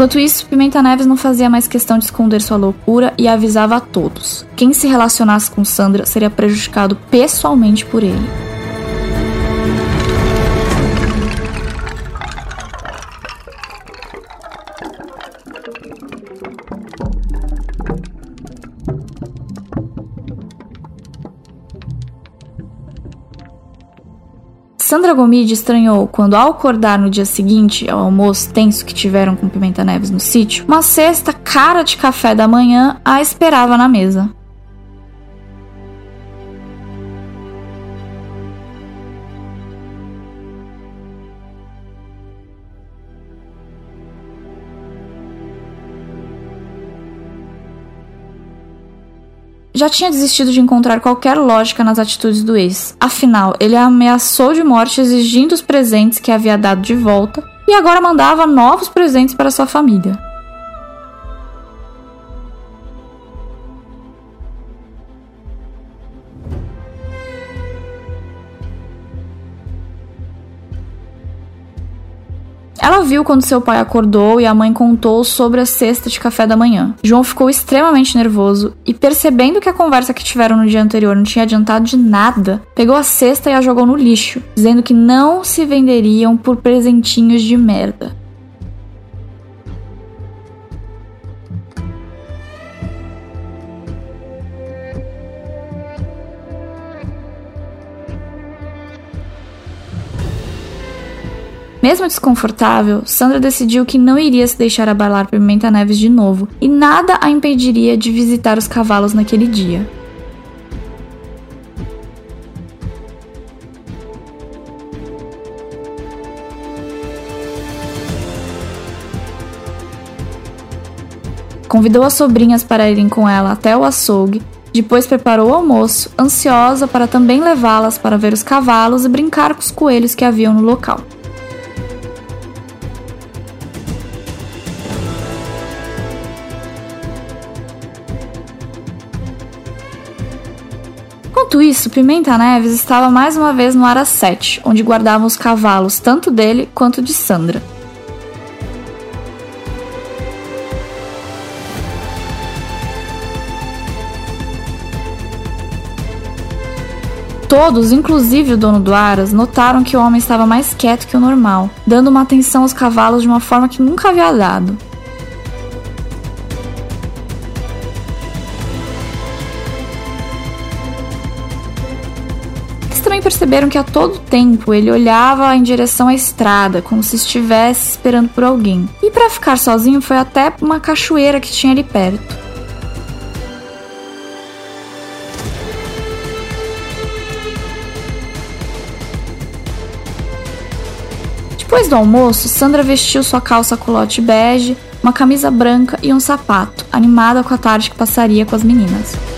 S1: Enquanto isso, Pimenta Neves não fazia mais questão de esconder sua loucura e avisava a todos: quem se relacionasse com Sandra seria prejudicado pessoalmente por ele. Sandra Gomide estranhou quando, ao acordar no dia seguinte ao almoço tenso que tiveram com Pimenta Neves no sítio, uma cesta cara de café da manhã a esperava na mesa. Já tinha desistido de encontrar qualquer lógica nas atitudes do ex. Afinal, ele a ameaçou de morte exigindo os presentes que havia dado de volta e agora mandava novos presentes para sua família. Ela viu quando seu pai acordou e a mãe contou sobre a cesta de café da manhã. João ficou extremamente nervoso e, percebendo que a conversa que tiveram no dia anterior não tinha adiantado de nada, pegou a cesta e a jogou no lixo, dizendo que não se venderiam por presentinhos de merda. Mesmo desconfortável, Sandra decidiu que não iria se deixar abalar por Pimenta Neves de novo e nada a impediria de visitar os cavalos naquele dia. Convidou as sobrinhas para irem com ela até o açougue, depois preparou o almoço, ansiosa para também levá-las para ver os cavalos e brincar com os coelhos que haviam no local. Enquanto isso, Pimenta Neves estava mais uma vez no Ara 7, onde guardavam os cavalos tanto dele quanto de Sandra. Todos, inclusive o dono do Aras, notaram que o homem estava mais quieto que o normal, dando uma atenção aos cavalos de uma forma que nunca havia dado. Perceberam que a todo tempo ele olhava em direção à estrada, como se estivesse esperando por alguém. E para ficar sozinho foi até uma cachoeira que tinha ali perto. Depois do almoço, Sandra vestiu sua calça culote bege, uma camisa branca e um sapato, animada com a tarde que passaria com as meninas.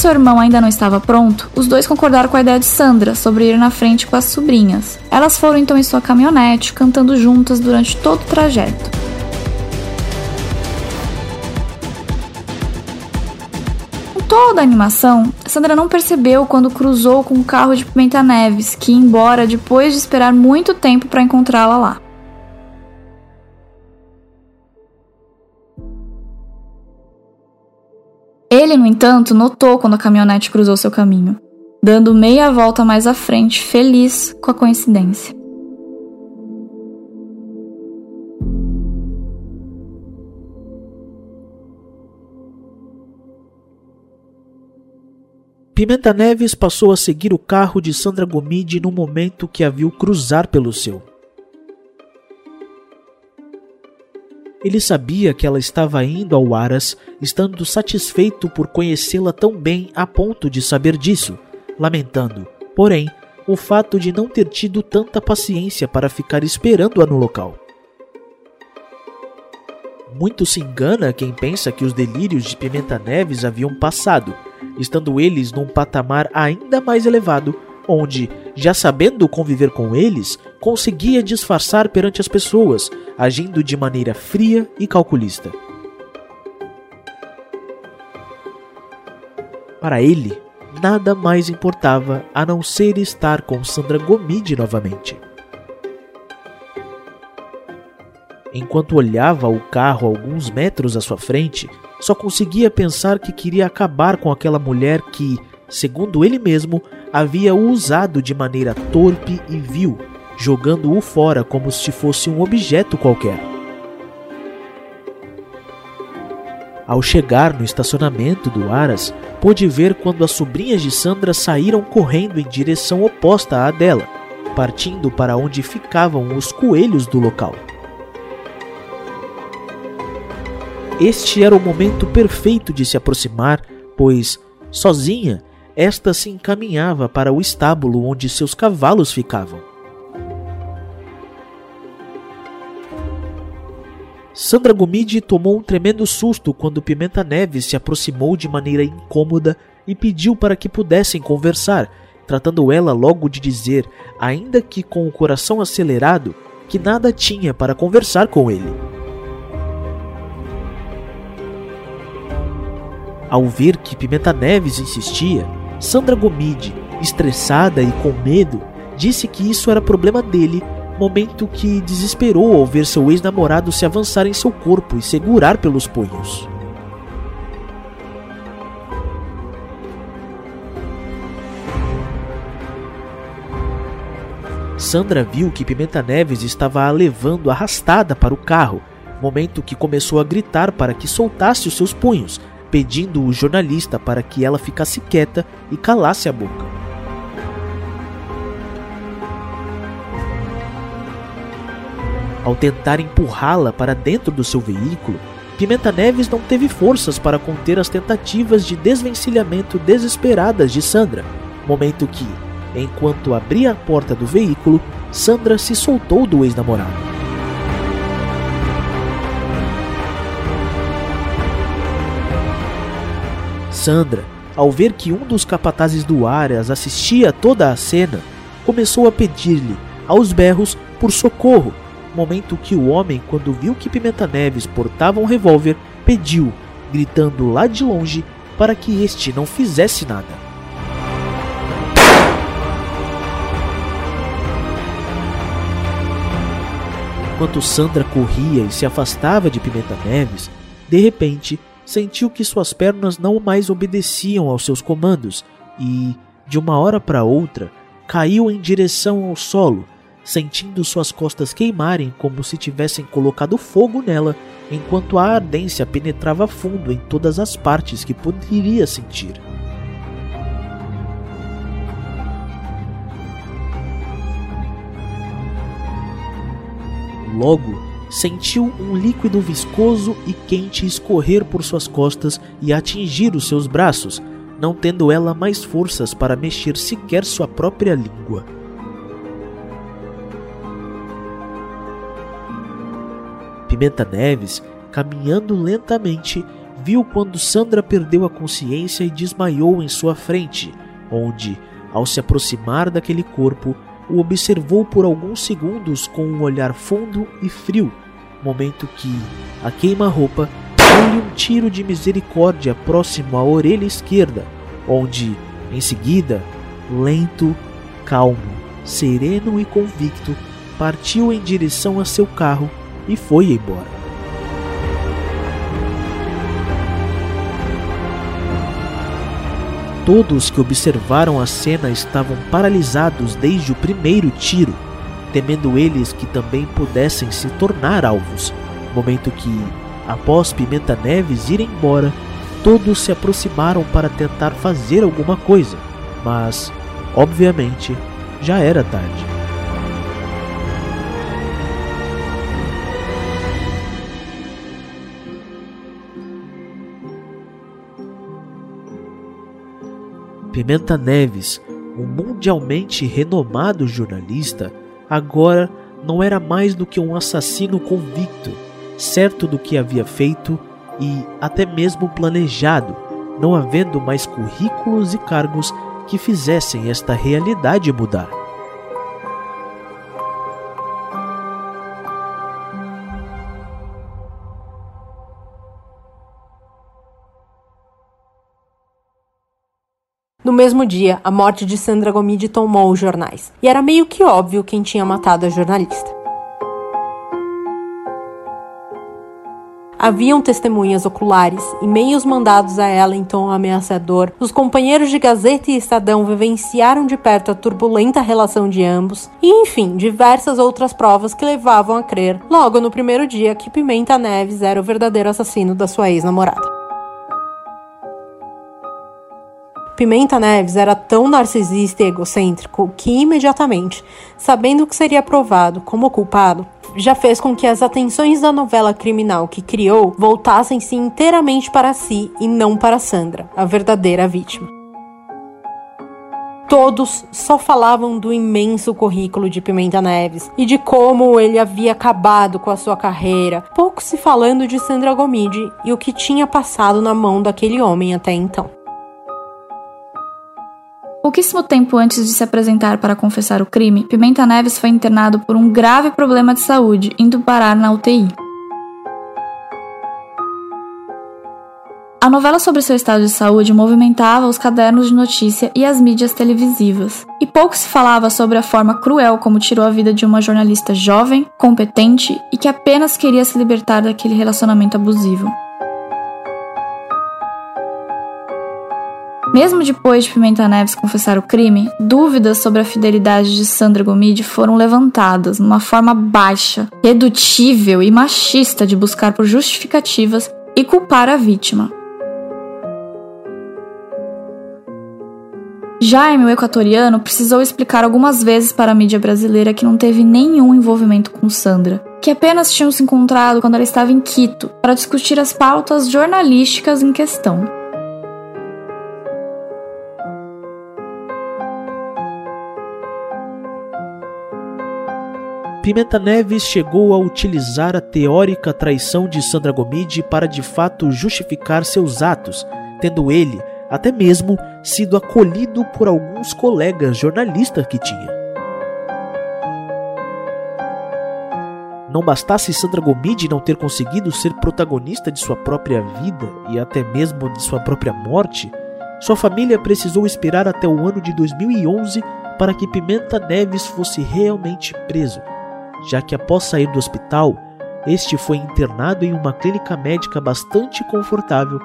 S1: Seu irmão ainda não estava pronto, os dois concordaram com a ideia de Sandra sobre ir na frente com as sobrinhas. Elas foram então em sua caminhonete, cantando juntas durante todo o trajeto. Toda a animação, Sandra não percebeu quando cruzou com o carro de Pimenta Neves, que ia embora depois de esperar muito tempo para encontrá-la lá. Ele, no entanto, notou quando a caminhonete cruzou seu caminho, dando meia volta mais à frente, feliz com a coincidência.
S5: Pimenta Neves passou a seguir o carro de Sandra Gomide no momento que a viu cruzar pelo seu. Ele sabia que ela estava indo ao Aras, estando satisfeito por conhecê-la tão bem a ponto de saber disso, lamentando, porém, o fato de não ter tido tanta paciência para ficar esperando-a no local. Muito se engana quem pensa que os delírios de Pimenta Neves haviam passado, estando eles num patamar ainda mais elevado, onde, já sabendo conviver com eles, conseguia disfarçar perante as pessoas, agindo de maneira fria e calculista. Para ele, nada mais importava a não ser estar com Sandra Gomide novamente. Enquanto olhava o carro alguns metros à sua frente, só conseguia pensar que queria acabar com aquela mulher que, segundo ele mesmo, havia o usado de maneira torpe e vil, jogando-o fora como se fosse um objeto qualquer. Ao chegar no estacionamento do Aras, pôde ver quando as sobrinhas de Sandra saíram correndo em direção oposta à dela, partindo para onde ficavam os coelhos do local. Este era o momento perfeito de se aproximar, pois, sozinha, esta se encaminhava para o estábulo onde seus cavalos ficavam. Sandra Gomide tomou um tremendo susto quando Pimenta Neves se aproximou de maneira incômoda e pediu para que pudessem conversar, tratando ela logo de dizer, ainda que com o coração acelerado, que nada tinha para conversar com ele. Ao ver que Pimenta Neves insistia, Sandra Gomide, estressada e com medo, disse que isso era problema dele momento que desesperou ao ver seu ex-namorado se avançar em seu corpo e segurar pelos punhos. Sandra viu que Pimenta Neves estava a levando arrastada para o carro, momento que começou a gritar para que soltasse os seus punhos, pedindo o jornalista para que ela ficasse quieta e calasse a boca. Ao tentar empurrá-la para dentro do seu veículo, Pimenta Neves não teve forças para conter as tentativas de desvencilhamento desesperadas de Sandra, momento que, enquanto abria a porta do veículo, Sandra se soltou do ex-namorado. Sandra, ao ver que um dos capatazes do Aras assistia toda a cena, começou a pedir-lhe, aos berros, por socorro momento que o homem, quando viu que Pimenta Neves portava um revólver, pediu, gritando lá de longe, para que este não fizesse nada. Enquanto Sandra corria e se afastava de Pimenta Neves, de repente sentiu que suas pernas não mais obedeciam aos seus comandos e, de uma hora para outra, caiu em direção ao solo, sentindo suas costas queimarem como se tivessem colocado fogo nela, enquanto a ardência penetrava fundo em todas as partes que poderia sentir. Logo, sentiu um líquido viscoso e quente escorrer por suas costas e atingir os seus braços, não tendo ela mais forças para mexer sequer sua própria língua. Pimenta Neves, caminhando lentamente, viu quando Sandra perdeu a consciência e desmaiou em sua frente, onde, ao se aproximar daquele corpo, o observou por alguns segundos com um olhar fundo e frio, momento que, a queima-roupa, deu-lhe um tiro de misericórdia próximo à orelha esquerda, onde, em seguida, lento, calmo, sereno e convicto, partiu em direção a seu carro e foi embora. Todos que observaram a cena estavam paralisados desde o primeiro tiro, temendo eles que também pudessem se tornar alvos, momento que, após Pimenta Neves ir embora, todos se aproximaram para tentar fazer alguma coisa, mas, obviamente, já era tarde. Pimenta Neves, um mundialmente renomado jornalista, agora não era mais do que um assassino convicto, certo do que havia feito e até mesmo planejado, não havendo mais currículos e cargos que fizessem esta realidade mudar.
S7: No mesmo dia, a morte de Sandra Gomide tomou os jornais, e era meio que óbvio quem tinha matado a jornalista. Haviam testemunhas oculares, e-mails mandados a ela em tom ameaçador. Os companheiros de Gazeta e Estadão vivenciaram de perto a turbulenta relação de ambos, e enfim, diversas outras provas que levavam a crer, logo no primeiro dia, que Pimenta Neves era o verdadeiro assassino da sua ex-namorada. Pimenta Neves era tão narcisista e egocêntrico que, imediatamente, sabendo que seria aprovado como culpado, já fez com que as atenções da novela criminal que criou voltassem-se inteiramente para si e não para Sandra, a verdadeira vítima. Todos só falavam do imenso currículo de Pimenta Neves e de como ele havia acabado com a sua carreira, pouco se falando de Sandra Gomide e o que tinha passado na mão daquele homem até então.
S1: Pouquíssimo tempo antes de se apresentar para confessar o crime, Pimenta Neves foi internado por um grave problema de saúde, indo parar na UTI. A novela sobre seu estado de saúde movimentava os cadernos de notícia e as mídias televisivas. E pouco se falava sobre a forma cruel como tirou a vida de uma jornalista jovem, competente e que apenas queria se libertar daquele relacionamento abusivo. Mesmo depois de Pimenta Neves confessar o crime, dúvidas sobre a fidelidade de Sandra Gomide foram levantadas numa forma baixa, redutível e machista de buscar por justificativas e culpar a vítima. Jaime, o equatoriano, precisou explicar algumas vezes para a mídia brasileira que não teve nenhum envolvimento com Sandra, que apenas tinham se encontrado quando ela estava em Quito para discutir as pautas jornalísticas em questão.
S5: Pimenta Neves chegou a utilizar a teórica traição de Sandra Gomide para de fato justificar seus atos, tendo ele até mesmo sido acolhido por alguns colegas jornalistas que tinha. Não bastasse Sandra Gomide não ter conseguido ser protagonista de sua própria vida e até mesmo de sua própria morte, sua família precisou esperar até o ano de 2011 para que Pimenta Neves fosse realmente preso já que após sair do hospital, este foi internado em uma clínica médica bastante confortável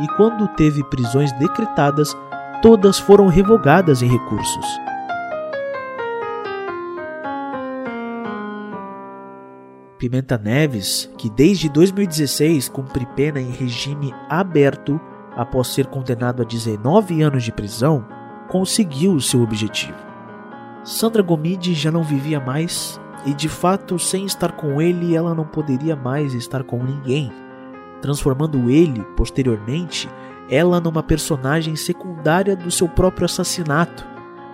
S5: e, quando teve prisões decretadas, todas foram revogadas em recursos. Pimenta Neves, que desde 2016 cumpre pena em regime aberto após ser condenado a 19 anos de prisão, conseguiu o seu objetivo. Sandra Gomide já não vivia mais e de fato, sem estar com ele, ela não poderia mais estar com ninguém, transformando ele, posteriormente, ela numa personagem secundária do seu próprio assassinato,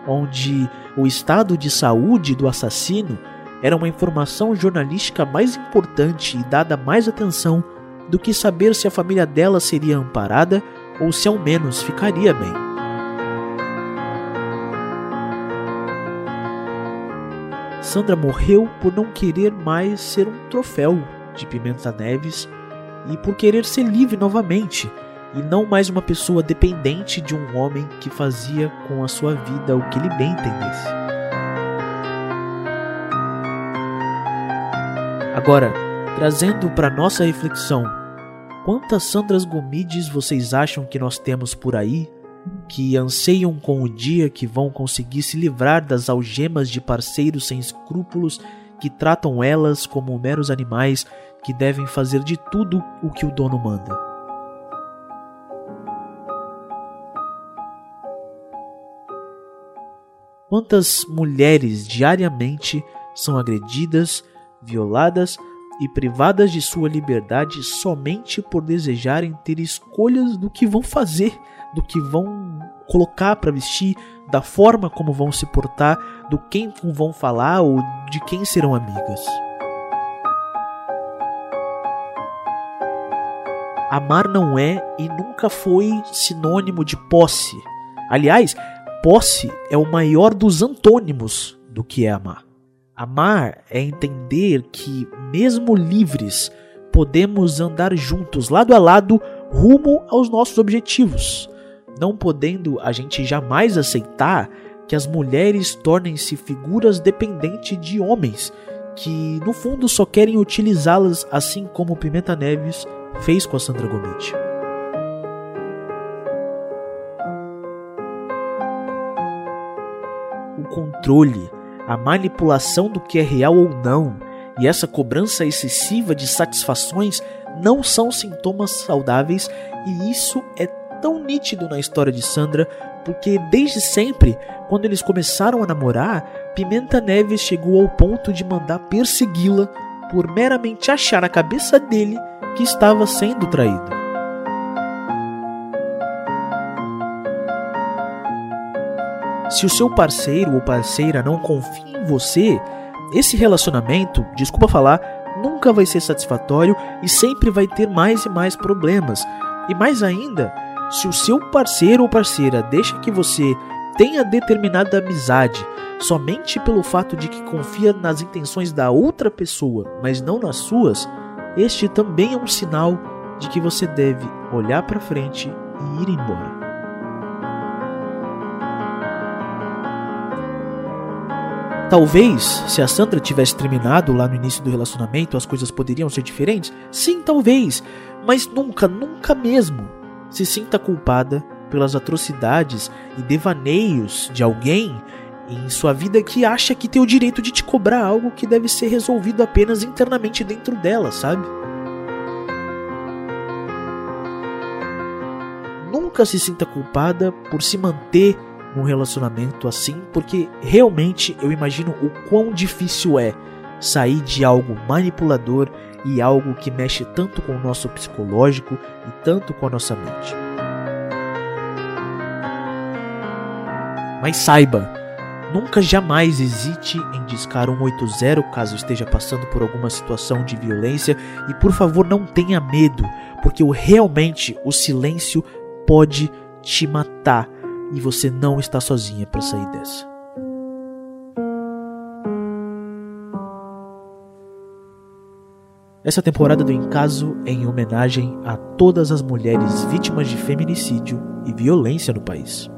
S5: onde o estado de saúde do assassino era uma informação jornalística mais importante e dada mais atenção do que saber se a família dela seria amparada ou se ao menos ficaria bem. Sandra morreu por não querer mais ser um troféu de Pimenta Neves e por querer ser livre novamente e não mais uma pessoa dependente de um homem que fazia com a sua vida o que ele bem entendesse. Agora, trazendo para nossa reflexão, quantas Sandras Gomides vocês acham que nós temos por aí que anseiam com o dia que vão conseguir se livrar das algemas de parceiros sem escrúpulos que tratam elas como meros animais que devem fazer de tudo o que o dono manda. Quantas mulheres diariamente são agredidas, violadas e privadas de sua liberdade somente por desejarem ter escolhas do que vão fazer do que vão colocar para vestir, da forma como vão se portar, do quem vão falar ou de quem serão amigas. Amar não é e nunca foi sinônimo de posse. Aliás, posse é o maior dos antônimos do que é amar. Amar é entender que, mesmo livres, podemos andar juntos, lado a lado, rumo aos nossos objetivos não podendo a gente jamais aceitar que as mulheres tornem-se figuras dependentes de homens, que no fundo só querem utilizá-las, assim como Pimenta Neves fez com a Sandra Gomes. O controle, a manipulação do que é real ou não, e essa cobrança excessiva de satisfações não são sintomas saudáveis, e isso é tão nítido na história de Sandra, porque desde sempre, quando eles começaram a namorar, Pimenta Neves chegou ao ponto de mandar persegui-la por meramente achar na cabeça dele que estava sendo traído. Se o seu parceiro ou parceira não confia em você, esse relacionamento, desculpa falar, nunca vai ser satisfatório e sempre vai ter mais e mais problemas. E mais ainda, se o seu parceiro ou parceira deixa que você tenha determinada amizade somente pelo fato de que confia nas intenções da outra pessoa, mas não nas suas, este também é um sinal de que você deve olhar para frente e ir embora. Talvez, se a Sandra tivesse terminado lá no início do relacionamento, as coisas poderiam ser diferentes? Sim, talvez, mas nunca, nunca mesmo se sinta culpada pelas atrocidades e devaneios de alguém em sua vida que acha que tem o direito de te cobrar algo que deve ser resolvido apenas internamente dentro dela, sabe? Nunca se sinta culpada por se manter num relacionamento assim, porque realmente eu imagino o quão difícil é sair de algo manipulador e algo que mexe tanto com o nosso psicológico e tanto com a nossa mente. Mas saiba, nunca jamais hesite em discar 180 caso esteja passando por alguma situação de violência e por favor não tenha medo, porque realmente o silêncio pode te matar e você não está sozinha para sair dessa. Essa temporada do Encaso é em homenagem a todas as mulheres vítimas de feminicídio e violência no país.